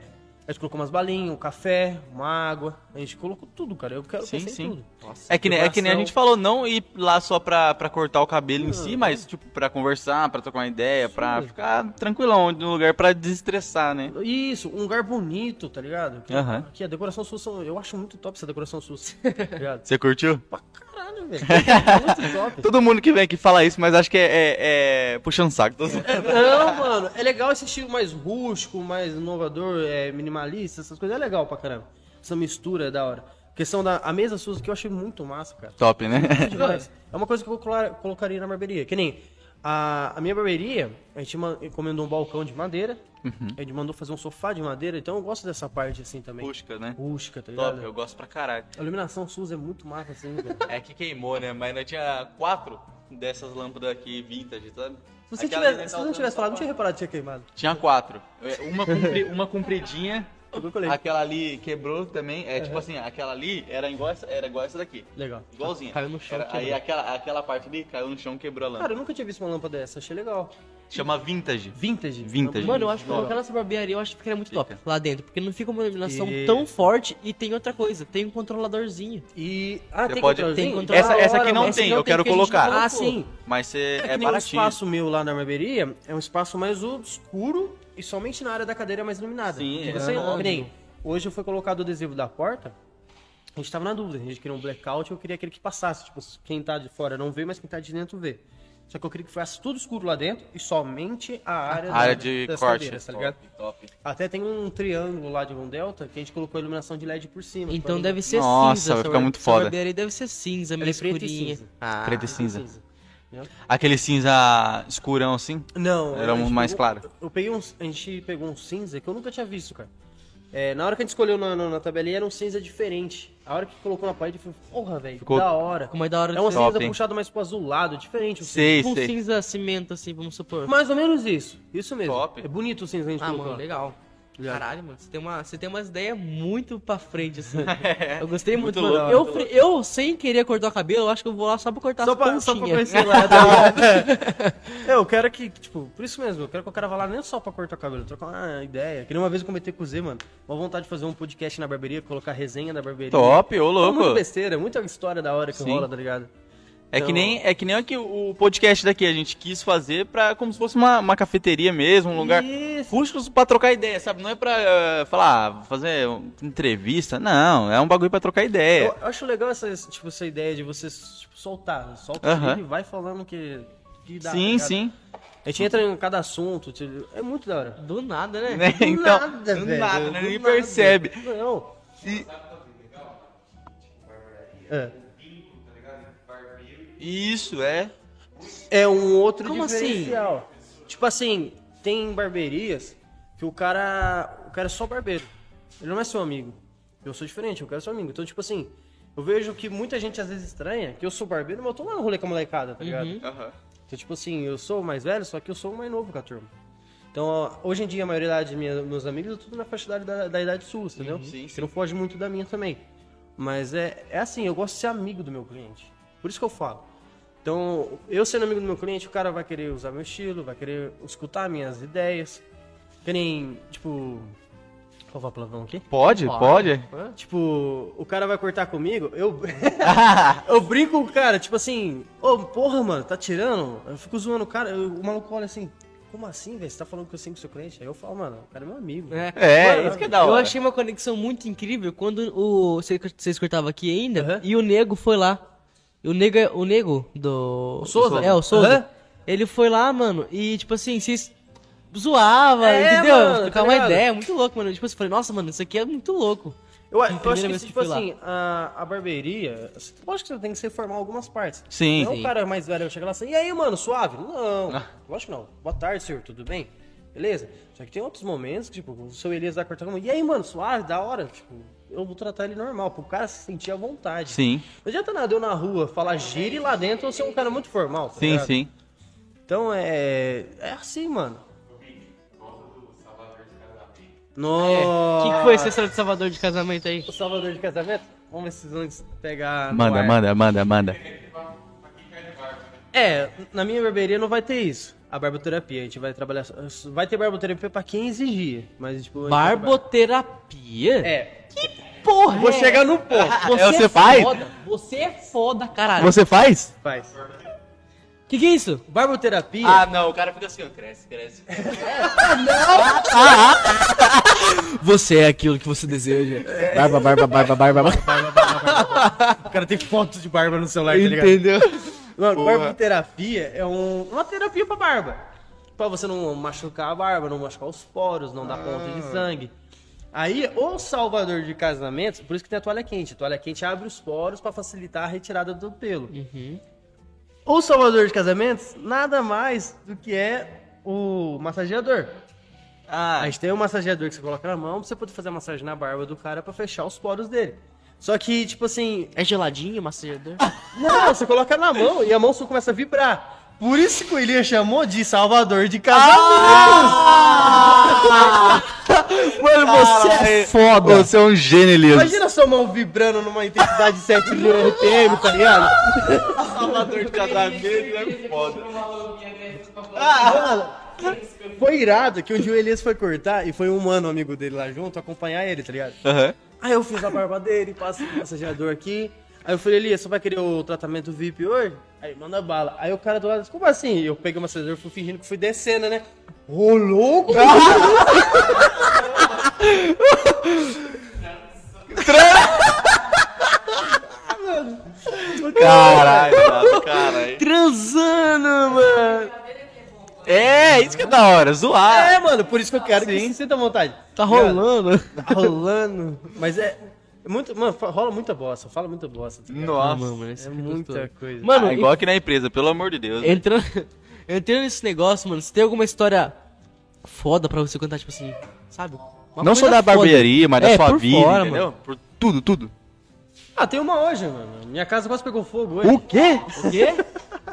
A gente colocou umas balinhas, um café, uma água. A gente colocou tudo, cara. Eu quero Sim, sim. em tudo. É que, nem, é que nem a gente falou, não ir lá só pra, pra cortar o cabelo em si, mas tipo, pra conversar, pra trocar uma ideia, pra Sim. ficar tranquilão no lugar pra desestressar, né? Isso, um lugar bonito, tá ligado? Que, Aham. Aqui, a decoração são- eu acho muito top essa decoração sul, tá ligado? Você curtiu? Pra caralho, velho. muito top. Todo mundo que vem aqui fala isso, mas acho que é, é, é puxando saco. Zoando. Não, mano, é legal esse estilo mais rústico, mais inovador, é, minimalista, essas coisas é legal pra caramba. Essa mistura é da hora. questão da a mesa Suzy que eu achei muito massa, cara. Top, né? É uma coisa que eu colocaria na barbearia. Que nem a, a minha barbearia, a gente encomendou um balcão de madeira. A gente mandou fazer um sofá de madeira, então eu gosto dessa parte assim também. Rústica, né? Rústica, tá ligado? Top, eu gosto pra caralho. A iluminação SUS é muito massa assim, velho. É que queimou, né? Mas nós tinha quatro dessas lâmpadas aqui vintage, sabe? Se você, Aquela tivesse, se você não tivesse falado, não tinha reparado que tinha queimado. Tinha quatro. É, Uma, compri- uma compridinha. Aquela ali quebrou também. É tipo assim, aquela ali era igual essa, era igual essa daqui. Legal. Igualzinha. Caiu no chão, Era- aí aquela, aquela parte ali caiu no chão quebrou a Cara, lâmpada. eu nunca tinha visto uma lâmpada dessa, achei legal. Chama vintage. Vintage. Vintage. Mano, eu acho que colocar nessa barbearia eu acho que ficaria muito top lá dentro, porque não fica uma iluminação E- tão forte e tem outra coisa, tem um controladorzinho. E. Ah, Você tem pode- tem controle- Essa, essa aqui não hora, tem, não eu tem, quero colocar. Ah, sim. Mas cê, É, é, nem o baratinho. espaço meu lá na barbearia é um espaço mais obscuro e somente na área da cadeira é mais iluminada. Sim, Que é você, verdade. que nem, hoje foi colocado o adesivo da porta, a gente tava na dúvida, a gente queria um blackout, eu queria aquele que passasse, tipo, quem tá de fora não vê, mas quem tá de dentro vê. Só que eu queria que fosse tudo escuro lá dentro e somente a área, A área da- de das corte. cadeiras, tá ligado? top. Até tem um triângulo lá de um delta que a gente colocou a iluminação de LED por cima. Então deve ser Nossa, cinza. vai essa ficar muito essa foda. barbearia deve ser cinza, meio Ela é preta e escurinha. cinza. Ah, Preto e cinza. Entendeu? Aquele cinza escurão assim? Não, Era um mais pegou- claro. Eu peguei um, a gente pegou um cinza que eu nunca tinha visto, cara. É, na hora que a gente escolheu na, na, na tabelinha era um cinza diferente. A hora que colocou na parede, eu falei, porra, velho, Ficou da hora. Como é da hora É um ser. Top, cinza hein? puxado mais pro azulado, diferente. o Sei, tipo um sei. cinza cimento, assim, vamos supor. cinza. Mais ou menos isso. Isso mesmo. Top. É bonito o cinza que a gente Ah, colocou. mano, legal. Legal. Caralho, mano, você tem, uma, você tem umas ideias muito pra frente, assim. Eu gostei É, Muito muito, mano. louco, eu, muito fre- eu, sem querer cortar o cabelo, eu acho que eu vou lá só pra cortar Só as pra, só pra pontinhas. conhecer lá. tá é, eu quero que, tipo, por isso mesmo, eu quero que o cara vá lá nem só pra cortar o cabelo, trocar uma ideia. Que nem uma vez eu comentei com o Z, mano, uma vontade de fazer um podcast na barbearia, colocar resenha da barbearia. Top, ô É louco. Muita besteira, muita história da hora que Sim. rola, tá ligado? É que Então- nem, é que nem aqui, o podcast daqui, a gente quis fazer pra, como se fosse uma, uma cafeteria mesmo, um lugar Isso. rústico pra trocar ideia, sabe? Não é pra eh, falar, ah, fazer entrevista, não, é um bagulho pra trocar ideia. Eu acho legal essa, tipo, essa ideia de você tipo, soltar. Solta ele e vai falando que, que dá. tá sim, ligado? sim. A gente entra em cada assunto, tipo, é muito da hora. Do nada, né? Né? Do então, nada, do velho, nada, do né? Ninguém nada. percebe. Não. E- É. Isso, é. É um outro Como assim? diferencial. Tipo assim, tem barberias que o cara. O cara é só barbeiro. Ele não é seu amigo. Eu sou diferente, eu quero seu amigo. Então, tipo assim, eu vejo que muita gente às vezes estranha que eu sou barbeiro, mas eu tô lá no rolê com a molecada, tá ligado? Uhum. Então, tipo assim, eu sou o mais velho, só que eu sou o mais novo com a turma. Então, ó, hoje em dia, a maioria de minha, meus amigos é tudo na faixa da, da idade sua, entendeu? Sim, Que não foge muito da minha também. Mas é, é assim, eu gosto de ser amigo do meu cliente. Por isso que eu falo. Então, eu sendo amigo do meu cliente, o cara vai querer usar meu estilo, vai querer escutar minhas ideias. Que nem, tipo... Qual a palavrão aqui? Pode, pode. Hã? Tipo, o cara vai cortar comigo, eu. eu brinco com o cara, tipo assim, ô, porra, mano, tá tirando? Eu fico zoando o cara, eu- o maluco olha assim, como assim, velho? Você tá falando que eu sinto seu cliente? Aí eu falo, mano, o cara é meu amigo. É. É, Mano, isso que é da hora. Eu achei uma conexão muito incrível quando o cê- vocês cortavam aqui ainda Aham. e o nego foi lá. E o nego, é- o nego do O Souza? É, o Souza. Aham. Ele foi lá, mano, e tipo assim, vocês zoava, É, entendeu? mano, Trocar tá uma ligado? ideia, muito louco, mano. Tipo assim, eu falei, nossa, mano, isso aqui é muito louco. Eu, eu acho que, que tipo assim, a, a barbearia, lógico que você tem que se formar algumas partes. Sim. Não Sim. o cara mais velho chega lá assim, e aí, mano, suave? Não, Ah. lógico que não. Boa tarde, senhor, tudo bem? Beleza? Só que tem outros momentos que, tipo, o seu Elias vai cortar como, e aí, mano, suave, da hora? Tipo, eu vou tratar ele normal, pro cara se sentir à vontade. Sim, Não adianta nada eu na rua falar gire lá dentro ou ser um cara muito formal. tá sim, ligado? sim. Então é. É assim, mano. O Nossa. que, que foi essa história de Salvador de casamento aí? O Salvador de casamento? Vamos ver se vocês vão pegar. Manda, manda, manda, manda. É, na minha barbearia não vai ter isso. A barboterapia. A gente vai trabalhar. Vai ter barboterapia pra quem exigir. Mas, tipo. Barboterapia? É. Porra! Vou chegar no. Você, É, você é faz? foda. Você é foda, caralho. Você faz? Faz. Que que é isso? Barboterapia. Ah, não, o cara fica assim, ó, cresce, cresce. Você é aquilo que você deseja. Barba, barba, barba, barba, barba. O cara tem fotos de barba no celular, tá ligado? Entendeu? Mano, barboterapia é um- uma terapia pra barba. Pra você não machucar a barba, não machucar os poros, não dar ponta de sangue. Aí, o salvador de casamentos, por isso que tem a toalha quente. A toalha quente abre os poros pra facilitar a retirada do pelo. O salvador de casamentos, nada mais do que é o massageador. Ah, A gente tem um massageador que você coloca na mão pra você poder fazer a massagem na barba do cara pra fechar os poros dele. Só que, tipo assim, É geladinho o massageador? não, você coloca na mão e a mão só começa a vibrar. Por isso que o Elias chamou de Salvador de casamentos. Mano, você é foda. Você é um gênio, Elias. Imagina sua mão vibrando numa intensidade de 7 mil RPM, tá ligado? Salvador de casamento é foda. Foi irado que um dia o Elias foi cortar e foi um mano amigo dele lá junto acompanhar ele, tá ligado? Aham. Aí eu fiz a barba dele, passo o massageador aqui. Aí eu falei, Elias, você vai querer o tratamento VIP hoje? Aí manda bala. Aí o cara do lado como assim? Eu peguei massageador e fui fingindo que fui descendo, né? Ô, louco! Caralho, caralho. Transando, mano. É, isso que é da hora, zoar. É, mano, por isso que eu quero que você sinta vontade. Tá rolando. Tá rolando. Mas é. É muito, mano, rola muita bosta, fala muita bosta. tá? Nossa. mano, esse É aqui muita gostoso. coisa. Mano, Ah, igual aqui na empresa, pelo amor de Deus. entrando, entrando nesse negócio, mano, você tem alguma história foda pra você contar, tipo assim, sabe? Uma Não só da foda. barbearia, mas É, da sua por vida, fora, entendeu? mano. Por tudo, tudo. Ah, tem uma hoje, mano. Minha casa quase pegou fogo hoje. O quê? O quê?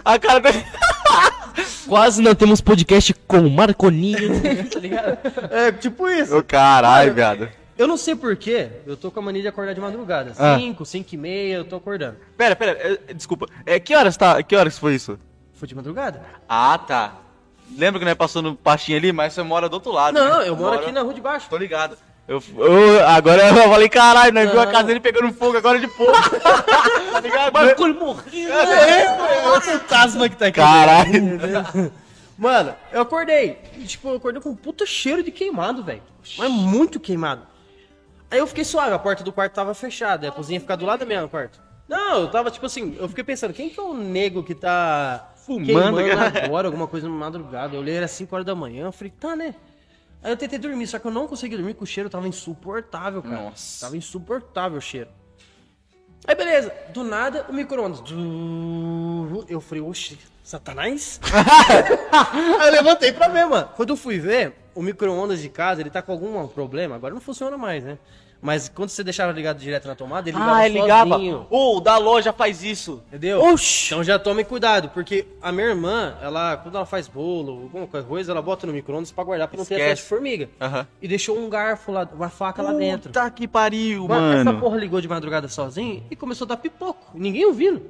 A cara da... Quase não temos podcast com o Marconinho. tá ligado? É, tipo isso. Ô, caralho, viado. Eu não sei porquê, eu tô com a mania de acordar de madrugada. Ah. 5, 5 e meia, eu tô acordando. Pera, pera, é, desculpa. É, que horas tá? Que horas foi isso? Foi de madrugada? Ah, tá. Lembra que nós passou no pastinho ali, mas você mora do outro lado. Não, né? eu moro Mora- aqui na rua de baixo. Tô ligado. Eu, eu- agora eu falei, caralho, nós viu a casa dele pegando fogo agora de pouco. tá ligado? Marconi morreu. É o fantasma que tá aqui. Caralho. Mano, eu acordei. E, tipo, eu acordei com um puta cheiro de queimado, velho. Mas muito queimado. Aí eu fiquei suave, a porta do quarto tava fechada, a cozinha fica do lado da minha quarto. Não, eu tava tipo assim, eu fiquei pensando, quem que é o nego que tá Fumando, agora, alguma coisa na madrugada? Eu olhei, era 5 horas da manhã, eu falei, tá, né? Aí eu tentei dormir, só que eu não consegui dormir, porque o cheiro tava insuportável, cara. Nossa. Tava insuportável o cheiro. Aí beleza, do nada o micro-ondas. Eu falei, oxe, Satanás? Aí eu levantei pra ver, mano. Quando eu fui ver, o micro-ondas de casa, ele tá com algum problema, agora não funciona mais, né? Mas quando você deixava ligado direto na tomada, ele ligava Ah, ele ligava. sozinho. Ô, o da loja faz isso. Entendeu? Oxi! Então já tome cuidado, porque a minha irmã, ela, quando ela faz bolo, alguma coisa, ela bota no micro-ondas pra guardar pra não ter Esquece. excesso de formiga. Aham. E deixou um garfo lá, uma faca lá dentro. Puta que pariu, Mano, essa porra ligou de madrugada sozinho e começou a dar pipoco. Ninguém ouvindo.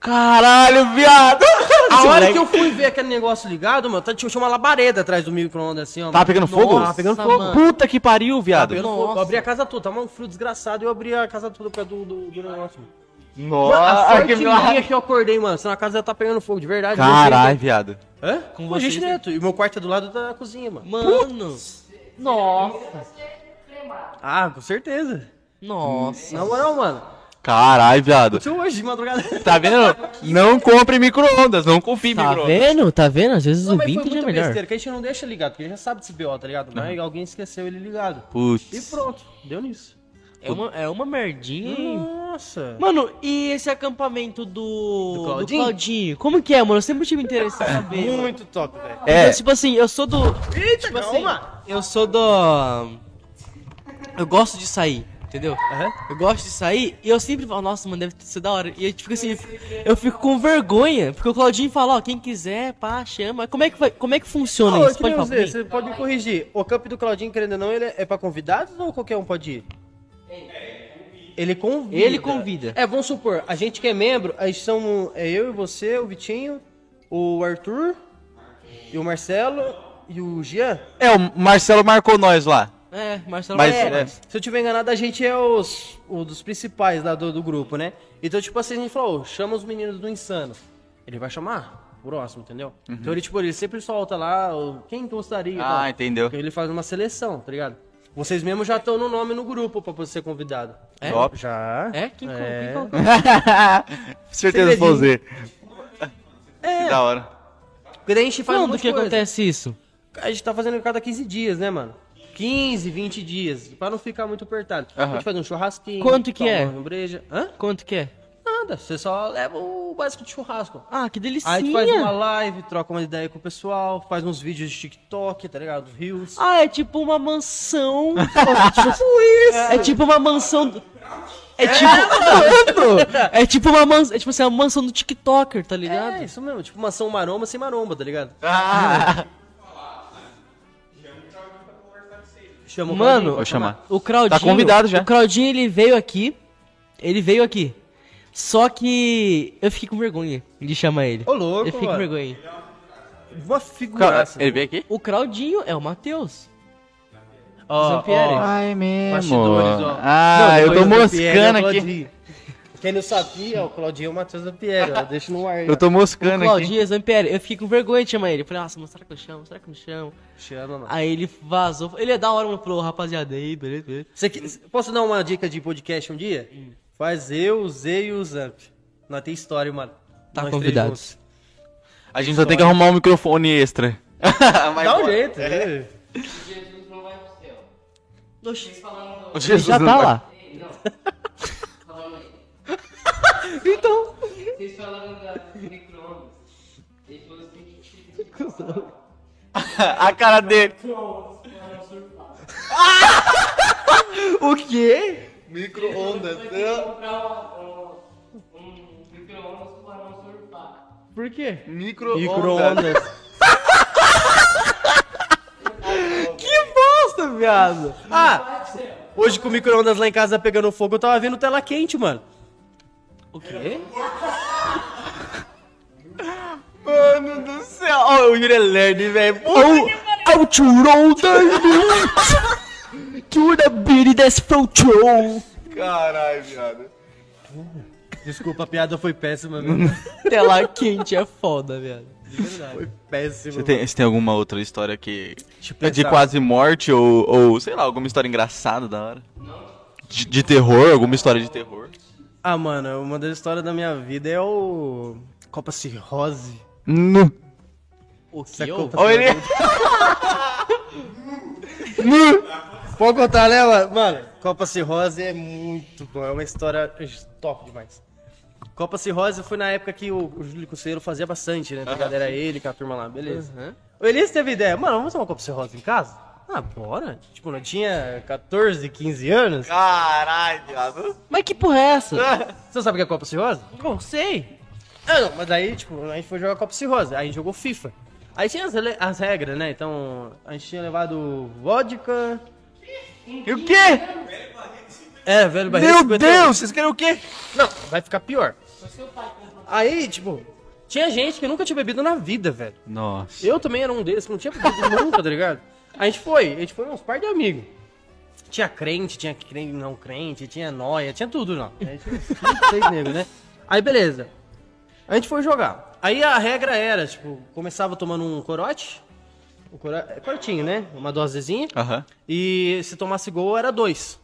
Caralho, viado. A hora que eu fui ver aquele negócio ligado, mano, tá- tinha uma labareda atrás do micro-ondas assim, ó. Tava pegando fogo? Tava pegando Nossa, fogo. mano. Puta que pariu, Tava viado. pegando Nossa. fogo. Eu abri a casa toda, tava um frio desgraçado e eu abri a casa toda perto do, do, do, negócio. Mano, a Nossa, sorte que minha que eu acordei, mano, senão a casa já tá pegando fogo, de verdade. Caralho, viado. Hã? Com a gente vocês, dentro. E meu quarto é do lado da cozinha, mano. Mano! Nossa! Ah, com certeza. Nossa! Na moral, mano. Caralho, viado. Aconteceu hoje de madrugada. Tá vendo? Não compre micro-ondas, não confie em Tá micro-ondas. vendo? Tá vendo? Às vezes Não, o mas foi vintage é muita melhor. besteira, que a gente não deixa ligado, porque a gente já sabe desse BO, tá ligado? Mas alguém esqueceu ele ligado. E Putz. pronto, deu nisso. É uma, é uma merdinha, hein? Nossa. Mano, e esse acampamento do. Do Do Claudinho? Claudinho? Como que é, mano? Eu sempre tive interesse em saber. mano. Muito top, velho. É. Então, tipo assim, eu sou do. Eita, Tipo assim, calma. eu sou do. Eu gosto de sair, entendeu? Aham. Eu gosto de sair e eu sempre falo, nossa, mano, deve ser da hora. E eu, tipo assim, eu fico- fico com vergonha, porque o Claudinho fala, ó, quem quiser, pá, chama. Como é que, vai, como é que funciona Ô, isso? Pode falar você, mim? você pode me corrigir. O camp do Claudinho, querendo ou não, ele é pra convidados ou qualquer um pode ir? Ele convida. Ele convida. É, vamos supor, a gente que é membro, aí são é eu e você, o Vitinho, o Arthur, e o Marcelo e o Jean. É, o Marcelo marcou nós lá. É, Marcelo Mas, é. Se eu tiver enganado, a gente é os, o dos principais lá do, do grupo, né? Então, tipo assim, a gente falou, "Ô, chama os meninos do Insano. Ele vai chamar o próximo, entendeu? Então ele, tipo, ele sempre solta lá quem gostaria. Ah, tal. entendeu. Porque ele faz uma seleção, tá ligado? Vocês mesmos já estão no nome no grupo pra você ser convidado. É? Top. Já? É? Quem, É. quem colocou? Certeza que foi você. É. Que da hora. Porque daí a gente faz um Quando que coisa. acontece isso? A gente tá fazendo a cada 15 dias, né, mano? 15, 20 dias, pra não ficar muito apertado. A Aham. gente faz um churrasquinho. Quanto que é? Uma breja. Hã? Quanto que é? Nada, você só leva o básico de churrasco. Ah, que delícia. Aí tu faz uma live, troca uma ideia com o pessoal, faz uns vídeos de TikTok, tá ligado? Reels. Ah, é tipo uma mansão. tipo isso. É tipo uma mansão. do- É tipo. é tipo uma mansão. É tipo assim, uma mansão do TikToker, tá ligado? É, isso mesmo, tipo uma ação maromba sem maromba, tá ligado? Ah, Chama o Mano, Claudinho. Vou chamar. O Claudinho. Tá convidado já. O Claudinho, ele veio aqui. Ele veio aqui. Só que eu fiquei com vergonha de chamar ele. Ô, louco, Eu fiquei com mano. vergonha. Uma figuraça. ele veio aqui? O Claudinho é o Matheus. Ó, Zampieri. Ai, mesmo. bastidores, ó. Ah, Não, eu tô depois do Pierre o moscando aqui. Quem não sabia, o Claudinho é o Matheus ó. Deixa no ar. Eu tô O moscando aqui. Claudinho Zampieri. Eu fiquei com vergonha de chamar ele. Eu falei, nossa, mas será que eu chamo? Será que eu chamo? Chama, mano. Aí ele vazou. Ele é da hora, mano. Falou, rapaziada, aí, beleza, beleza. Você que- posso dar uma dica de podcast um dia? Faz eu, o Zé e o Zamp. Nós tem história, mano. Tá Nós três convidado. juntos. A gente só tem que arrumar um microfone extra. Dá um jeito. é. Jesus não vai pro céu. Oxi, Jesus já não tá lá. Aí. Então. Vocês falando da micro-ondas. Ele falou assim que... A cara dele. O quê? Micro-ondas. comprar um, um, um micro-ondas para não surfar. Por quê? Micro-ondas. Micro-ondas. Que bosta, viado. Ah! Hoje com o micro-ondas lá em casa pegando fogo, eu tava vendo tela quente, mano. O quê? Mano do céu. Ó, o Yuri é lerdo, velho. Oh, outro To the beat that's from troll. Caralho, viado. Desculpa, a piada foi péssima, mesmo. Tela quente é foda, viado. Foi péssima. Você tem, você tem alguma outra história que. É de quase morte ou, ou, sei lá, alguma história engraçada da hora? De, de terror? Alguma história de terror? Ah, mano, uma das histórias da minha vida é o. Copa Cirrose. Nu. O que? Copa Olha ele. Nu. Pode contar, né, mano? Mano, Copa Cirrose é muito bom. É uma história top demais. Copa Cirrose foi na época que o, o Júlio Cusseiro fazia bastante, né? Ligado? Era ele com a turma lá, beleza. Uhum. O Elias teve ideia, mano, vamos fazer uma Copa Cirrose em casa? Ah, bora. Tipo, não tinha 14, 15 anos. Caralho, viado. Mas que porra é essa? Você sabe o que é Copa Cirrose? Não sei. Ah, não, mas daí, tipo, a gente foi jogar Copa Cirrose, aí a gente jogou FIFA. Aí tinha as, as regras, né? Então, a gente tinha levado vodka. E o quê? É, velho barreiro Meu 51. Deus, vocês querem o quê? Não, vai ficar pior. Aí, tipo, tinha gente que nunca tinha bebido na vida, velho. Nossa. Eu também era um desses que não tinha bebido nunca, tá ligado? A gente foi, a gente foi uns par de amigos. Tinha crente, tinha crente, não crente, tinha noia, tinha tudo, não. A gente tinha seis negros, né? Aí, beleza. A gente foi jogar. Aí a regra era, tipo, começava tomando um corote. Um coro... é, corotinho, né? Uma dosezinha. Aham. E se tomasse gol, era dois.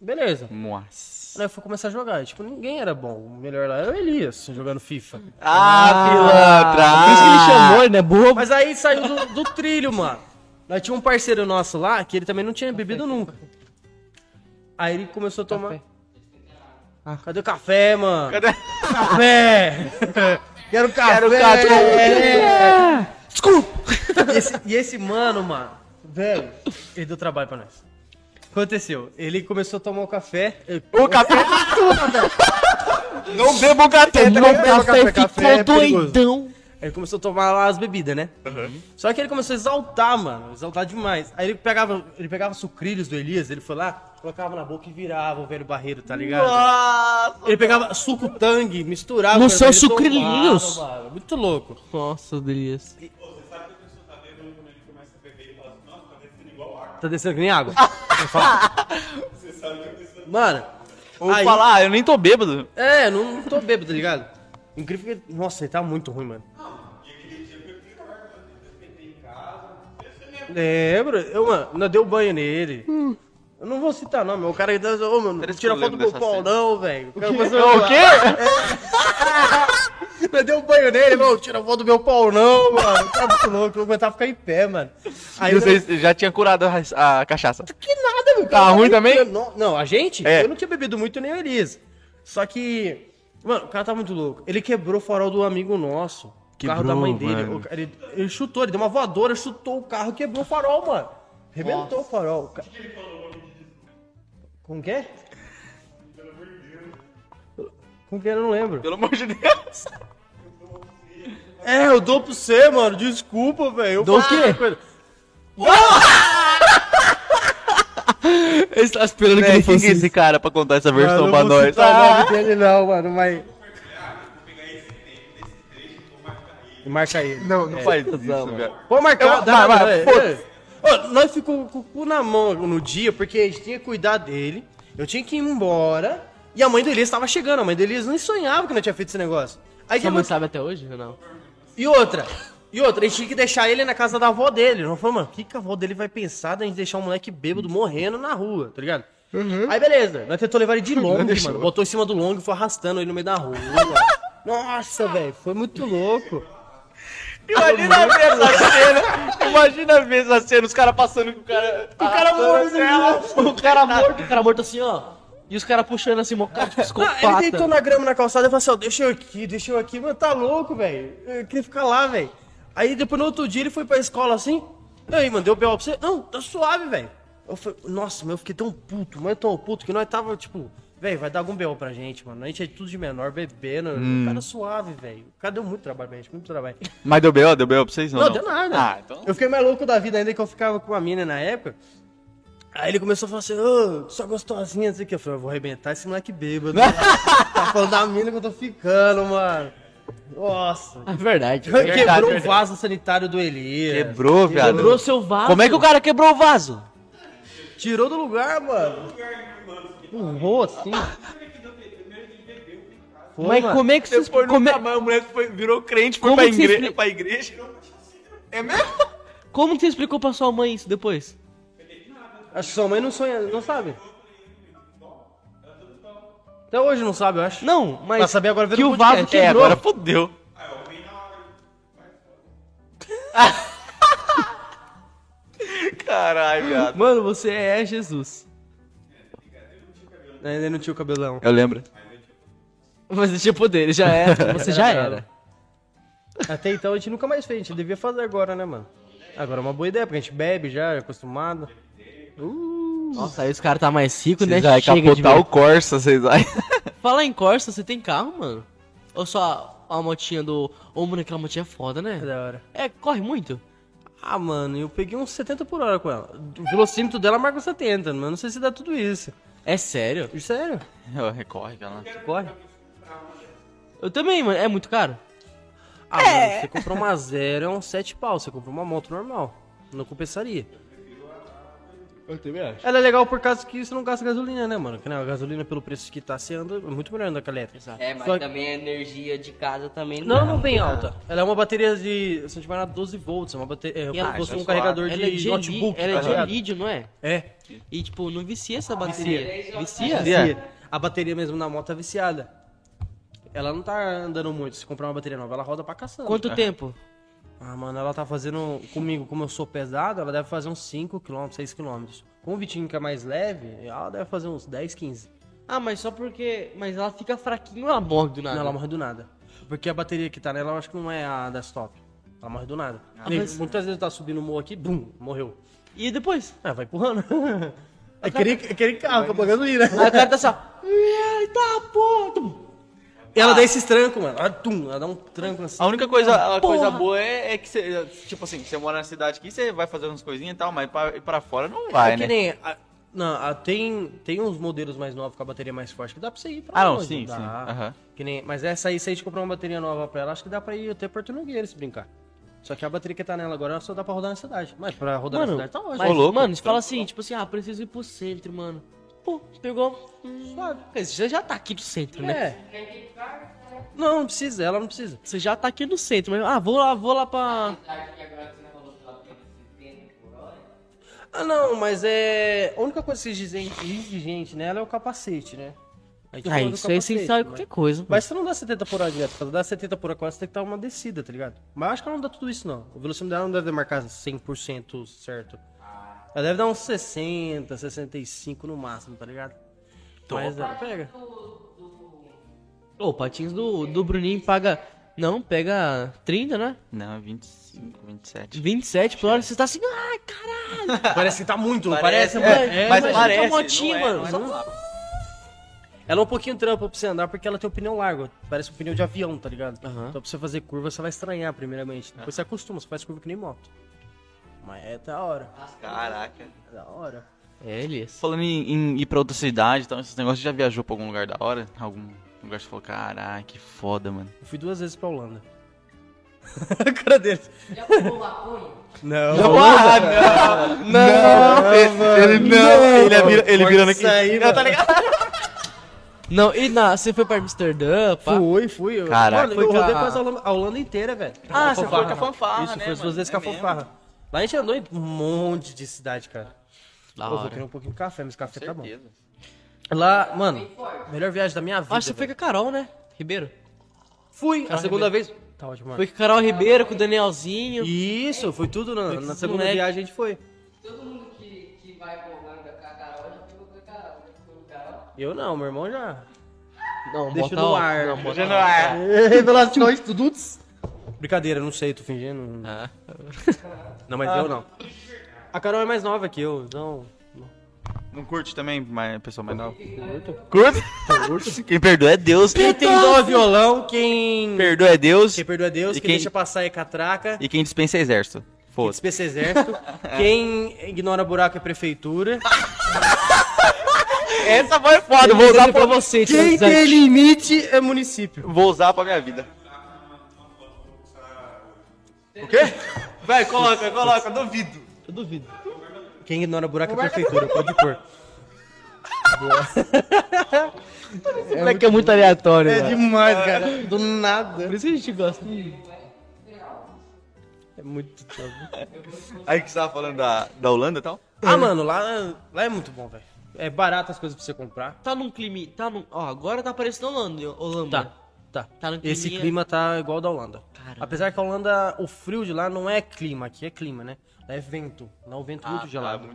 Beleza. Nossa. Aí eu fui começar a jogar. E, tipo, ninguém era bom. O melhor lá era o Elias, jogando FIFA. Ah, pilantra. Por isso que ele chamou, ele, né? Burro. Mas aí saiu do, do trilho, mano. Nós tinha um parceiro nosso lá que ele também não tinha bebido nunca. Aí ele começou a tomar. Ah, cadê o café, mano? Cadê? Café! Quero café! Quero café! Desculpa! E esse, e esse mano, mano, velho, ele deu trabalho pra nós. Aconteceu, ele começou a tomar o café. O café Não beba o café, Tomou café, ligado? café, café ficou é perigoso. doidão. Aí ele começou a tomar lá as bebidas, né? Só que ele começou a exaltar, mano. Exaltar demais. Aí ele pegava, ele pegava sucrilhos do Elias, ele foi lá, colocava na boca e virava o velho barreiro, tá ligado? Nossa. Ele pegava suco tangue, misturava. Com seus ele tomava, mano. Muito louco. Nossa, Elias. Tá descendo que nem água. Mano, Vou Aí- falar, eu nem tô bêbado. é, não, não tô bêbado, tá ligado? Incrível que. Nossa, ele tá muito ruim, mano. Lembro, eu, mano, não deu banho nele. Eu não vou citar nome, o cara ainda. Ô, mano, não tira eu foto do meu pau, não, velho. O É começou o quê? Não deu banho nele, não, tira foto do meu pau, não, mano. Tá muito louco, eu não aguentava ficar em pé, mano. Aí E vocês já tinha curado a, a cachaça. Que nada, meu. Tá ruim também? Não, não, a gente? É. Eu não tinha bebido muito nem o Elias. Só que, mano, o cara tá muito louco. Ele quebrou o farol do amigo nosso. O carro da Quebrou, mãe dele. mano. O ele, ele chutou, ele deu uma voadora, chutou o carro e quebrou o farol, mano. Rebentou o farol. O ca- Como que é? Como que era? Eu não lembro. Pelo amor de Deus. É, eu dou pro você, mano. Desculpa, velho. Eu Dou o quê? coisa. Ele tá esperando que não quem fosse que é esse cara pra contar essa versão Mano, pra não vou nós? citar o Ah. nome dele não, mano, mas... E marca ele. Não, não faz isso, velho. Pô, marcar, Eu- dá, vai, vai, é, é. Ô, Nós ficamos com o cu na mão no dia, porque a gente tinha que cuidar dele, eu tinha que ir embora, e a mãe do Elias estava chegando, a mãe do Elias nem sonhava que nós tinha feito esse negócio. Aí que Sua mãe sabe até hoje ou não? E outra, e outra, a gente tinha que deixar ele na casa da avó dele. Não falou, mano, o que, que a avó dele vai pensar da gente deixar um moleque bêbado morrendo na rua, tá ligado? Aí beleza, nós tentou levar ele de long, mano. Botou em cima do long e foi arrastando ele no meio da rua. Nossa, velho, foi muito louco. Imagina ver essa cena. Imagina ver essa cena, os caras passando com o cara. O cara morto, O cara morto, o cara morto assim, ó. E os caras puxando assim, mocado de Ah, ele psicopata. deitou na grama na calçada e falou assim, ó, deixa eu aqui, deixa eu aqui. Mano, tá louco, velho. Eu queria ficar lá, velho. Aí depois no outro dia ele foi pra escola assim. E aí, mano, deu B.O. pra você? Não, tá suave, velho. Eu falei, nossa, mas eu fiquei tão puto, mas tão puto que nós tava, tipo, velho, vai dar algum B.O. pra gente, mano. A gente é tudo de menor, bebendo. Hum. O cara suave, velho. O cara deu muito trabalho pra gente, muito trabalho. Mas deu B.O., deu B.O. pra vocês? ou Não, deu nada. Ah, então. Eu fiquei mais louco da vida ainda que eu ficava com a mina na época. Aí ele começou a falar assim, ô, só gostosinha, não o que. Eu falei, eu vou arrebentar esse moleque bêbado. tá falando da mina que eu tô ficando, mano. Nossa. É verdade. Quebrou o verdade. vaso sanitário do Elias. Quebrou, viado. Quebrou seu vaso. Como é que o cara quebrou o vaso? Tirou do lugar, mano. Empurrou assim. Foi, Mas mano. como é que vocês... Depois Como é, mais o moleque foi, virou crente, foi Como pra, igre... explica? pra igreja. É mesmo? como que você explicou pra sua mãe isso depois? Acho que sua mãe não sonha, não sabe. Até hoje não sabe, eu acho. Não, mas... Pra saber agora que o vaso. É, quebrou. agora fodeu. Caralho, viado. Mano, você é Jesus. Ainda não tinha o cabelão. Eu lembro. Mas você tinha poder, já era. Você já era. Até então a gente nunca mais fez, a gente devia fazer agora, né, mano? Agora é uma boa ideia, porque a gente bebe já, é acostumado. Uh, Nossa, aí os caras tá mais rico, né? Vai Chega capotar o Corsa, vocês vai. Fala em Corsa, você tem carro, mano? Ou só a motinha do... Ô, mano, aquela motinha é foda, é né? da hora. É, corre muito? Ah, mano, eu peguei uns 70 por hora com ela. O velocímetro dela marca 70, mas não sei se dá tudo isso. É sério? Sério? Recorre, cara. Corre. Eu também, mano. É muito caro? Ah, mano, você comprou uma zero, é um 7 pau. Você comprou uma moto normal. Não compensaria. Eu também acho. Ela é legal por causa que você não gasta gasolina, né, mano? Que não, a gasolina pelo preço que tá, anda é muito melhor andar com a elétrica. É, mas Só- também a energia de casa também Não, é não bem alta. Ela é uma bateria de. Se na 12 volts, é uma bateria. É, é um carregador Ela é de de, notebook. ela é tá de lítio, não é? É. E, tipo, não vicia essa bateria. Vicia? Vicia. A bateria mesmo na moto é viciada. Ela não tá andando muito. Se comprar uma bateria nova, ela roda pra caçamba. Quanto tempo? Ah, mano, ela tá fazendo comigo, como eu sou pesado, ela deve fazer uns 5km, 6km. Com o Vitinho que é mais leve, ela deve fazer uns 10, 15. Ah, mas só porque... Mas ela fica fraquinha ou ela morre do nada? Não, ela morre do nada. Porque a bateria que tá nela, eu acho que não é a desktop. Ela morre do nada. Nem- mas- Muitas vezes tá subindo o morro aqui, bum, morreu. E depois? Ah, vai empurrando. É aquele, aquele carro com a gasolina. Aí o cara tá só... Eita, porra! E ela dá esses trancos, mano. Ela, tum, ela dá um tranco assim. A única coisa, a Porra. coisa boa é, é que você, tipo assim, você mora na cidade aqui, você vai fazer umas coisinhas e tal, mas pra, ir pra fora não vai, é que né? nem. a- não, a- tem, tem uns modelos mais novos com a bateria mais forte que dá pra você ir pra Ah, não, longe, sim, dá. sim. Aham. Que nem, mas essa aí, se a gente comprar uma bateria nova pra ela, acho que dá pra ir até Porto Nogueira se brincar. Só que a bateria que tá nela agora só dá pra rodar na cidade. Mas pra rodar Mano, na cidade tá ótimo. mas, louco. mano, você fala assim, tipo assim, ah, preciso ir pro centro, mano. Pô, pegou... Hum, Você já tá aqui no centro, né? É. Não, não precisa, ela não precisa. Você já tá aqui no centro, mas... Ah, vou lá, vou lá pra... Acho que agora que você falou que ela tem 70 por hora. Ah, não, mas é. A única coisa que exige exigente nela é o capacete, né? Ah, isso é essencial em mas- qualquer coisa. Mas você não dá 70 por hora direto. Pra dar 70 por hora quase, você tem que dar uma descida, tá ligado? Mas acho que ela não dá tudo isso, não. O velocímetro dela não deve marcar 100% certo. Ela deve dar uns 60, 65 no máximo, tá ligado? Mas ela pega. Ô, o patins do, do Bruninho paga... Não, pega 30, né? Não, 25, 27. 27 por hora, você tá assim, ai, caralho. Parece que tá muito, não Parece, parece? é, mano? mas imagina parece, tua motinha, não é, mano. não é. Ela é um pouquinho trampa pra você andar porque ela tem um pneu largo. Parece um pneu de avião, tá ligado? Aham. Então pra você fazer curva, você vai estranhar primeiramente. Depois você acostuma, você faz curva que nem moto. Mas é da hora. Caraca. É da hora. É, Elias. Falando em, em ir pra outra cidade, então, esses negócios, já viajou pra algum lugar da hora? Algum lugar que você falou, caraca, que foda, mano. Eu fui duas vezes pra Holanda. A cara dele. Já fumou maconha? Não. Ah, não! Não! Ele não! Ele, vira, ele virando aqui. Aí, não, tá ligado? Não, e na, você foi pra Amsterdã, pá? Fui, fui. Eu, Caraca. Mano, Foi eu rodei a- quase a Holanda, a Holanda inteira, velho. Ah, você foi com a fanfarra, Isso, né, foi as duas mano? vezes com a É mesmo? fanfarra. Lá a gente andou em um monte de cidade, cara. Da Pô, vou querer um pouquinho de café, mas café tá bom. Certeza. Lá, mano, melhor viagem da minha vida. Acho que você foi velho. com a Carol, né? Ribeiro. Fui, a Carol segunda vez. Tá ótimo, mano. Foi com a Carol Ribeiro, com o Danielzinho. Isso, foi tudo na, Foi na segunda moleque. viagem a gente foi. Todo mundo que, que vai pra Holanda com a Carol já pegou com a Carol. Já foi com a Carol. Eu não, meu irmão já. Não, Deixa bota no ar. Não, bota ó. não é. Revelações, tudo. Brincadeira, não sei, tô fingindo. Ah. Não, mas eu não. A Carol é mais nova que eu, então. Não curte também, mas pessoa mais nova? Curte? Quem perdoa é Deus. Quem tem dó é violão, quem. perdoa é Deus. Quem perdoa é Deus, E quem, quem- deixa passar é catraca, E quem dispensa é exército. quem Foda-se. dispensa é exército, quem ignora buraco é prefeitura. Essa foi foda, Eu vou usar pra pra você, Quem tem limite é município. Vou usar pra minha vida. O quê? Vai, coloca, coloca, duvido. Eu duvido. Quem ignora buraco é prefeitura, pode pôr. Esse moleque é muito aleatório, É mano. demais, cara. Do nada. Por isso que a gente gosta. É muito top. Aí que você tava falando da, da Holanda e tal? Ah, mano, lá, lá é muito bom, velho. É barato as coisas pra você comprar. Tá num clima. Tá num. Ó, agora tá parecendo Holanda. Holanda. Tá, tá. Tá no Esse clima tá igual ao da Holanda. Caramba. Apesar que a Holanda, o frio de lá não é clima, aqui é clima, né? Lá é vento. Lá é um vento muito gelado.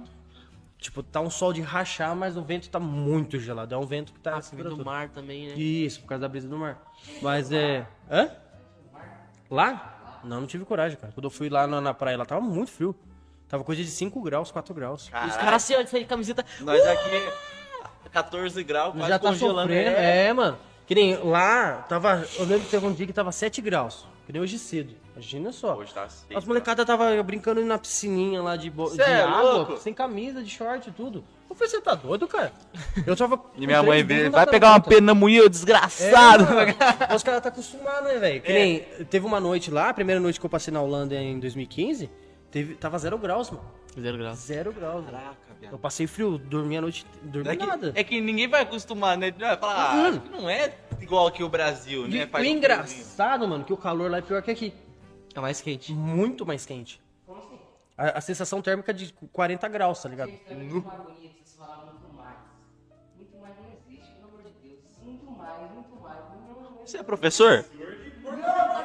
Tipo, tá um sol de rachar, mas o vento tá muito gelado. É um vento que tá. Ah, do tudo. mar também, né? Isso, por causa da brisa do mar. Mas é. Hã? Lá? Não, não tive coragem, cara. Quando eu fui lá na, na praia, lá tava muito frio. Tava coisa de 5 graus, 4 graus. Os Caralho. caras assim, ó, de camiseta. Nós aqui, 14 graus, quase Já tá congelando. sofrendo. É. mano. Que nem lá, tava. Eu lembro que teve um dia que tava 7 graus. Que nem hoje cedo. Imagina só. Hoje tá seis, As molecadas tava brincando na piscininha lá de, bo... De é água, louco? sem camisa, de short e tudo. Eu falei, você tá doido, cara? Eu tava. E minha mãe bunda vai pegar uma ponta. pena moinha, ô É, desgraçado. mano. Os caras tá acostumados, né, velho? Que É. nem. Teve uma noite lá, a primeira noite que eu passei na Holanda em 2015, teve, tava zero graus, mano. Zero graus. Zero graus. Caraca, viado. Eu passei frio, dormi a noite. Dormi É que, nada. é que ninguém vai acostumar, né? Vai falar, ah, acho que não é igual aqui o Brasil, né? o Faz um friozinho. engraçado, mano, que o calor lá é pior que aqui. É mais quente. Muito mais quente. A, a sensação térmica é de 40 graus, tá ligado? Também muito mais bonito, vocês falaram muito mais. Muito mais não existe, pelo amor de Deus. Muito mais, muito mais. Não, não, Você é professor?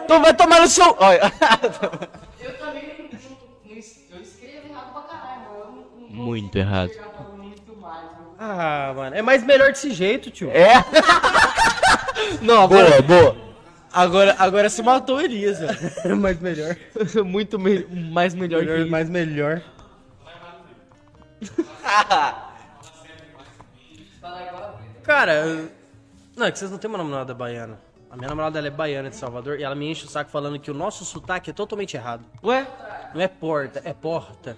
Então vai tomar no seu... Olha. Eu também não, não, não es- eu escrevo errado pra caralho, mano. Eu não, não Muito errado. Ah, mano, é mais melhor desse jeito, tio. É? Não, agora, boa. agora, agora se matou o Elias, velho. É mais melhor. Muito me- mais melhor, que melhor isso. mais melhor. Cara, não, é que vocês não têm uma namorada baiana. A minha namorada ela é baiana de Salvador e ela me enche o saco falando que o nosso sotaque é totalmente errado. Ué? Não é porta, é porta.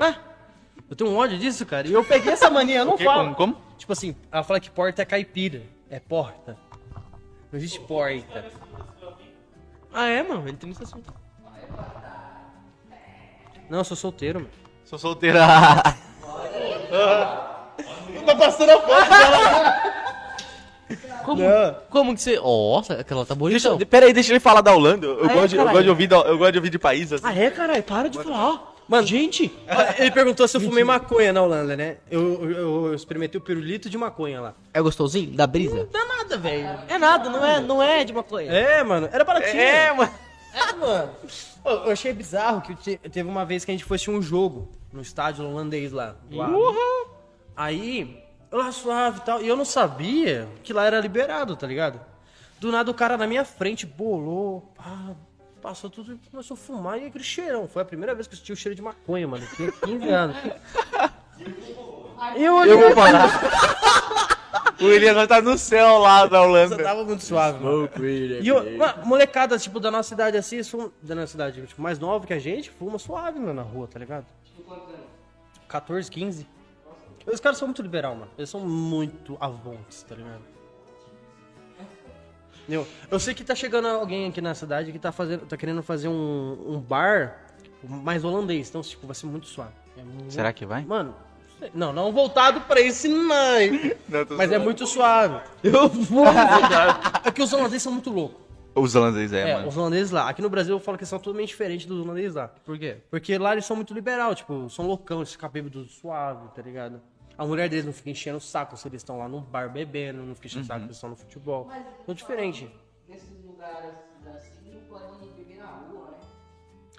Ué? Eu tenho um ódio disso, cara. E eu peguei essa mania, eu não quê? falo. Como- como? Tipo assim, ela fala que porta é caipira. É porta. Não existe porta. Ah, é, mano? Ele tem esse assunto. Não, eu sou solteiro, mano. Sou solteira. tá passando a foto dela. Como, Não. como que você... Nossa, aquela tá bonita. Deixa, pera aí, deixa ele falar da Holanda. Eu, Ah, é, gosto, de, eu, gosto de ouvir, da- eu gosto de ouvir de país assim. Ah, é, caralho? Para de falar. Mano, gente... Ele perguntou se eu fumei maconha na Holanda, né? Eu, eu, eu experimentei o pirulito de maconha lá. É gostosinho? Da brisa? Não dá nada, velho. É nada, não é, não é de maconha. É, mano. Era baratinho. É, mano. É, mano. Eu achei bizarro que te- teve uma vez que a gente foi assistir um jogo no estádio holandês lá. Aden. Aí, eu lá suave e tal. E eu não sabia que lá era liberado, tá ligado? Do nada o cara na minha frente bolou, pá, passou tudo e começou a fumar e aquele cheirão. Foi a primeira vez que eu senti o cheiro de maconha, mano. Eu tinha 15 anos. Eu olhei, Eu vou falar. o vai estar no céu lá da Holanda. tava muito suave. E eu, mano, molecada, tipo, da nossa idade assim, fumam- da nossa idade, tipo, mais nova que a gente, fuma suave, mano, na rua, tá ligado? 14, 15. Os caras são muito liberal, mano. Eles são muito avontes, tá ligado? Eu, eu sei que tá chegando alguém aqui na cidade que tá, fazendo, tá querendo fazer um, um bar mais holandês. Então, tipo, vai ser muito suave. É muito- Será que vai? Mano, não, não voltado pra esse não. Mas é muito suave. Eu vou... É que os holandeses são muito loucos. Os holandeses, é, É, mano. os holandeses lá. Aqui no Brasil eu falo que são totalmente diferentes dos holandeses lá. Por quê? Porque lá eles são muito liberal, tipo, são loucão, eles ficam bêbados suave, tá ligado? A mulher deles não fica enchendo o saco se eles estão lá no bar bebendo, não fica enchendo o saco se eles estão no futebol. São diferentes. Nesses lugares assim, não pode beber na rua, né?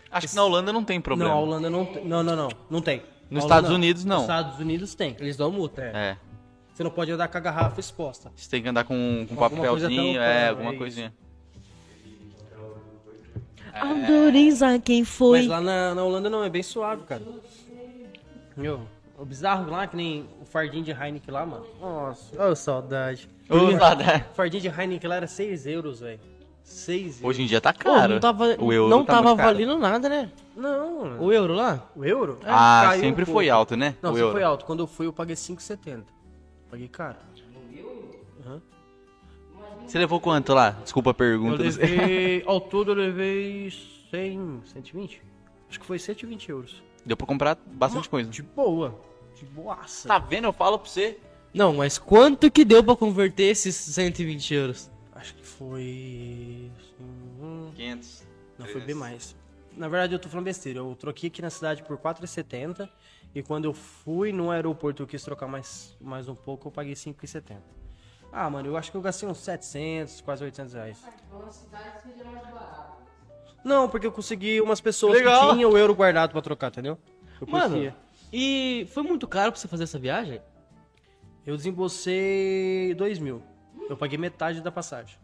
Acho que na Holanda não tem problema. Não, a Holanda não tem. Não, não, não. Não tem. Nos Estados Holanda- Unidos, não. Nos Estados Unidos tem. Eles dão multa. É. É. Você não pode andar com a garrafa exposta. Você tem que andar com, com papelzinho, é, é alguma isso. coisinha. Autoriza quem foi. Mas lá na, na Holanda não, é bem suave, cara. Meu, o bizarro lá, que nem o fardinho de Heineken lá, mano. Nossa, ô saudade. Ô, saudade. O fardinho de Heineken lá era 6 euros, velho. 6 euros. Hoje em dia tá Pô, caro. não tava, o euro não tá tava valendo nada, né? Não, mano. O euro lá? O euro? É, Ah, um sempre pouco. foi alto, né? Não, o sempre euro. foi alto. Quando eu fui, eu paguei 5,70. Paguei caro. Você levou quanto lá? Desculpa a Eu pergunta. levei, ao todo eu levei 100, 120? Acho que foi 120 euros. Deu pra comprar bastante coisa. De boa. De boaça. Tá vendo? Eu falo pra você. Não, mas quanto que deu pra converter esses 120 euros? Acho que foi... hum, 500. Não, foi bem mais. Na verdade, eu tô falando besteira. Eu troquei aqui na cidade por 4,70 e quando eu fui no aeroporto eu quis trocar mais, mais um pouco, eu paguei 5,70. Ah, mano, eu acho que eu gastei uns 700, quase 800 reais. A cidade seja mais barata. Não, porque eu consegui umas pessoas Legal. que tinham o euro guardado pra trocar, entendeu? Eu Mano, curtia. E foi muito caro pra você fazer essa viagem? Eu desembolsei 2 mil. Eu paguei metade da passagem.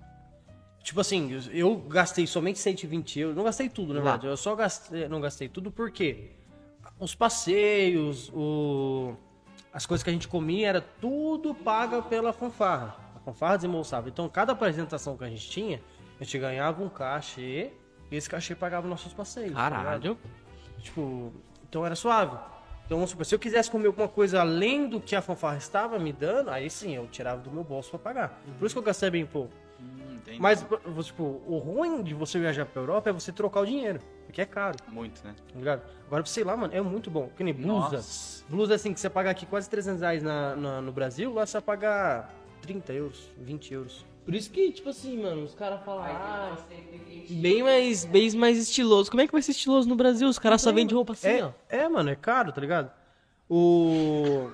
Tipo assim, eu- gastei somente 120 euros. Não gastei tudo, na verdade. Eu só gastei, não gastei tudo porque os passeios, o, as coisas que a gente comia, era tudo paga pela fanfarra. A fanfarra desembolsava. Então, cada apresentação que a gente tinha, a gente ganhava um cachê e esse cachê pagava nossos passeios. tá? Caralho. Tipo, então era suave. Então, vamos supor, se eu quisesse comer alguma coisa além do que a fanfarra estava me dando, aí sim, eu tirava do meu bolso pra pagar. Por isso que eu gastei bem pouco. Hum. Mas, tipo, o ruim de você viajar pra Europa é você trocar o dinheiro, porque é caro, Muito, né? tá ligado? Agora, sei lá, mano, é muito bom. Que nem blusa. Nossa. Blusa, assim, que você paga aqui quase 300 reais na, na- no Brasil, lá você vai pagar 30 euros, 20 euros. Por isso que, tipo assim, mano, os caras falam, ah, bem mais, bem mais estiloso. Como é que vai ser estiloso no Brasil? Os caras só vendem roupa assim, é, ó. é, mano, é caro, tá ligado? O.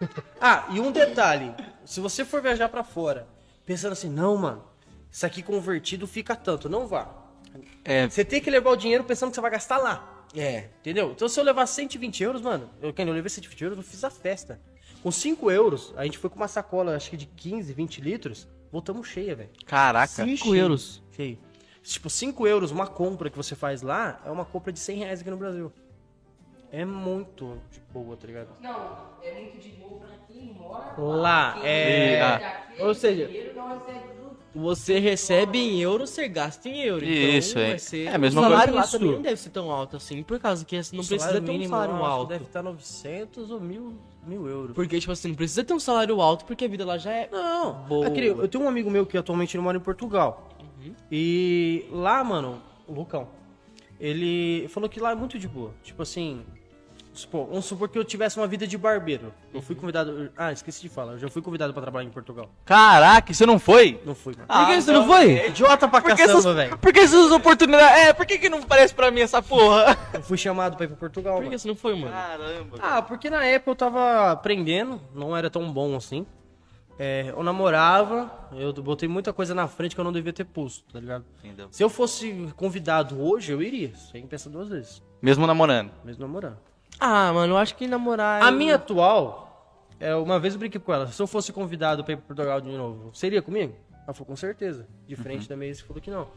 Ah, e um detalhe: se você for viajar pra fora, pensando assim, não, mano, isso aqui convertido fica tanto, não vá. É, Você tem que levar o dinheiro pensando que você vai gastar lá. É. Entendeu? Então se eu levar 120 euros, mano, eu, quando eu levei 120 euros, eu fiz a festa. Com 5 euros, a gente foi com uma sacola, acho que de 15, 20 litros, voltamos cheia, velho. caraca. 5 Cheio. euros. Cheio. Tipo, 5 euros, uma compra que você faz lá, é uma compra de 100 reais aqui no Brasil. É muito de boa, tá ligado? Não, é muito de boa pra quem mora Lá, Quem é- recebe aquele Ou seja, dinheiro não recebe tudo. Você recebe em euro, você gasta em euro. Isso, então é. vai ser... É a mesma o salário coisa. lá Isso. também não deve ser tão alto assim, por causa que não precisa ter um salário alto. Deve estar 900 ou mil, mil euros. Porque, tipo assim, não precisa ter um salário alto, porque a vida lá já é... Não, Boa. aquele- eu tenho um amigo meu que atualmente ele mora em Portugal. E lá, mano, o Lucão, ele falou que lá é muito de boa. Tipo assim, supor, vamos supor que eu tivesse uma vida de barbeiro. Eu fui convidado. Ah, esqueci de falar, eu já fui convidado pra trabalhar em Portugal. Caraca, você não foi? Não fui, mano. Por que você não foi? Idiota pra Por caçamba, velho. por que essas oportunidades? É, por que, que não parece pra mim essa porra? Eu fui chamado pra ir pra Portugal, Por mano. que você não foi, mano? Caramba. Ah, porque na época eu tava aprendendo, não era tão bom assim. É, eu namorava, eu botei muita coisa na frente que eu não devia ter posto, tá ligado? Entendeu? Se eu fosse convidado hoje, eu iria, sem pensar duas vezes, Mesmo namorando. mesmo namorando. Ah, mano, eu acho que namorar... A eu- minha atual, é, uma vez eu brinquei com ela, se eu fosse convidado pra ir pra Portugal de novo, seria comigo? Ela falou, com certeza. De frente da mesa, falou que não.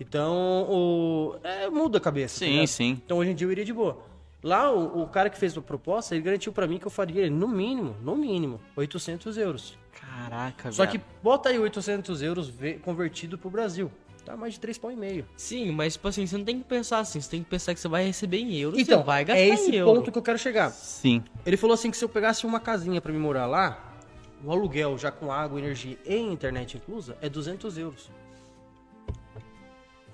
Então, o, é, muda a cabeça. Sim, ligado? sim. Então hoje em dia eu iria de boa. Lá, o, o cara que fez a proposta, ele garantiu pra mim que eu faria, no mínimo, no mínimo, 800 euros. Caraca, Só viado. que bota aí 800 euros ve- convertido pro Brasil. Tá mais de 3 pau e meio. Sim, mas, tipo assim, você não tem que pensar assim, você tem que pensar que você vai receber em euros, Então, você vai gastar é em esse euro. ponto que eu quero chegar. Sim. Ele falou assim que se eu pegasse uma casinha pra me morar lá, o aluguel já com água, energia e internet inclusa é 200 euros.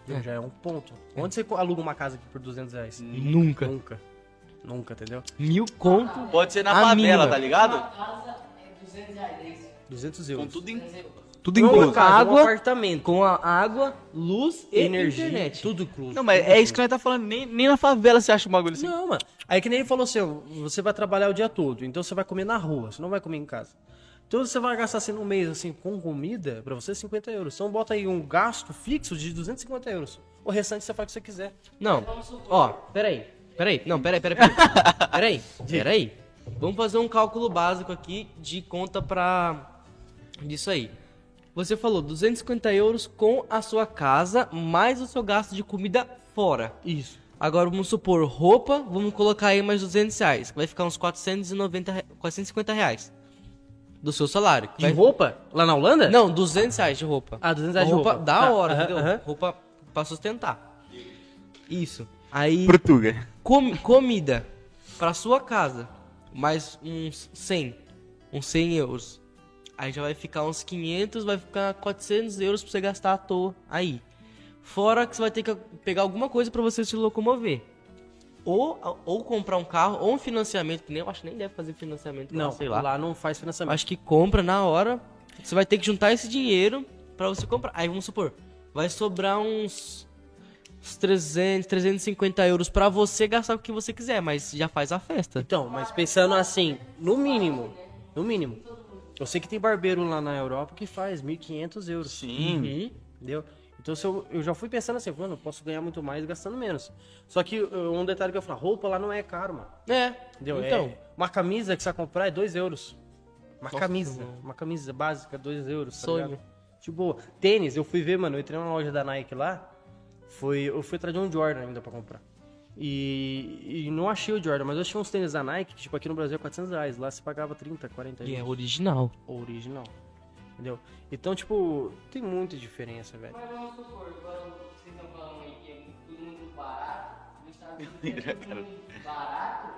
É. Já é um ponto. Onde você aluga uma casa aqui por 200 reais? Nunca. Nunca. Nunca, entendeu? Mil conto. Pode ser na favela, tá ligado? Uma casa é 200 reais, é isso? 200 Com euros. tudo em... Tudo Não incluso. casa, um água, apartamento. com a água, luz e energia, internet. tudo incluso. Não, mas tudo é isso que nós tá falando. Nem, nem na favela você acha um bagulho assim. Não, mano. Aí que nem ele falou assim, você vai trabalhar o dia todo, então você vai comer na rua, você não vai comer em casa. Então você vai gastar assim no mês, assim, com comida, pra você 50 euros. Então bota aí um gasto fixo de 250 euros. O restante você faz o que você quiser. Não, ó, peraí. Peraí, não, peraí, peraí, peraí. Peraí, peraí. Vamos fazer um cálculo básico aqui de conta pra. disso aí. Você falou 250 euros com a sua casa, mais o seu gasto de comida fora. Isso. Agora vamos supor roupa, vamos colocar aí mais 200 reais, que vai ficar uns 490, re- 450 reais do seu salário. De vai- roupa? Lá na Holanda? Não, 200 reais de roupa. Ah, 200 reais de roupa. roupa. Da Ah, hora, entendeu? aham. Roupa pra sustentar. Isso. Aí, Portuga. com- comida pra sua casa, mais uns 100, uns 100 euros. Aí já vai ficar uns 500, vai ficar 400 euros pra você gastar à toa aí. Fora que você vai ter que pegar alguma coisa pra você se locomover. Ou, ou comprar um carro, ou um financiamento, que nem eu acho que nem deve fazer financiamento lá, Não, sei lá. lá não faz financiamento. Acho que compra na hora. Você vai ter que juntar esse dinheiro pra você comprar. Aí vamos supor, vai sobrar uns, uns 300, 350 euros pra você gastar o que você quiser, mas já faz a festa. Então, mas pensando assim, no mínimo, no mínimo. Eu sei que tem barbeiro lá na Europa que faz 1.500 euros. Sim. Uhum. Entendeu? Então se eu, eu já fui pensando assim, mano, eu posso ganhar muito mais gastando menos. Só que uh, um detalhe que eu falo, roupa lá não é caro, mano. É, Entendeu? então. É, uma camisa que você vai comprar é 2 euros. Uma Nossa, camisa. Uma camisa básica, 2 euros. tá Sonho. ligado? De boa. Tênis, eu fui ver, mano, eu entrei numa loja da Nike lá, foi, eu fui atrás de um Jordan ainda pra comprar. E, e não achei o Jordan, mas eu achei uns tênis da Nike, que tipo aqui no Brasil é 400 reais, lá você pagava 30, 40 E é original. original. Entendeu? Então, tipo, tem muita diferença, velho. Mas vamos supor, quando vocês estão falando aí que é tudo muito barato, nos Estados Unidos é tudo muito barato,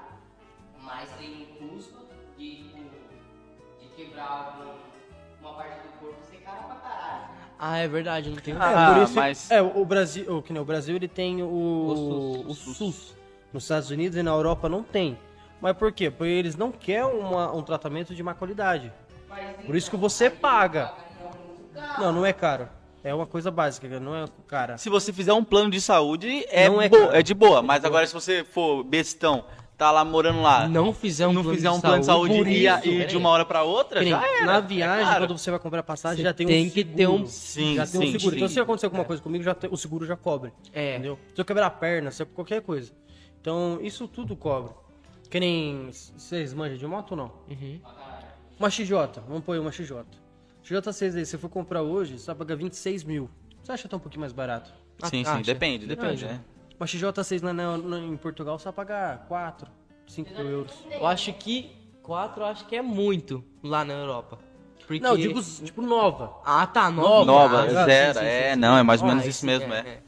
mas tem um custo de, de quebrar algum- uma parte do corpo ser cara pra caralho. Ah, é verdade, não tem Ah, por isso, mas- É, o Brasil, o, que nem o Brasil ele tem o, O o SUS. SUS. Nos Estados Unidos e na Europa não tem. Mas por quê? Porque eles não querem uma- um tratamento de má qualidade. Mas Por isso que você paga. então, é. Não, não é caro. É uma coisa básica, não é cara. Se você fizer um plano de saúde, é, Não é é de boa. Mas agora, se você for bestão, tá lá morando lá, Não fizer um não plano fizer de um plano de saúde e, isso, e peraí. de uma hora pra outra, nem já era. na é viagem, caro. quando você vai comprar passagem, Você já tem, tem um que seguro. ter um- Sim, já tem um sim, seguro. Então, sim. se acontecer alguma coisa comigo, já tem- o seguro já cobre. É. Entendeu? Se eu quebrar a perna, se eu- qualquer coisa. Então, isso tudo cobre. Que nem. Vocês manjam de moto ou não? Uhum. Uma XJ, vamos pôr uma XJ. XJ6 aí, se você for comprar hoje, você vai pagar 26 mil. Você acha que tá um pouquinho mais barato? Sim, sim, Acha? depende, depende, Depende. né? Uma XJ6 lá na- na- em Portugal, você vai pagar 4, 5 mil euros. Eu acho que 4 eu acho que é muito lá na Europa. Porque... Não, eu digo tipo nova. Ah, tá, nova. Nova, Ah, sim, zero, sim, sim, é, sim. não, é mais ou Ah, menos esse- isso mesmo, é. é.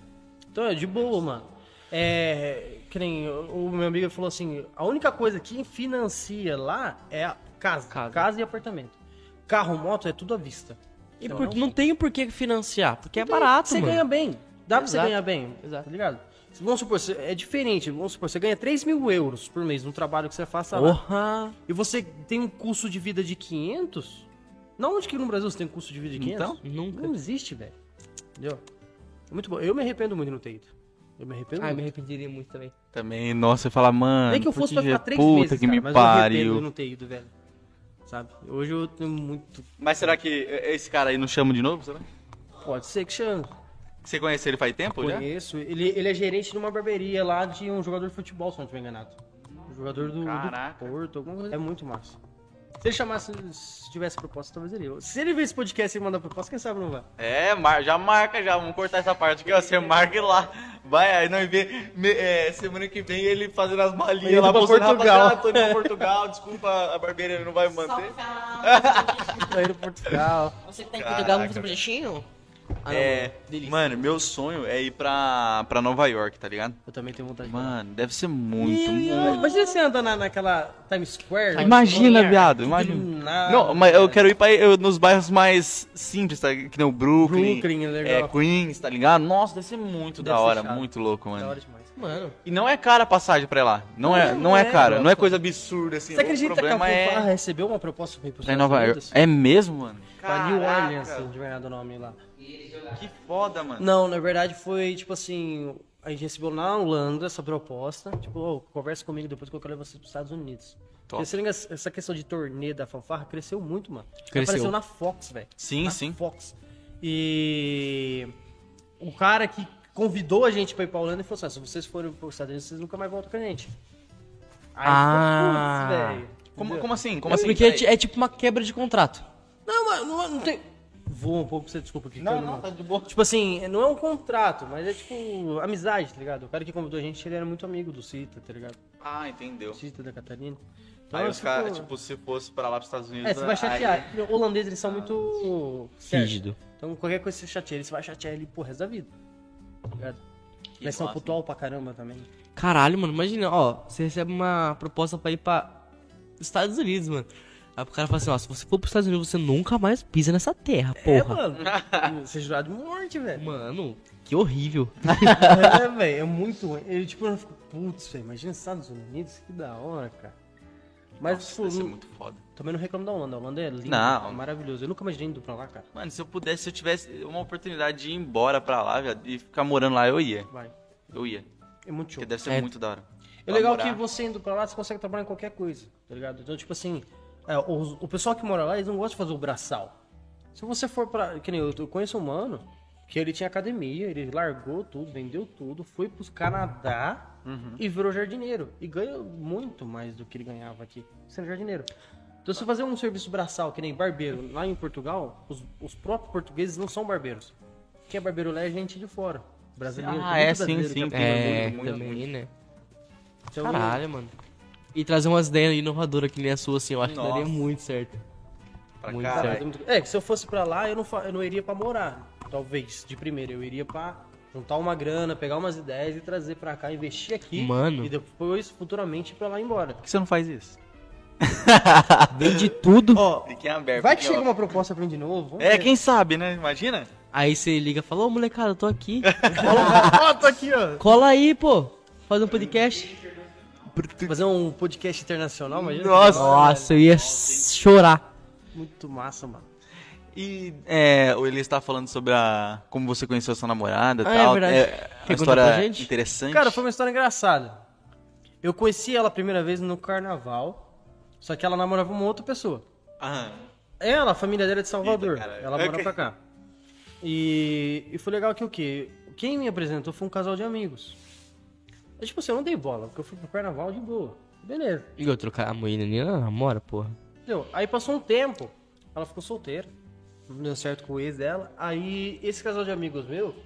Então é de boa, mano. É. Que nem o o meu amigo falou assim: a única coisa que financia lá é a casa. Casa. Casa, e apartamento. Carro, moto é tudo à vista. E Então, por- não- não tem por que financiar, porque é Então, barato, Você mano. ganha bem. Dá pra você Exato. ganhar bem. Exato. Tá ligado? Vamos supor, você- é diferente. Vamos supor, você ganha 3 mil euros por mês no trabalho que você faça lá. E você tem um custo de vida de 500? Não onde que no Brasil você tem um custo de vida de 500? Então? Nunca. Não existe, velho. Entendeu? É muito bom. Eu me arrependo muito de não ter ido. Eu me arrependo Ah, eu muito. me arrependeria muito também. Também, nossa, você fala, mano. Nem que eu fosse pra ficar três puta meses, que cara, me mas eu me arrependo de pariu. não ter ido, velho. Sabe? Hoje eu tenho muito... Mas será que esse cara aí não chama de novo, será? Pode ser que chame. Você conhece ele faz tempo já? Conheço. Ele, ele é gerente de uma barbearia lá de um jogador de futebol, se não estiver enganado. Um jogador do, do. Porto, alguma coisa. É muito massa. Se ele chamasse, se tivesse proposta, talvez ele. Se ele ver esse podcast e mandar proposta, quem sabe não vai. É, mar- já marca já, vamos cortar essa parte aqui, ó. Você marca lá. Vai, aí nós vê me- é, semana que vem ele fazendo as Indo malinhas lá pra Portugal. tô indo pra Portugal, desculpa, a barbeira não vai me manter. Tá indo pro Portugal. Você que tá em. Portugal, vamos fazer um projetinho? Ah, não, É, mano. Delícia. mano, meu sonho é ir pra, pra Nova York, tá ligado? Eu também tenho vontade de Mano, deve ser muito, muito. Imagina você andar na, naquela Times Square. Imagina, lá, viado, imagina. nada, Não, mas eu quero ir pra, eu- nos bairros mais simples, tá? Que nem o Brooklyn. Brooklyn, é É, legal. Queens, tá ligado? Nossa, deve ser muito Deve da ser hora, chato. muito louco, Da mano. hora demais. Mano, E não é cara a passagem pra ir lá. Não é, Não, não é é, cara, mano. não é coisa absurda assim. Você o acredita que a problema é Fanfarra recebeu uma proposta pra ir pra Nova York. É mesmo, mano? Pra New Caraca. Orleans, não tiver nada o nome lá. Que foda, mano. Não, na verdade foi tipo assim, a gente recebeu na Holanda essa proposta, tipo, ô, conversa comigo depois que eu quero levar vocês pros Estados Unidos. Top. Essa questão de turnê da fanfarra cresceu muito, mano. Cresceu. Apareceu na Fox, velho. Sim, na sim. Fox. E o cara que convidou a gente pra ir pra Holanda e falou assim: ah, se vocês forem pros Estados Unidos, vocês nunca mais voltam com a gente. Aí, Ah. putz, velho. Como, como assim? Como é assim? porque é, é tipo uma quebra de contrato. Não, mas não, não tem. Vou um pouco pra você, desculpa aqui. Não, não, tá de boa. Tipo assim, não é um contrato, mas é tipo amizade, tá ligado? O cara que convidou a gente, ele era muito amigo do Cita, tá ligado? Ah, entendeu. Cita da Catarina. Então, Aí os fico- caras, tipo, se fosse pra lá pros Estados Unidos. É, você vai aí- chatear. O holandês, eles são muito... certo. Rígido. Então qualquer coisa que você chateia ele, você vai chatear ele pro resto da vida. Tá ligado? Que Eles são massa. putual pra caramba também. Caralho, mano, imagina, ó, você recebe uma proposta pra ir pra Estados Unidos, mano. Aí o cara fala assim, ó, se você for pros Estados Unidos, você nunca mais pisa nessa terra, É, porra. mano. Você é jurado de morte, velho. Mano, que horrível. é, velho, é muito ruim. Ele, tipo, eu fico, putz, velho, imagina os Estados Unidos, que da hora, cara. Mas, Nossa, tipo, deve ser muito foda. também não reclamo da Holanda. A Holanda é linda, Não. é maravilhoso. Eu nunca imaginei indo pra lá, cara. Mano, se eu pudesse, se eu tivesse uma oportunidade de ir embora pra lá, viado, e ficar morando lá, eu ia. Vai. Eu ia. É muito show. Porque deve ser É. muito da hora. É legal morar. que você indo pra lá, você consegue trabalhar em qualquer coisa, tá ligado? Então, tipo assim, é, o, o pessoal que mora lá, eles não gostam de fazer o braçal. Se você for pra. Que nem eu, eu conheço um mano que ele tinha academia, ele largou tudo, vendeu tudo, foi pros Canadá Uhum. e virou jardineiro. E ganha muito mais do que ele ganhava aqui sendo jardineiro. Então, se você fazer um serviço braçal, que nem barbeiro, lá em Portugal, os, os próprios portugueses não são barbeiros. Quem é barbeiro lá é gente de fora. Brasileiro. Ah, é, muito sim, sim, É, muito, muito, também, né? Então, Caralho, mano. E trazer umas ideias inovadoras que nem a sua, assim, eu acho que daria Nossa. muito certo. Pra Muito caralho. certo. É, que se eu fosse pra lá, eu não, eu não iria pra morar. Talvez, de primeira. Eu iria pra juntar uma grana, pegar umas ideias e trazer pra cá, investir aqui. Mano. E depois, futuramente, ir pra lá embora. Por que você não faz isso? Vende tudo. Ó, Fiquem abertos. vai que chega ó. uma proposta pra mim de novo. vamos É, ver. quem sabe, né? Imagina. Aí você liga e fala, ô molecada, eu tô aqui. Ó, tô aqui, ó. Cola aí, pô. Fazer um podcast. Fazer um podcast internacional, imagina. Nossa. Nossa, eu ia chorar. Muito massa, mano. E é, o Elias tá falando sobre a como você conheceu sua namorada e Ah, é tal. verdade. É, uma história pra gente? interessante. Cara, foi uma história engraçada. Eu conheci ela a primeira vez no carnaval, só que ela namorava uma outra pessoa. Ah, Ela, a família dela é de Salvador. Eita, ela mora Ok. pra cá. E, e foi legal que o quê? Quem me apresentou foi um casal de amigos. Eu, tipo assim, eu não dei bola, porque eu fui pro carnaval de boa. Beleza. E eu trocar a menina namora, porra. Entendeu? Aí passou um tempo, ela ficou solteira. Não deu certo com o ex dela. Aí esse casal de amigos meu,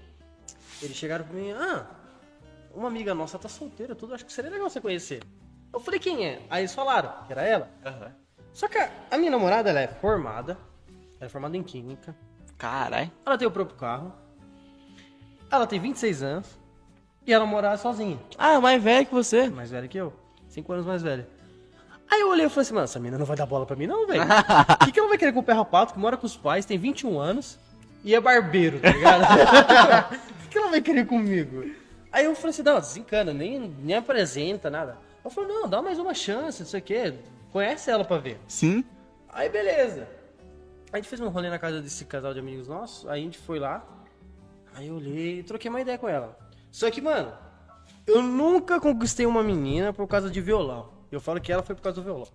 eles chegaram pra mim, ah, uma amiga nossa tá solteira, tudo, acho que seria legal você conhecer. Eu falei, quem é? Aí eles falaram que era ela. aham. Só que a, a minha namorada, ela é formada, ela é formada em química, Caralho. ela tem o próprio carro, ela tem 26 anos e ela mora sozinha, Ah, mais velho que você. mais velha que eu, 5 anos mais velha. Aí eu olhei e falei assim, mano, essa menina não vai dar bola pra mim não, velho. O que, que ela vai querer com o pé rapado, que mora com os pais, tem 21 anos e é barbeiro, tá ligado? O que, que ela vai querer comigo? Aí eu falei assim, não, desencana, nem, nem apresenta, nada. Eu falei, não, dá mais uma chance, não sei o quê, conhece ela pra ver. Sim. Aí beleza. A gente fez um rolê na casa desse casal de amigos nossos, aí a gente foi lá, aí eu olhei e troquei uma ideia com ela. Só que, mano, eu nunca conquistei uma menina por causa de violão. Eu falo que ela foi por causa do violão.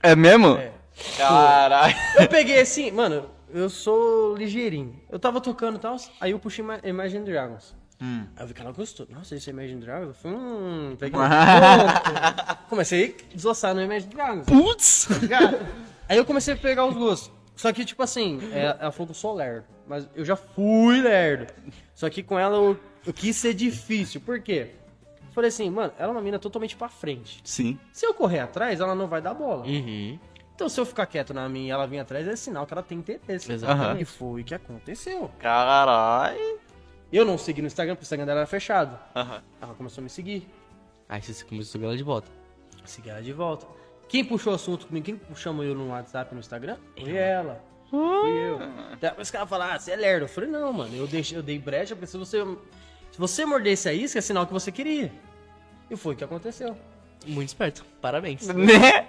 É mesmo? É. Caralho. Eu peguei assim, mano, eu sou ligeirinho. Eu tava tocando e tal, aí eu puxei Ima- Imagine Dragons. Hum. Aí eu vi que ela gostou. Nossa, esse é Imagine Dragons? Eu falei, hum, peguei um ponto. Comecei a desossar no Imagine Dragons. Putz. Aí eu comecei a pegar os gostos. Só que, tipo assim, é- ela falou que eu sou lerdo. Mas eu já fui lerdo. Só que com ela eu, eu quis ser difícil. Por quê? Falei assim, mano, ela é uma mina totalmente pra frente. Sim. Se eu correr atrás, ela não vai dar bola. Uhum. Então, se eu ficar quieto na minha e ela vir atrás, é sinal que ela tem interesse. Exatamente. E foi o que aconteceu. Caralho. Eu não segui no Instagram, porque o Instagram dela era fechado. Aham. Ela começou a me seguir. Aí você começou a subir ela de volta. Segui ela de volta. Quem puxou o assunto comigo, quem chamou eu no WhatsApp no Instagram? Foi ela. Fui eu. Depois que ela falou, ah, você é lerdo. Eu falei, não, mano, eu, deixei, eu dei brecha, porque se você, se você mordesse a isca, é sinal que você queria. E foi o que aconteceu. Muito esperto. Parabéns. Né?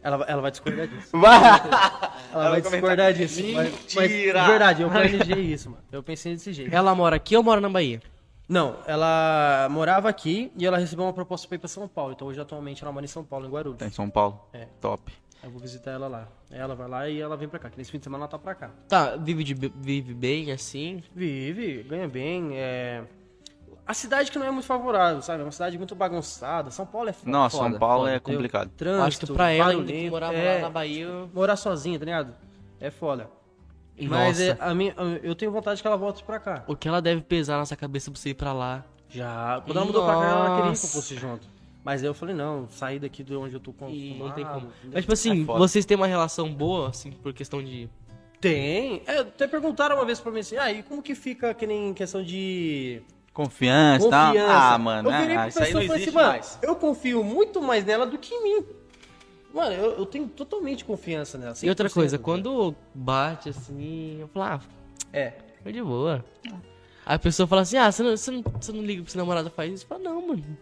Ela, ela vai discordar disso. Vai. Ela, Ela vai discordar comentar. disso. Mas, mas, Mentira! de verdade, eu planejei isso, mano. Eu pensei desse jeito. Ela mora aqui ou mora na Bahia? Não, ela morava aqui e ela recebeu uma proposta pra ir pra São Paulo. Então hoje atualmente ela mora em São Paulo, em Guarulhos. Tá em São Paulo? É. Top. Eu vou visitar ela lá. Ela vai lá e ela vem pra cá. Que nesse fim de semana ela tá pra cá. Tá, vive, de, vive bem, assim. Vive, ganha bem. É... A cidade que não é muito favorável, sabe? É uma cidade muito bagunçada. São Paulo é foda. Foda, São Paulo foda, é complicado. Trânsito, Acho que pra ela, barulhento, morava é, lá na Bahia... Morar sozinha, tá ligado? É foda. Mas Nossa. é, a minha, eu tenho vontade que ela volte pra cá. O que ela deve pesar na nossa cabeça pra você ir pra lá. Já. Quando ela mudou pra cá, ela queria que eu fosse junto. Mas aí eu falei, não, sair daqui de onde eu tô com. E não tem como. Mas, tipo assim, É vocês têm uma relação boa, assim, por questão de... Tem. É, até perguntaram uma vez pra mim assim, ah, e como que fica que nem questão de Confiança, e tal. confiança? Ah, mano. eu virei ah, pra isso aí pessoa não falei existe assim, mano, mais. eu confio muito mais nela do que em mim. Mano, eu, eu tenho totalmente confiança nela. E outra 100%, coisa, quando bate, assim, eu falo, ah, É. foi de boa. Aí a pessoa fala assim, ah, você não, você não, você não liga pro seu namorado faz isso? Eu falo, não, mano.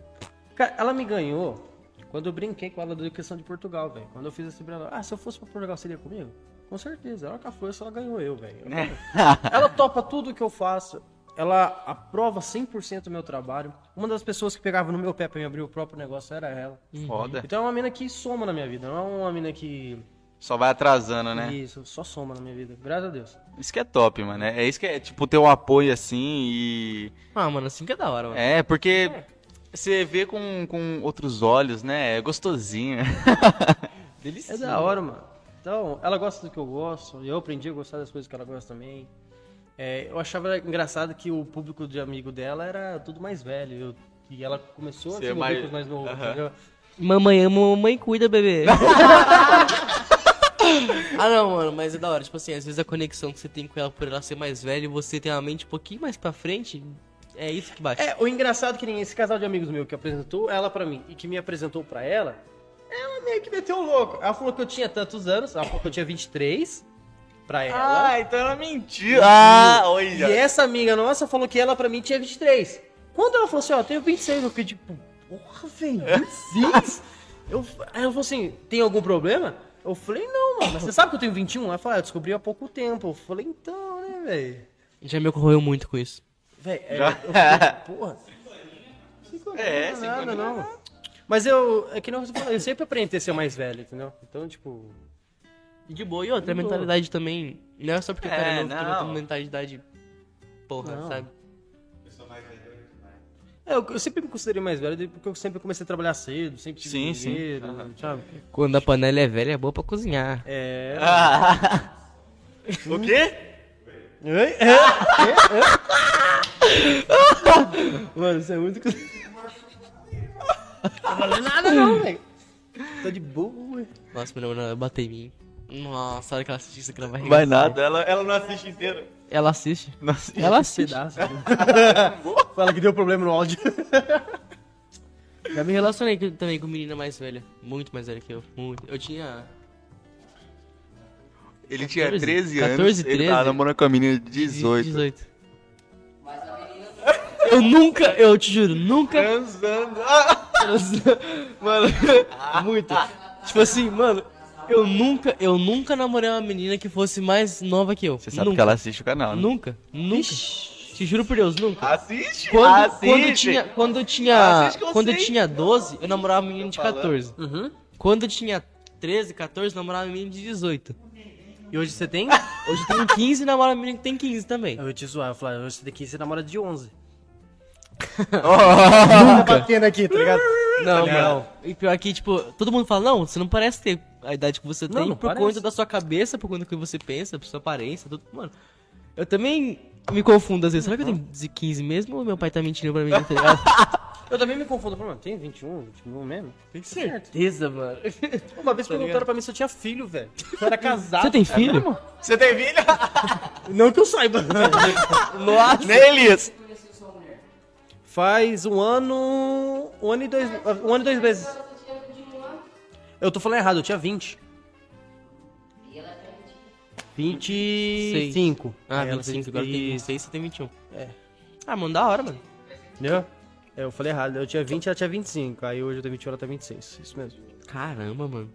Cara, ela me ganhou quando eu brinquei com ela da questão de Portugal, velho. Quando eu fiz assim pra ela, ah, se eu fosse pra Portugal, seria comigo? Com certeza. Ela que foi, ela ganhou eu, velho. Ela topa tudo que eu faço. Ela aprova 100% o meu trabalho. Uma das pessoas que pegava no meu pé pra me abrir o próprio negócio era ela. Foda. Então é uma mina que soma na minha vida, não é uma mina que. Só vai atrasando, né? Isso, só soma na minha vida. Graças a Deus. Isso que é top, mano. É isso que é, tipo, ter o apoio assim e. Ah, mano, assim que é da hora, mano. É, porque você vê com, com outros olhos, né? É gostosinho. É da hora, mano. Então, ela gosta do que eu gosto, e eu aprendi a gostar das coisas que ela gosta também. É, eu achava engraçado que o público de amigo dela era tudo mais velho. eu- e ela começou a Ser se envolver mais- com os mais novos, entendeu? Mamãe ama, mamãe cuida, bebê. ah, não, mano, mas é da hora. Tipo assim, às vezes a conexão que você tem com ela por ela ser mais velha e você tem uma mente um pouquinho mais pra frente, é isso que bate. É, o engraçado é que nem esse casal de amigos meu que apresentou ela pra mim e que me apresentou pra ela, ela meio que meteu o louco. Ela falou que eu tinha tantos anos, ela falou que eu tinha 23 pra ela. Ah, então ela mentiu. Ah, E olha. essa amiga nossa falou que ela pra mim tinha 23. Quando ela falou assim, ó, eu tenho 26, eu fiquei tipo, porra, velho, 26? eu, aí ela falou assim, tem algum problema? Eu falei, não, mano, mas você sabe que eu tenho 21? Ela falou, ah, eu descobri há pouco tempo. Eu falei, então, né, velho? Já me ocorreu muito com isso. Velho, é, eu fiquei, porra. É, Não, sem nada, não. Mas eu, é que não, eu sempre aprendi a ser mais velho, entendeu? Então, tipo, E de boa, e outra, a mentalidade também. Não é só porque o cara É, é novo, também não. tem uma mentalidade. Porra, Não. sabe? é, eu, eu sempre me considerei mais velho porque eu sempre comecei a trabalhar cedo, sempre tive Sim, sim. dinheiro, sabe? Quando a panela é velha, é boa pra cozinhar. É. Ah. o quê? Oi? É? É? É? Mano, isso é muito. Não valeu nada, não, velho. Tô de boa. Nossa, minha namorada bateu em mim. Nossa, a hora que ela assiste isso aqui, ela vai Vai nada, ela, ela não assiste inteiro. Ela assiste. Não assiste. Ela assiste. Pedaço. Fala que deu problema no áudio. Já me relacionei com- também com menina mais velha. Muito mais velha que eu. Muito. Eu tinha. Ele tinha 14, 13 anos, 14, ele 13. tava namorando com a menina de 18. 18. Mas a menina Eu nunca, eu te juro, nunca. Transando. Ah! mano, muito. Tipo assim, mano, eu nunca, eu nunca namorei uma menina que fosse mais nova que eu. Você sabe nunca. que ela assiste o canal, né? Nunca, nunca. Te juro por Deus, nunca. Assiste? Quando, assiste. quando tinha, quando eu tinha, quando eu tinha 12, eu namorava uma menina de falando. 14. Uhum. Quando eu tinha 13, 14, eu namorava uma menina de 18. E hoje você tem? Hoje eu tenho 15 e namoro uma menina que tem 15 também. Eu ia te zoar, eu falei, hoje você tem 15 você namora de 11. Oh, Tá batendo aqui, tá ligado? Não, Não. mano. E pior que, tipo, todo mundo fala, não, você não parece ter a idade que você Não, tem não por parece. conta da sua cabeça, por conta do que você pensa, por sua aparência, tudo. Mano, eu também me confundo às vezes. Será que eu tenho 15 mesmo ou meu pai tá mentindo pra mim, tá ligado? Eu também me confundo, mano, tem 21, 21 mesmo? Tem certeza, mano. Uma vez perguntaram pra mim se eu tinha filho, velho. Eu era casado. Você tem filho? Você tem filho? Não que eu saiba. Nossa. Nem Elias. conheceu sua mulher. Faz um ano. Um ano e dois. Um ano e dois meses. Eu tô falando errado, eu tinha 20. e ela tinha 20. 25. Ah, Aí ela 25, tem- agora tem Isso. 26, você tem 21. É. Ah, mano, da hora, mano. Entendeu? É, eu falei errado. Eu tinha 20 ela tinha 25. Aí hoje eu tenho 21 ela tem 26. Isso mesmo. Caramba, mano.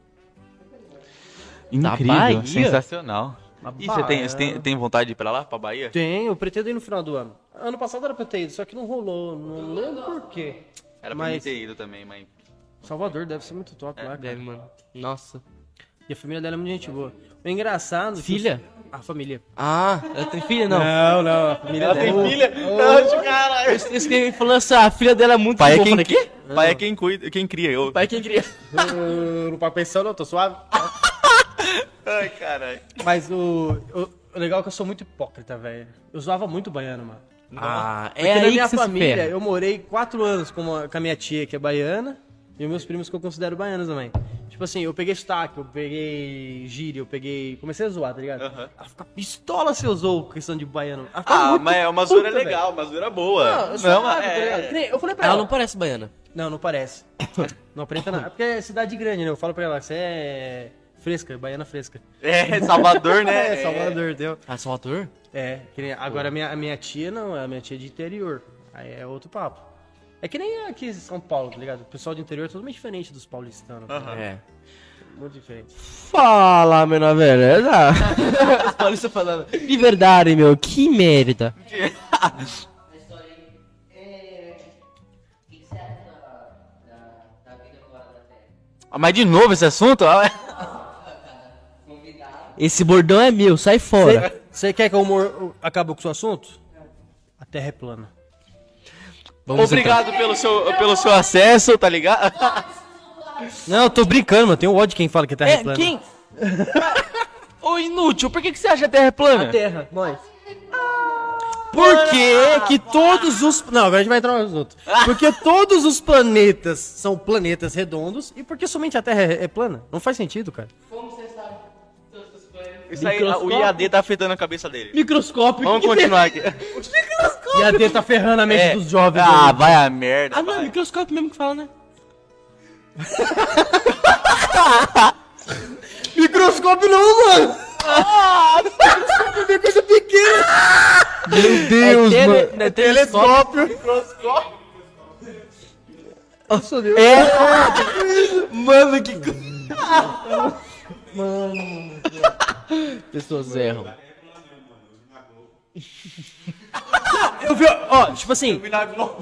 Incrível, Bahia? sensacional. Na E você tem, você tem, tem vontade de ir pra lá, pra Bahia? Tem, eu pretendo ir no final do ano. Ano passado era pra eu ter ido, só que não rolou. Não lembro por quê. Era pra mim Mas- ter ido também, mas... Salvador deve ser muito top lá, cara. Deve, mano. Nossa. E a família dela é muito gente boa. O engraçado. é que Filha? os- A família. Ah, ela tem filha? Não. Não, não. A família Ela dela. tem filha? Não, caralho. Esse esse que falou assim, ah, a filha dela é muito Pai é boa. quem, falei, "Quê?" pai é quem cuida, quem cria. Eu... Pai é quem. Eu Não pago pensão, não, tô suave. Ai, caralho. Mas o, o, o legal é que eu sou muito hipócrita, velho. Eu zoava muito baiano, mano. Ah, Porque é na aí minha que você se família, ferra. eu morei quatro anos com, uma- com a minha tia, que é baiana, e os meus primos que eu considero baianos também. Tipo assim, eu peguei sotaque, eu peguei gíria, eu peguei... Comecei a zoar, tá ligado? Aham. Ela fica pistola se eu zoo questão de baiano. Ah, mas é uma zoeira legal, uma zoeira boa. Não, Não, suave, é- tá Eu falei pra Ela ela. não parece baiana. Não, não parece. não aparenta nada. É porque é cidade grande, né? Eu falo pra ela, você é fresca, baiana fresca. É, Salvador, né? É, Salvador, entendeu? Ah, Salvador? É, que nem- agora a minha, a minha tia não, a minha tia é de interior. Aí é outro papo. É que nem aqui em São Paulo, tá ligado? O pessoal do interior é totalmente diferente dos paulistanos. tá ligado? É. Muito diferente. Fala, menor beleza. Os paulistas falando. De verdade, meu, que merda. Na história aí. É. O que que você acha da, da, da vida fora da Terra? Ah, Mas de novo esse assunto? Ah, é. Esse bordão é meu, sai fora. Você quer que eu humor acabe com o seu assunto? A Terra é plana. Vamos Obrigado pelo seu, pelo seu acesso, tá ligado? Não, eu tô brincando, mano. Tem um ódio de quem fala que a Terra é, É, plana. quem? Ô, inútil, por que, que você acha que a Terra é plana? Terra, nós. Por que que todos os... Não, agora a gente vai entrar nos outros. Porque todos os planetas são planetas redondos e porque somente a Terra é, é plana? Não faz sentido, cara. Como você sabe todos os planetas? Isso aí, o Microscópio. IAD tá afetando a cabeça dele. Microscópio. Vamos continuar aqui. E a D tá ferrando a mente É. dos jovens. Ah, aí. vai a merda. Ah, não, é microscópio mesmo que fala, né? Microscópio não, mano! Microscópio é coisa pequena! Meu Deus, tele- mano! é telescópio! Nossa, Deus! Mano, que. Pessoas erram. Eu vi, ó, tipo assim,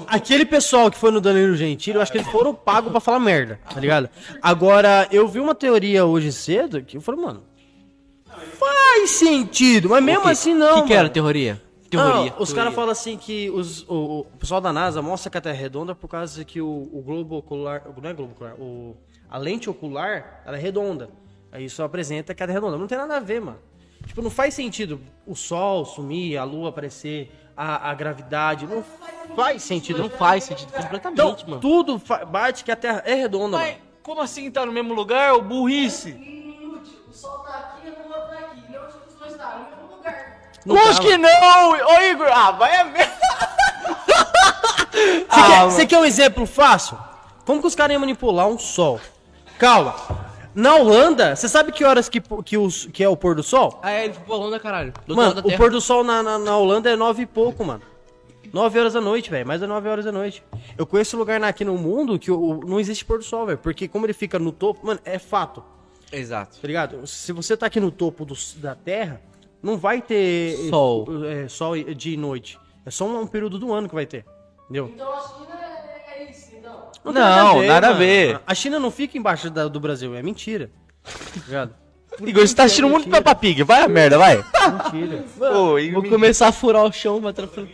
aquele pessoal que foi no Danilo Gentili, eu acho que eles foram pagos pra falar merda, tá ligado? Agora, eu vi uma teoria hoje cedo que eu falei, mano, faz sentido, mas mesmo assim não. O que, que era a teoria? Teoria. os caras falam assim que os, o, o pessoal da NASA mostra que a Terra é redonda por causa que o, o globo ocular. Não é globo ocular, o, a lente ocular ela é redonda. Aí isso apresenta que ela é redonda. Não tem nada a ver, mano. Tipo, não faz sentido o Sol sumir, a Lua aparecer, a, a gravidade. Não faz sentido. Não faz sentido completamente, Então, mano. tudo bate que a Terra é redonda, Mas mano. como assim tá no mesmo lugar, ô burrice? Inútil. O sol tá aqui, a lua tá aqui. Não, os dois estão? No mesmo lugar. Não Lógico que não! Ô Igor, ah, vai a merda. Você, Ah, quer, você quer um exemplo fácil? Como que os caras iam manipular um sol? Calma. Na Holanda, você sabe que horas que, que, os, que é o pôr do sol? Ah, é, ele ficou Holanda, caralho. Do Mano, o pôr do sol na, na, na Holanda é nove e pouco, mano. Nove horas da noite, velho. Mais de nove horas da noite. Eu conheço lugar aqui no mundo que o, o- não existe pôr do sol, velho. Porque como ele fica no topo, mano, é fato. Exato. Tá ligado? Se você tá aqui no topo do- da Terra, não vai ter Sol. é, sol de noite. É só um, um período do ano que vai ter. Entendeu? Então a China tem Não, nada a mano. ver. A China não fica embaixo da- do Brasil, é mentira. Ligado? Igor, você tá assistindo muito Peppa Pig. Vai a merda, vai. Mentira. Ô, Igor, Vou começar a furar o chão, vai tranquilo.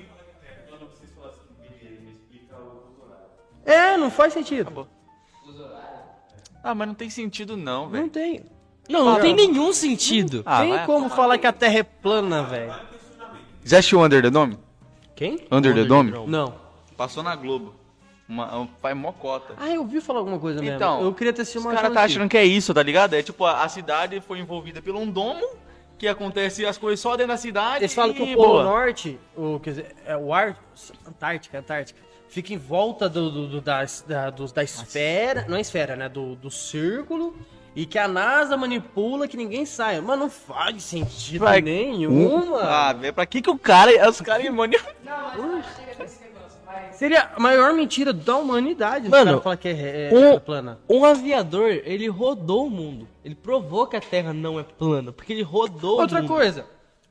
É, não faz sentido. Ah, mas não tem sentido não, Não velho. tem. Não, não tem nenhum sentido. Ah, tem como falar que a Terra é plana, velho. Já assistiu Under the Dome? Quem? Under the Dome? Não. Passou na Globo. Uma, um, faz mocota. Ah, eu ouvi falar alguma coisa mesmo. Então, eu queria ter sido Os uma caras tá achando que é isso, tá ligado? É tipo, a, a cidade foi envolvida por um domo, que acontece as coisas só dentro da cidade. Eles falam que e o Polo boa. Norte, o, quer dizer, é o ar. Antártica, Antártica. Fica em volta do, do- do- da, da, do- da esfera. Não é esfera, né? Do, do círculo. E que a NASA manipula que ninguém saia. Mas não faz sentido Vai- nenhum, mano. Ah, velho, pra que que o cara, os caras mano, Não, mas chega. Mas Seria a maior mentira da humanidade. Mano, falam que é, é, um- é plana. Um aviador, ele rodou o mundo. Ele provou que a Terra não é plana, porque ele rodou Outra o mundo. coisa,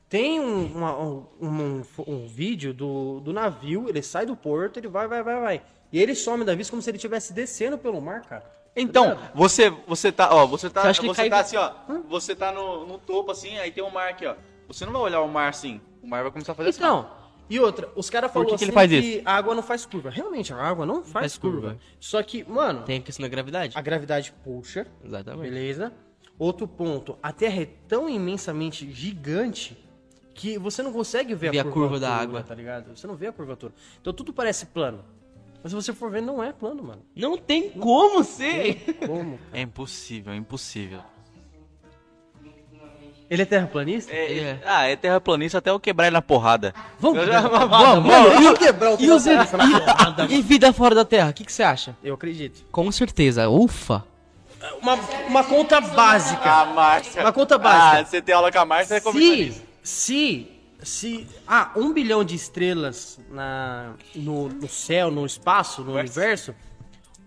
tem um, uma- um, um- um vídeo do, do navio, ele sai do porto, ele vai, vai, vai, vai. E ele some da vista como se ele estivesse descendo pelo mar, cara. Então, você, você tá, ó, você tá, Você você, tá assim, ó, você tá no, no topo assim, aí tem um mar aqui, ó. Você não vai olhar o mar assim, o mar vai começar a fazer assim. Então, e outra, os caras falaram que que assim que a água não faz curva. Realmente, a água não faz, Faz curva. curva. Só que, mano, Tem a questão da gravidade. a gravidade puxa, Exatamente. beleza? Outro ponto, a Terra é tão imensamente gigante que você não consegue ver, a a curva, curva da água. tá ligado? Você não vê a curvatura. Então tudo parece plano. Mas se você for ver, não é plano, mano. Não tem como ser. Como? É impossível, é impossível. Ele é terraplanista? É, É. Ah, é terraplanista até eu quebrar ele na porrada. Vamos, Eu já- vamos, Vamos, vamos quebrar o E, os, terraplanista. e, vida fora da Terra, o que, que você acha? Eu acredito. Com certeza, ufa. Uma, uma conta básica. Ah, Márcia. Uma conta básica. Ah, você tem aula com a Márcia, é se, se, se, ah, um bilhão de estrelas na, no, no céu, no espaço, no universo,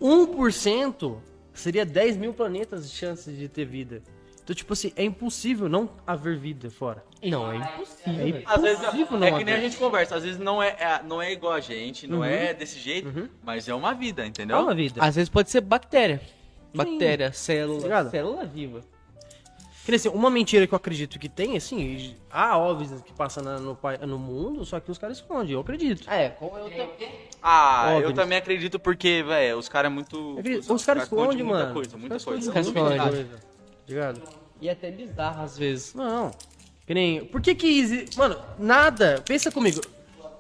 1% seria 10 mil planetas de chances de ter vida. Então, tipo assim, é impossível não haver vida fora. Não, é impossível. É velho. Às vezes, impossível não é que nem a gente conversa, às vezes não é, é- não é igual a gente, não é desse jeito, mas é uma vida, entendeu? É uma vida. Às vezes pode ser bactéria. Bactéria, célula, Ligado? célula viva. Que nem assim, uma mentira que eu acredito que tem, assim, há óbvios que passa na- no, no mundo, só que os caras escondem, eu acredito. É, como eu também. Ah, eu Óbvio. também acredito porque, velho, os caras é muito. É Os caras escondem, muita mano. coisa, muita Os coisa. caras Esconde. escondem muita. Ligado? E é até bizarro às vezes. Não. Que nem. Por que que existe. Mano, nada. Pensa comigo.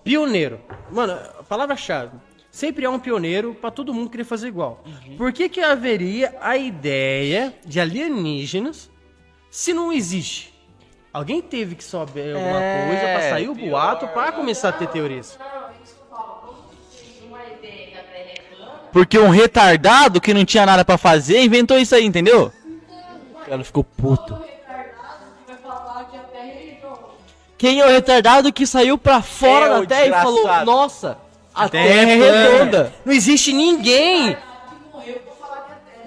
Pioneiro. Mano, a palavra-chave. Sempre há um pioneiro pra todo mundo querer fazer igual. Por que que haveria a ideia de alienígenas se não existe? Alguém teve que saber alguma É, coisa pra sair o pior. boato pra começar a ter teorias. É é Porque um retardado que não tinha nada pra fazer inventou isso aí, entendeu? Cara ficou puto. é redonda. Quem é o retardado que saiu pra fora É, da Terra e falou: desgraçado. Nossa, a Terra Terra é redonda. Não existe ninguém.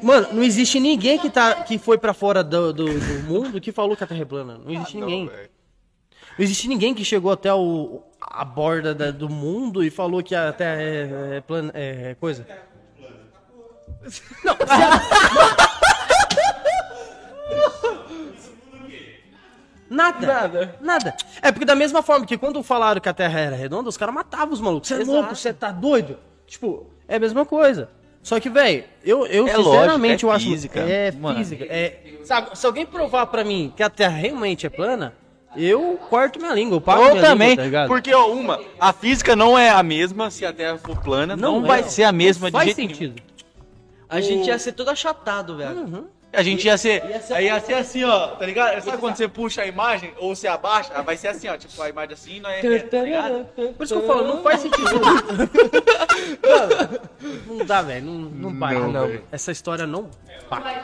Mano, não existe ninguém que, tá, que foi pra fora do, do, do mundo que falou que a Terra é plana. Não existe ninguém. Não existe ninguém que chegou até o, a borda da- do mundo e falou que a Terra é, é plana. É coisa. Não, Nada. Nada. Nada. É porque da mesma forma que quando falaram que a Terra era redonda, os caras matavam os malucos. Você é Exato. louco? Você tá doido? Tipo, é a mesma coisa. Só que, velho, eu, eu É sinceramente lógico, é eu acho. física, É mano. física. É, sabe, se alguém provar pra mim que a Terra realmente é plana, eu corto minha língua. Eu pago Ou minha também, língua, tá ligado? porque ó, uma, a física não é a mesma se a Terra for plana, não, Não vai é. ser a mesma de Faz jeito nenhum. sentido. A gente ia ser todo achatado, velho. A gente ia ser, Ia ser- aí ia ser assim, ó, tá ligado? Sabe quando você puxa a imagem ou você abaixa, ela vai ser assim, ó, tipo a imagem assim, não é reta, tá ligado? Por isso que eu falo, não faz sentido. Mano, não dá, velho. Não, não vai. Não, Não. Essa história não vai.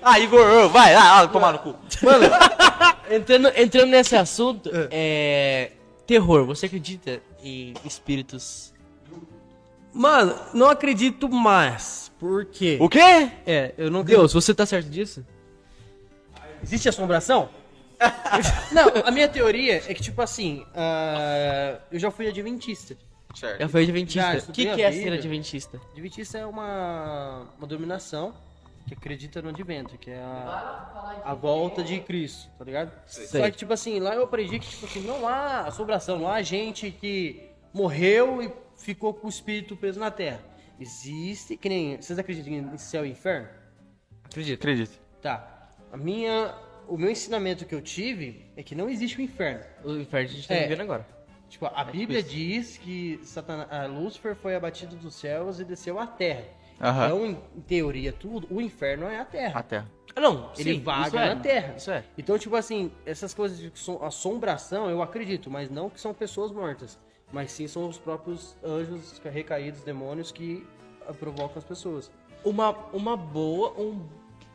Ah, Igor, vai lá, ah, tomar no cu. Entrando, entrando nesse assunto, é. Terror, você acredita em espíritos? Mano, não acredito mais. Por quê? O quê? É, eu não. Deus, você tá certo disso? Existe assombração? não, a minha teoria é que, tipo assim, ah, eu já fui adventista. Certo. Já Já adventista. O que, que é ser adventista? Adventista é uma, uma dominação que acredita no advento, que é a, a volta de Cristo, tá ligado? Sei. Só que, tipo assim, lá eu aprendi que, tipo assim, não há assombração, não há gente que morreu e ficou com o espírito preso na terra. Existe, que nem, vocês acreditam em céu e inferno? Acredito. Acredito. Tá. A minha, o meu ensinamento que eu tive é que não existe o inferno. O inferno a gente tá É. vivendo agora. Tipo, a Bíblia diz que Satana, a Lúcifer foi abatido dos céus e desceu à terra. Aham. Então, em, teoria, tudo, o inferno é a terra. A Terra. Ah, não. Ele sim, vaga isso é. na terra. Isso é. Então, tipo assim, essas coisas de som- assombração eu acredito, mas não que são pessoas mortas. Mas sim são os próprios anjos recaídos, demônios que provocam as pessoas. Uma, uma boa, um,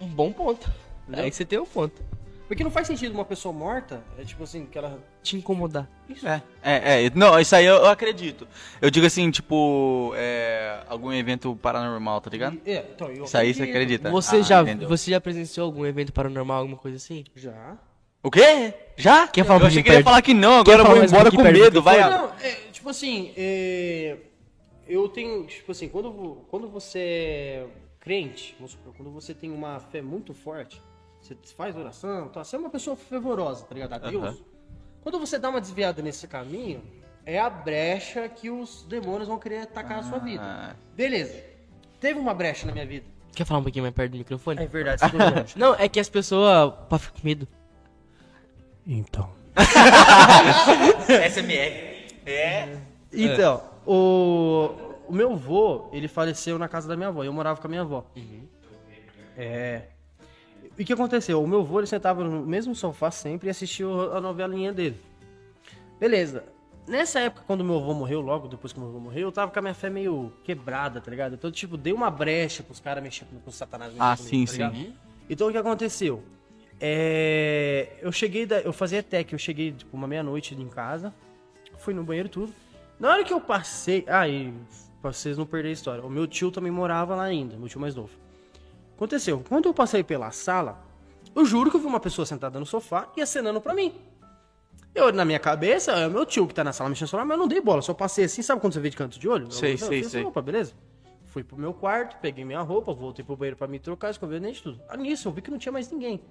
um bom ponto. Aí você tem o ponto. Porque não faz sentido uma pessoa morta, é tipo assim, que ela. Te incomodar. É, é, é, não, isso aí eu, eu acredito. Eu digo assim, tipo, é, algum evento paranormal, tá ligado? É, então, eu Isso aí você acredita? Você, Ah, já, entendeu. você já presenciou algum evento paranormal, alguma coisa assim? Já. O quê? Já? Quer falar eu achei que ele ia falar que não, agora eu vou embora com medo, vai. Não, é, tipo assim, é, eu tenho, tipo assim, quando, quando você é crente, supor, quando você tem uma fé muito forte, você faz oração, tá, você é uma pessoa fervorosa, tá ligado? A Deus. Quando você dá uma desviada nesse caminho, é a brecha que os demônios vão querer atacar a sua vida. Ah. Beleza. Teve uma brecha na minha vida. Quer falar um pouquinho mais perto do microfone? É verdade. Não, é que as pessoas pra ficar com medo. Então. SMR. É. Então, o, o meu avô, ele faleceu na casa da minha avó. Eu morava com a minha avó. É. E o que aconteceu? O meu avô, ele sentava no mesmo sofá sempre e assistia a novelinha dele. Beleza. Nessa época, quando meu avô morreu, logo depois que meu avô morreu, eu tava com a minha fé meio quebrada, tá ligado? Então, tipo, dei uma brecha pros caras mexer com, o satanás. Ah, comigo, sim, tá sim. ligado? Então, o que aconteceu? É, eu cheguei, da, eu fazia tech, eu cheguei, tipo, uma meia-noite em casa, fui no banheiro e tudo. Na hora que eu passei. Ah, e pra vocês não perderem a história. O meu tio também morava lá ainda, meu tio mais novo. Aconteceu, quando eu passei pela sala, eu juro que eu vi uma pessoa sentada no sofá e acenando pra mim. Eu, na minha cabeça, é o meu tio que tá na sala mexendo no celular, mas eu não dei bola. Só passei assim, sabe quando você vê de canto de olho? Sei, eu, sei, eu sei. Opa, beleza? Fui pro meu quarto, peguei minha roupa, voltei pro banheiro pra me trocar, escovei o dente e tudo. Ah, nisso, eu vi que não tinha mais ninguém.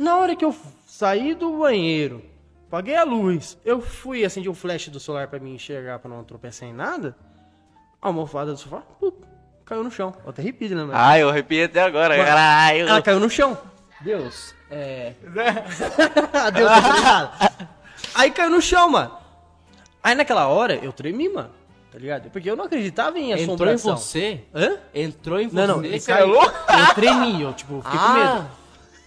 Na hora que eu saí do banheiro, paguei a luz, eu fui acender o flash do celular pra me enxergar, pra não tropeçar em nada, a almofada do sofá, pup, caiu no chão. Eu até arrepio, né, mano? Ah, eu arrepiei até agora, Mano, caralho. Ela caiu no chão. Deus, é... Deus? Aí caiu no chão, mano. Aí naquela hora, eu tremi, mano. Tá ligado? Porque eu não acreditava em Entrou em assombração. você? Hã? Entrou em você? Não, não, ele Você é caiu. louco? Eu tremi, eu, tipo, fiquei com medo.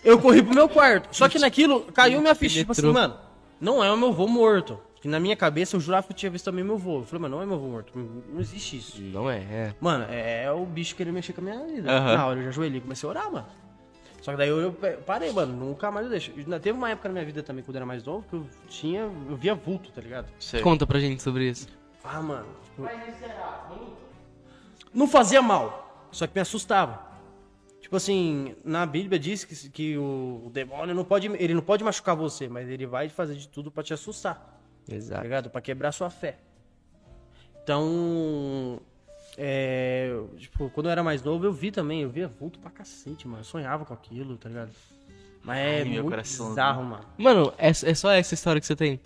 Eu corri pro meu quarto. Só que naquilo caiu minha ficha. Tipo assim, mano, não é o meu vô morto. Que na minha cabeça eu jurava que eu tinha visto também meu vô. Eu falei, mano, não é meu vô morto. Não existe isso. não é, é. Mano, é o bicho querendo mexer com a minha vida. Aham. Na hora eu já ajoelhei e comecei a orar, mano. Só que daí eu, eu parei, mano. Nunca mais eu deixo. Teve uma época na minha vida também, quando eu era mais novo, que eu tinha. Eu via vulto, tá ligado? Sei. Conta pra gente sobre isso. Ah, mano. Tipo, não fazia mal, só que me assustava. Tipo assim, na Bíblia diz que, que o, o demônio não pode, ele não pode machucar você, mas ele vai fazer de tudo pra te assustar, tá Exato. ligado? Pra quebrar sua fé. Então, é, tipo, quando eu era mais novo, eu vi também, eu via vulto pra cacete, mano. Eu sonhava com aquilo, tá ligado? Mas é Ai, meu muito coração. bizarro, mano. Mano, é, é só essa história que você tem?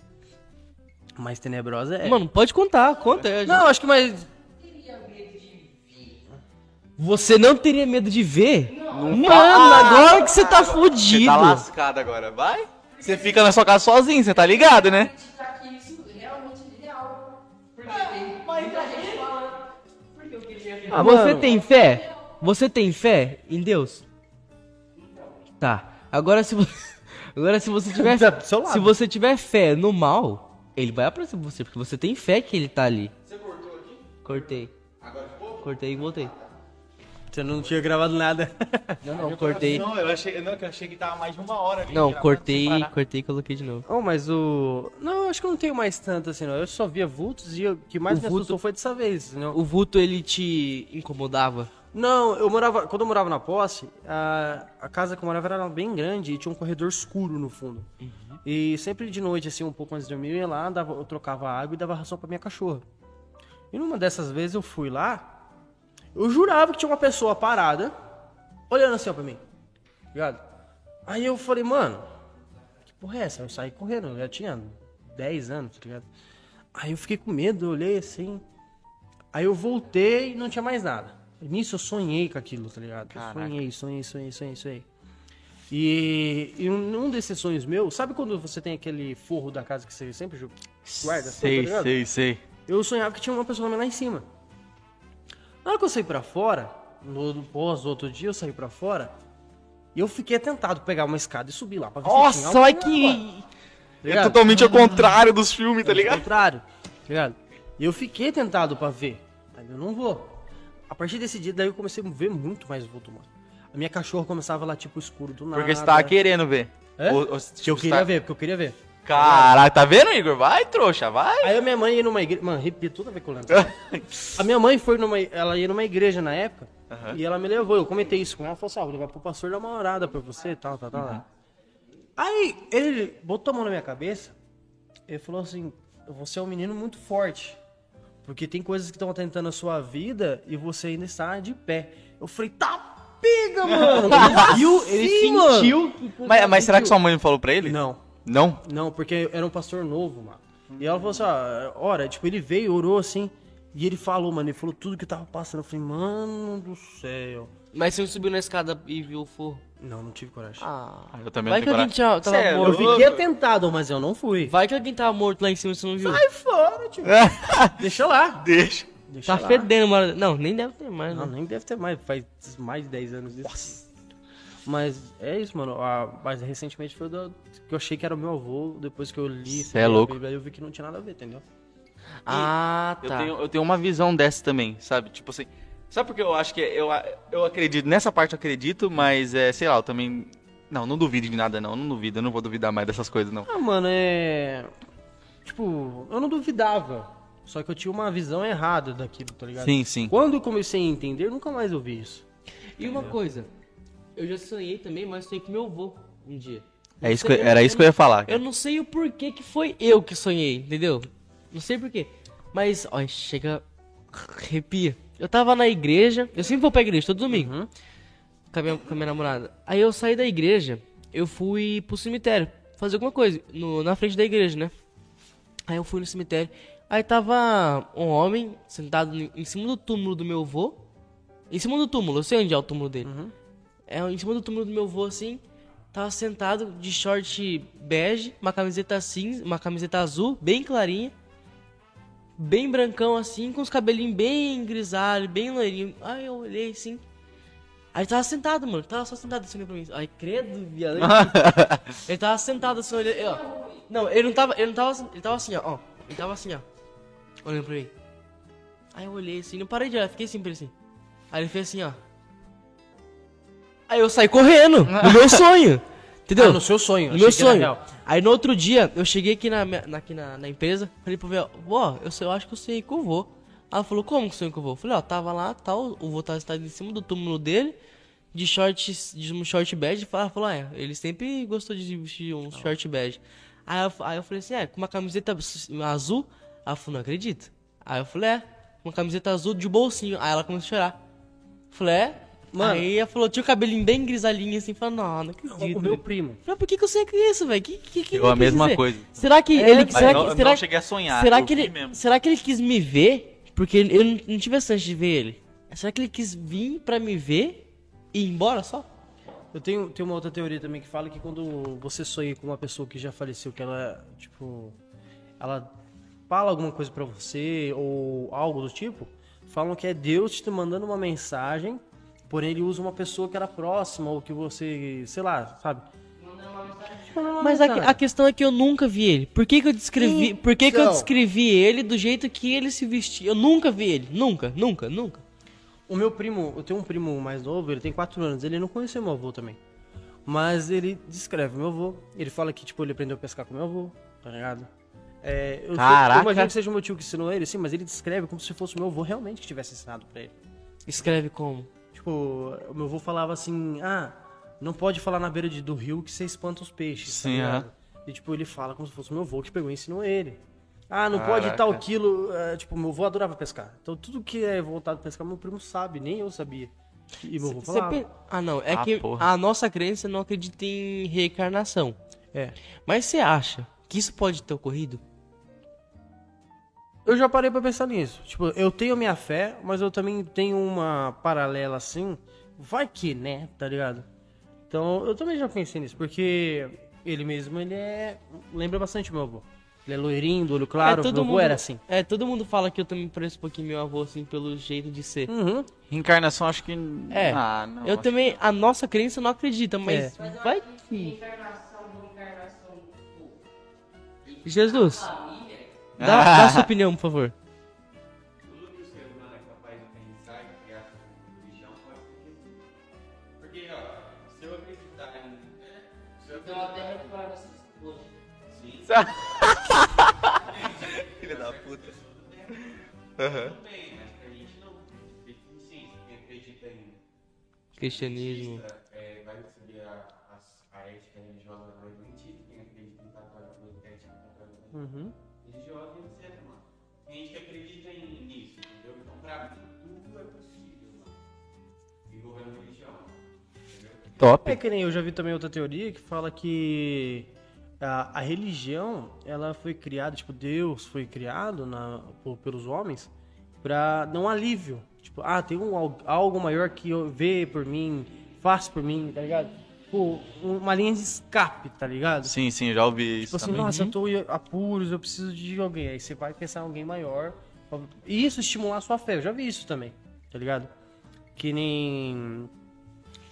Mais tenebrosa é. Mano, pode contar, conta. Não, acho que mais. Você não teria medo de ver? Mano, agora que você tá Você fudido. tá lascado agora, vai? Você fica na sua casa sozinho, você tá ligado, né? Ah, você tem fé? Você tem fé em Deus? Tá. Agora se você, agora se você tiver Tá se você tiver fé no mal, ele vai aparecer pra você porque você tem fé que ele tá ali. Você cortou aqui? Cortei. Cortei e voltei. Você não tinha gravado nada. Não, não, cortei. Não, eu achei, não, que eu achei que tava mais de uma hora ali. Não, cortei, cortei e coloquei de novo. Oh, mas o. Não, eu acho que eu não tenho mais tanto assim, não. Eu só via vultos e o que mais O me vulto- assustou foi dessa vez. Não, O vulto ele te incomodava? não eu morava. Quando eu morava na posse, a, a casa que eu morava era bem grande e tinha um corredor escuro no fundo. E sempre de noite, assim, um pouco antes de dormir, eu ia lá, dava, eu trocava água e dava ração pra minha cachorra. E numa dessas vezes eu fui lá, eu jurava que tinha uma pessoa parada, olhando assim ó pra mim. Ligado? Aí eu falei, mano, que porra é essa? Eu saí correndo, eu já tinha 10 anos, tá ligado? Aí eu fiquei com medo, eu olhei assim. Aí eu voltei e não tinha mais nada. Nisso eu sonhei com aquilo, tá ligado? Sonhei, sonhei, sonhei, sonhei, sonhei. E, e um, um desses sonhos meus, sabe quando você tem aquele forro da casa que você sempre guarda? assim, Sei, tá sei, sei. Eu sonhava que tinha uma pessoa lá em cima. Na hora que eu saí pra fora, no, pós outro dia eu saí pra fora, e eu fiquei tentado pegar uma escada e subir lá pra ver se tinha Nossa, que. tá É totalmente ao contrário dos filmes, tá Ao ligado? contrário, tá ligado? E eu fiquei tentado pra ver, mas eu não vou. A partir desse dia, daí eu comecei a ver muito mais vulto, mano. A minha cachorra começava lá, tipo, escuro do nada. Porque você tava querendo ver. É? Ou- ou, tipo, eu queria tá- ver, porque eu queria ver. Caraca, tá vendo, Igor? Vai, trouxa, vai. Aí a minha mãe ia numa igreja. Mano, repito tudo a ver com o Leandro. A minha mãe foi numa. Ela ia numa igreja na época. Aham. E ela me levou. Eu comentei isso com ela. Ela falou assim: ah, vou levar pro pastor dar uma orada pra você e tal, tal, tal. Uhum. Aí ele botou a mão na minha cabeça. Ele falou assim: você é um menino muito forte. Porque tem coisas que estão atentando a sua vida e você ainda está de pé. Eu falei: tá pega, mano. Ele viu, ele Sim, sentiu. Mas, mas será que sua mãe não falou pra ele? Não. Não? Não, porque era um pastor novo, mano. E ela falou assim, ó, ora, tipo, ele veio, orou assim, e ele falou, mano, ele falou tudo que tava passando. Eu falei, mano do céu. Mas você subiu na escada e viu o forro. Não, não tive coragem. Ah. Ah, Eu também Vai não que alguém tava eu morto. louco. fiquei atentado, mas eu não fui. Vai que alguém tava morto lá em cima e você não viu. Sai fora, tio. Deixa lá. Deixa. Deixa Tá lá. fedendo, mano. Não, nem deve ter mais, Não, né? nem deve ter mais, faz mais de 10 anos isso. Mas é isso, mano. Ah, mas recentemente foi do, que eu achei que era o meu avô, depois que eu li Cê é a louco. Bíblia, eu vi que não tinha nada a ver, entendeu? Ah, Eu tá. tenho, eu tenho uma visão dessa também, sabe? Tipo assim. Sabe porque eu acho que eu, eu acredito, nessa parte eu acredito, mas é, sei lá, eu também. Não, não duvido de nada, não. Não duvido, eu não vou duvidar mais dessas coisas, não. Ah, mano, é. Tipo, eu não duvidava. Só que eu tinha uma visão errada daquilo, tá ligado? Sim, sim. Quando eu comecei a entender, nunca mais ouvi isso. E uma coisa, eu já sonhei também, mas sonhei com meu avô um dia. É isso que era isso que eu ia falar. Eu não sei o porquê que foi eu que sonhei, entendeu? Não sei porquê. Mas, ó, chega. Arrepia. Eu tava na igreja, eu sempre vou pra igreja todo domingo. Uhum. Com, a minha, com a minha namorada. Aí eu saí da igreja eu fui pro cemitério fazer alguma coisa, no- na frente da igreja, né? Aí eu fui no cemitério. Aí tava um homem sentado em cima do túmulo do meu avô. Em cima do túmulo, eu sei onde é o túmulo dele. É em cima do túmulo do meu avô, assim. Tava sentado de short bege, uma camiseta cinza, uma camiseta azul, bem clarinha. Bem brancão assim, com os cabelinhos bem grisalhos, bem loirinho. Aí eu olhei assim. Aí tava sentado, mano. Tava só sentado assim pra mim. Ai, credo, viado. ele tava sentado assim, olhando. Ó. Não, ele não tava. Ele não tava. Ele tava assim, ó. ó. Ele tava assim, ó. Olhando pra mim. Aí eu olhei assim, não parei de olhar, fiquei assim pra ele assim. Aí ele fez assim, ó. Aí eu saí correndo, no meu sonho. Entendeu? Ah, no seu sonho. No meu sonho. Aí no outro dia, eu cheguei aqui na, minha- aqui na, na empresa, falei pro véu, vó, eu, eu acho que eu sei que eu vou. Ela falou, como que sei que eu vou? Eu falei, ó, tava lá, tal, o vô tava sentado em cima do túmulo dele, de short, de um short bege, ela falou, ah, é, ele sempre gostou de vestir um short bege. Aí eu, aí eu falei assim, é, com uma camiseta azul? Ela falou, não acredito. Aí eu falei, é, uma camiseta azul de bolsinho. Aí ela começou a chorar. Eu falei, é? Mano. Aí ela falou, tinha o cabelinho bem grisalhinho assim, falou, não, não acredito. O meu primo. Falei, por que, que eu sei que é isso, velho? Que, que, que Eu a quis mesma dizer? coisa. Será que É, ele. mas será não- que, eu será, não cheguei a sonhar, Será que, ele, mesmo. será que ele quis me ver? Porque ele- eu não, não tive a chance de ver ele. Será que ele quis vir pra me ver e ir embora só? Eu tenho, tenho uma outra teoria também que fala que quando você sonha com uma pessoa que já faleceu, que ela, tipo, ela fala alguma coisa pra você ou algo do tipo, falam que é Deus te mandando uma mensagem, porém ele usa uma pessoa que era próxima ou que você, sei lá, sabe? Mas a, a questão é que eu nunca vi ele. Por que, que eu descrevi? Por que, que eu Então. descrevi ele do jeito que ele se vestia? Eu nunca vi ele. Nunca, nunca, nunca. O meu primo, eu tenho um primo mais novo, ele tem 4 anos, ele não conheceu meu avô também. Mas ele descreve meu avô, ele fala que, tipo, ele aprendeu a pescar com meu avô, tá ligado? É, eu, sei- Caraca. eu imagino que seja o meu tio que ensinou ele, sim, mas ele descreve como se fosse o meu avô realmente que tivesse ensinado pra ele. Escreve como? Tipo, o meu avô falava assim, ah, não pode falar na beira de- do rio que você espanta os peixes, tá Sim, ligado? E tipo, ele fala como se fosse o meu avô que pegou e ensinou ele. Ah, não pode Caraca. tal quilo, é, tipo, meu avô adorava pescar. Então tudo que é voltado a pescar, meu primo sabe, nem eu sabia. E meu avô falava. pe- Ah, não. É Ah, que porra. a nossa crença não acredita em reencarnação. É. Mas você acha que isso pode ter ocorrido? Eu já parei pra pensar nisso. Tipo, eu tenho minha fé, mas eu também tenho uma paralela assim. Vai que, né? Tá ligado? Então, eu também já pensei nisso, porque ele mesmo, ele é. Lembra bastante meu avô. Ele é loirinho, do olho claro, é, todo meu avô mundo, era assim. É, todo mundo fala que eu também pareço um pouquinho meu avô, assim, pelo jeito de ser. Uhum. Reencarnação, acho que. É, Ah, não. eu também, a nossa crença não acredita, mas É. vai que... Encarnação, reencarnação, tipo, Jesus, família. Dá, dá a sua opinião, por favor. Tudo que o ser humano é capaz de pensar e criar como religião pode ser Porque, ó, se eu acreditar em. é, Se eu Então até acreditar recuperar essas coisas. sim, Filho da puta. tudo bem, mas pra gente não. Sim, quem acredita em. Cristianismo. É, vai seguir a, a, a ética religiosa vai mentir. Quem acredita em Uhum. Top. É que nem eu já vi também outra teoria que fala que a, a religião, ela foi criada, tipo, Deus foi criado na, por- pelos homens pra dar um alívio. Tipo, ah, tem um, al- algo maior que eu- vê por mim, faz por mim, tá ligado? Tipo, uma linha de escape, tá ligado? Sim, sim, já ouvi isso Tipo assim, também. nossa, eu tô em apuros, eu preciso de alguém. Aí você vai pensar em alguém maior. E isso estimular a sua fé. Eu já vi isso também, tá ligado? Que nem.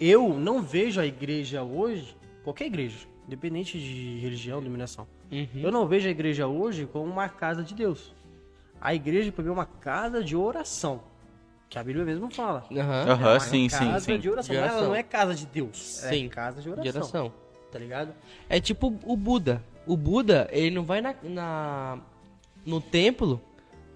Eu não vejo a igreja hoje, qualquer igreja, independente de religião, denominação. Uhum. Eu não vejo a igreja hoje como uma casa de Deus. A igreja, pra mim, é uma casa de oração. Que a Bíblia mesmo fala. Aham. Aham, É uma sim, sim, casa sim. de oração. De Ela oração. não é casa de Deus. Sim. É casa de De oração. oração. Tá ligado? É tipo o Buda. O Buda, ele não vai na, na- no templo,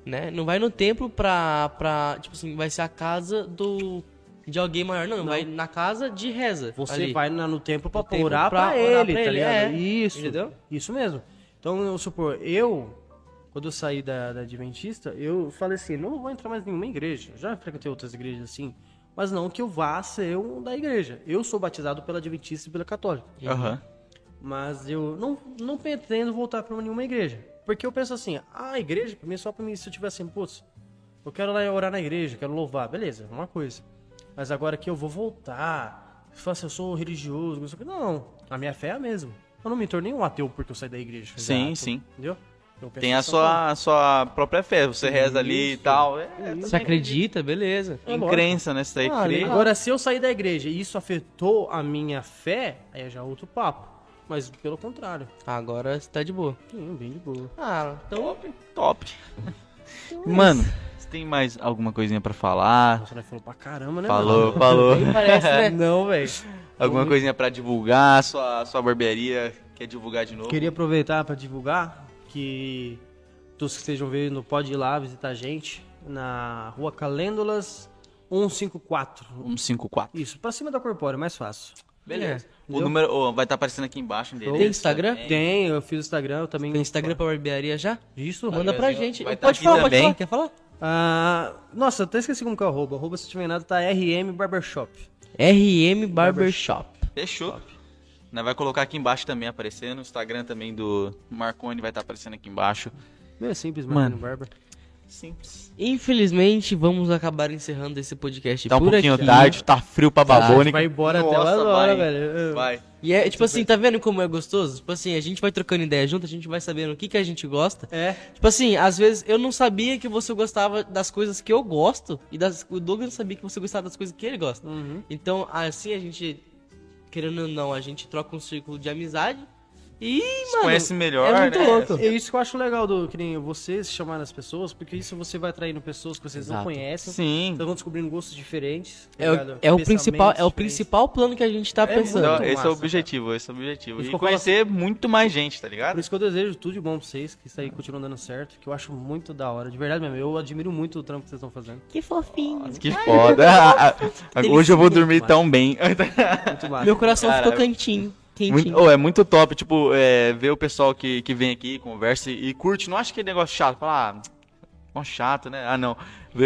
né? Não vai no templo pra, pra. Tipo assim, vai ser a casa do. De alguém maior. Não, vai na casa de reza. Você ali. vai na- no templo pra templo orar pra pra, orar ele, pra tá ele, ligado? é. Isso. Entendeu? Isso mesmo. Então, eu supor, eu, quando eu saí da, da Adventista, eu falei assim, não vou entrar mais em nenhuma igreja. Já frequentei outras igrejas assim, mas não que eu vá ser um da igreja. Eu sou batizado pela Adventista e pela Católica. Aham. Mas eu não, não pretendo voltar pra nenhuma igreja. Porque eu penso assim, ah, a igreja, pra mim, é só pra mim, se eu tiver assim, putz, eu quero lá orar na igreja, quero louvar, beleza, é uma coisa. Mas agora que eu vou voltar, assim, eu sou religioso, não sei o que. Não, a minha fé é a mesma. Eu não me tornei um ateu porque eu saí da igreja. Sim, Exato. sim. Entendeu? Tem a sua, a sua própria fé, você reza ali e Isso. tal. É, Você acredita? Beleza. É em crença, né? Isso daí Ah, crê. Agora, se eu sair da igreja e isso afetou a minha fé, aí é já outro papo. Mas pelo contrário, Agora você tá de boa. sim, bem de boa. Ah, então. Top, top. Mano, você tem mais alguma coisinha pra falar? Nossa, nós falou pra caramba, né? Falou, mano? falou. Nem parece, né? Não, velho. Alguma coisinha pra divulgar? Sua, sua barbearia quer divulgar de novo? Queria aproveitar para divulgar que todos que estejam vendo pode ir lá visitar a gente na Rua Calêndolas 154. 154. Isso, pra cima da Corpórea, mais fácil. Beleza. o Entendeu? número ó, vai estar aparecendo aqui embaixo. endereço Tem Instagram? também. Tem, eu fiz o Instagram, eu também. Tem Instagram pra barbearia já? Isso, Manda pra gente. Tá Pode aqui falar, pode falar. Quer falar? Ah, nossa, eu até esqueci como que é o arroba. Arroba, se tiver nada, tá RM Barbershop. RM Barbershop. Fechou. Vai colocar aqui embaixo também aparecendo. O Instagram também do Marconi vai estar aparecendo aqui embaixo. Meu, é simples, Mano. mano. Barber. Simples. Infelizmente, vamos acabar encerrando esse podcast Tá um por pouquinho aqui. tarde, tá frio pra babônica. Vai embora até Nossa, horas, vai. velho. Vai. E é tipo assim, tá vendo como é gostoso? Tipo assim, a gente vai trocando ideia junto, a gente vai sabendo o que, que a gente gosta. É. Tipo assim, às vezes eu não sabia que você gostava das coisas que eu gosto. E das, o Douglas não sabia que você gostava das coisas que ele gosta. Uhum. Então, assim a gente, querendo ou não, a gente troca um círculo de amizade. E, mano. conhece melhor, é muito né? louco. É isso que eu acho legal do que nem vocês chamarem as pessoas, porque isso você vai atraindo pessoas que vocês não Exato. conhecem. Sim. Vocês vão descobrindo gostos diferentes. tá É, ligado? é o principal, é o principal plano que a gente tá É pensando. Então, muito esse é o massa, objetivo, esse é o objetivo. E conhecer muito mais gente, tá ligado? Por isso que eu desejo tudo de bom pra vocês, que isso aí continue dando certo, que eu acho muito da hora. De verdade mesmo, eu admiro muito o trampo que vocês estão fazendo. Que fofinho. Que foda. Hoje eu vou dormir tão bem. Muito massa. Meu coração Cara, ficou cantinho. Quentinho. Muito, oh, é muito top, tipo, é, ver o pessoal que, que vem aqui, conversa e, e curte. Não acho que é negócio chato. Fala, ah, chato, né? Ah, não.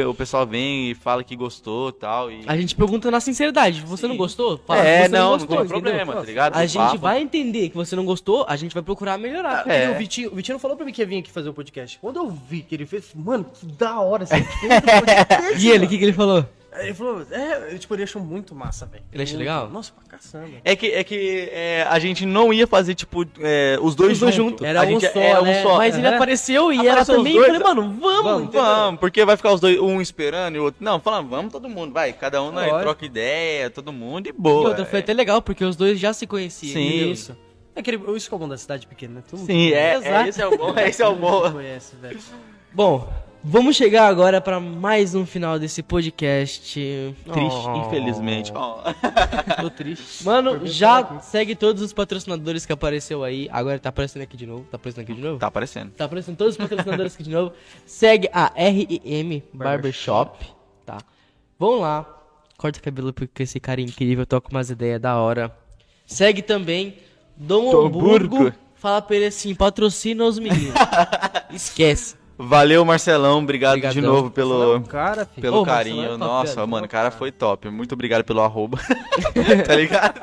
O pessoal vem e fala que gostou e tal. E... A gente pergunta na sinceridade. Você não gostou? Fala é, não, não, gostou, tem entendeu? problema, tá ligado? A gente papo. vai entender que você não gostou, a gente vai procurar melhorar. É. E o Vitinho, o Vitinho falou pra mim que ia vir aqui fazer o podcast. Quando eu vi que ele fez, mano, que da hora você fez o podcast. E ele, o que, que ele falou? Aí Ele falou, é, eu, tipo, ele achou muito massa, velho. Ele acha Muito. legal? Nossa, pra caçamba. É que, é que é, a gente não ia fazer, tipo, é, os dois Os dois juntos. juntos. Era a um gente só, era né? um só. Mas ele Aham. apareceu e os também. dois, falei, mano, vamos. Vamos, Vamos, porque vai ficar os dois, um esperando e o outro. Não, falando, vamos todo mundo, vai. Cada um Lógico. troca ideia, todo mundo e E boa. outra, foi até legal, porque os dois já se conheciam. Sim. Isso. É aquele, isso que é o bom da cidade pequena, né? Todo mundo Sim, é, é, esse é o bom, esse é o bom. conhece, velho. Bom, vamos chegar agora pra mais um final desse podcast. Triste, Oh. infelizmente. Ó. Tô triste. Mano, já segue todos os patrocinadores que apareceu aí. Agora tá aparecendo aqui de novo. Tá aparecendo aqui de novo? Tá aparecendo. Tá aparecendo todos os patrocinadores aqui de novo. Segue a RIM Barbershop, tá? Vão lá, corta o cabelo porque esse cara é incrível, toca umas ideias da hora. Segue também Dom. Hamburgo. Fala pra ele assim, patrocina os meninos. Esquece. Valeu, Marcelão. Obrigado de Obrigadão. novo pelo, Cara, filho. pelo Ô, Marcelão carinho. é top, Nossa, mano, o cara foi top. Muito obrigado pelo arroba. tá ligado?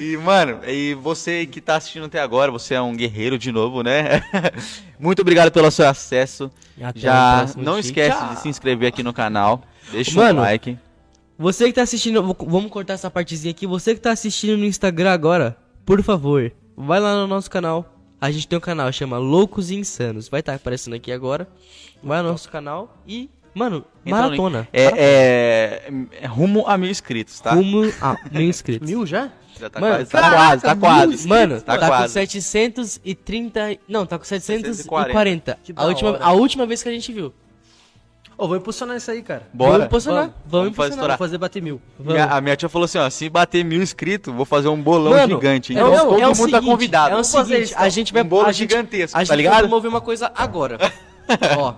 E, mano, e você que tá assistindo até agora, você é um guerreiro de novo, né? Muito obrigado pelo seu acesso. Já não dia. esquece Tchau. de se inscrever aqui no canal. Deixa Mano, um like. Você que tá assistindo, vamos cortar essa partezinha aqui. Você que tá assistindo no Instagram agora, por favor, vai lá no nosso canal. A gente tem um canal, chama Loucos e Insanos. Vai estar aparecendo aqui agora. Vai no nosso canal e, mano, Entra maratona. É, é- é rumo a mil inscritos, tá? Rumo a mil inscritos. Mil já? Já tá Mano, quase, tá caraca, quase, tá quase. inscritos. Mano, tá, tá, com quase. 730. Não, tá com 740. 740. Que A última, hora. a última vez que a gente viu. Ô, vou impulsionar isso aí, cara. Bora. Vamos impulsionar. Vamos. Vamos, Vamos fazer impulsionar. estourar. Vou fazer bater mil. Minha- a minha tia falou assim, ó, se bater mil inscritos, vou fazer um bolão Mano, gigante. é Então o- todo é mundo tá seguinte, convidado. É o fazer seguinte, a então. gente vai um bolo a gente- gigantesco, A tá gente vai ligado? promover uma coisa agora. Ó,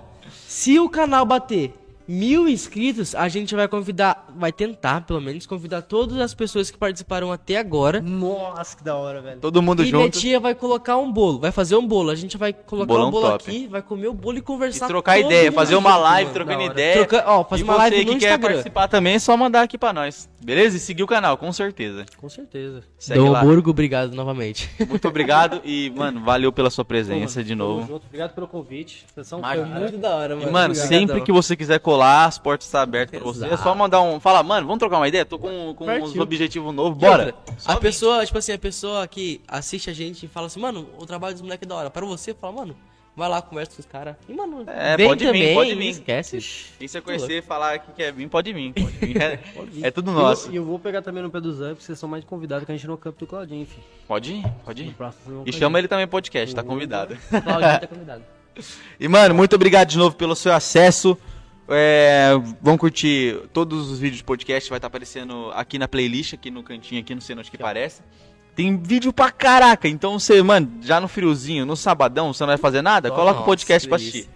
se o canal bater mil inscritos, a gente vai convidar, vai tentar, pelo menos, convidar todas as pessoas que participaram até agora. Nossa, que da hora, velho. Todo mundo e junto. minha tia vai colocar um bolo, vai fazer um bolo. A gente vai colocar Bolão um bolo top. aqui, vai comer o bolo e E conversar trocar todo ideia, fazer uma live trocando ideia. Troca- ó, fazer e uma você live que no quer Instagram. participar também, é só mandar aqui pra nós. Beleza? E seguir o canal, com certeza. Com certeza. Segue Dom lá. Hamburgo, obrigado novamente. Muito obrigado e, mano, valeu pela sua presença Porra, de novo. junto. Obrigado pelo convite. Vocês são Imagina. fera. Muito da hora, E, mano, sempre que você quiser colar, as portas estão abertas pra você. É só mandar um. Fala, mano, vamos trocar uma ideia? Tô com, com uns Partiu. objetivos novos, bora. A pessoa, tipo assim, a pessoa que assiste a gente e fala assim, mano, o trabalho dos moleques é da hora. Para você, fala, mano, vai lá, conversa com os caras. E, mano, É, vem pode vir, também, pode vir. esquece. Quem você conhecer e falar que quer vir, pode vir. Pode vir. É, é tudo nosso. E eu vou pegar também no pé do Zé, porque vocês são mais convidados que a gente no campo do Claudinho, enfim. Pode ir, pode ir. E chama ele também podcast, tá convidado. Claudinho tá convidado. E, mano, muito obrigado de novo pelo seu acesso. É, vão curtir todos os vídeos de podcast, vai estar aparecendo aqui na playlist, aqui no cantinho, aqui no Cena Onde Que Parece. Tem vídeo pra caraca, então você, mano, já no friozinho, no sabadão, você não vai fazer nada? Coloca o Nossa, podcast pra assistir.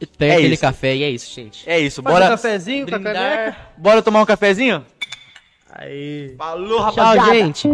E pega É aquele isso. café e é isso, gente. É isso, Faz um bora, cafezinho com a caneca. Brindar. bora tomar um cafezinho? Aí. Falou, Tchau, rapaziada! gente.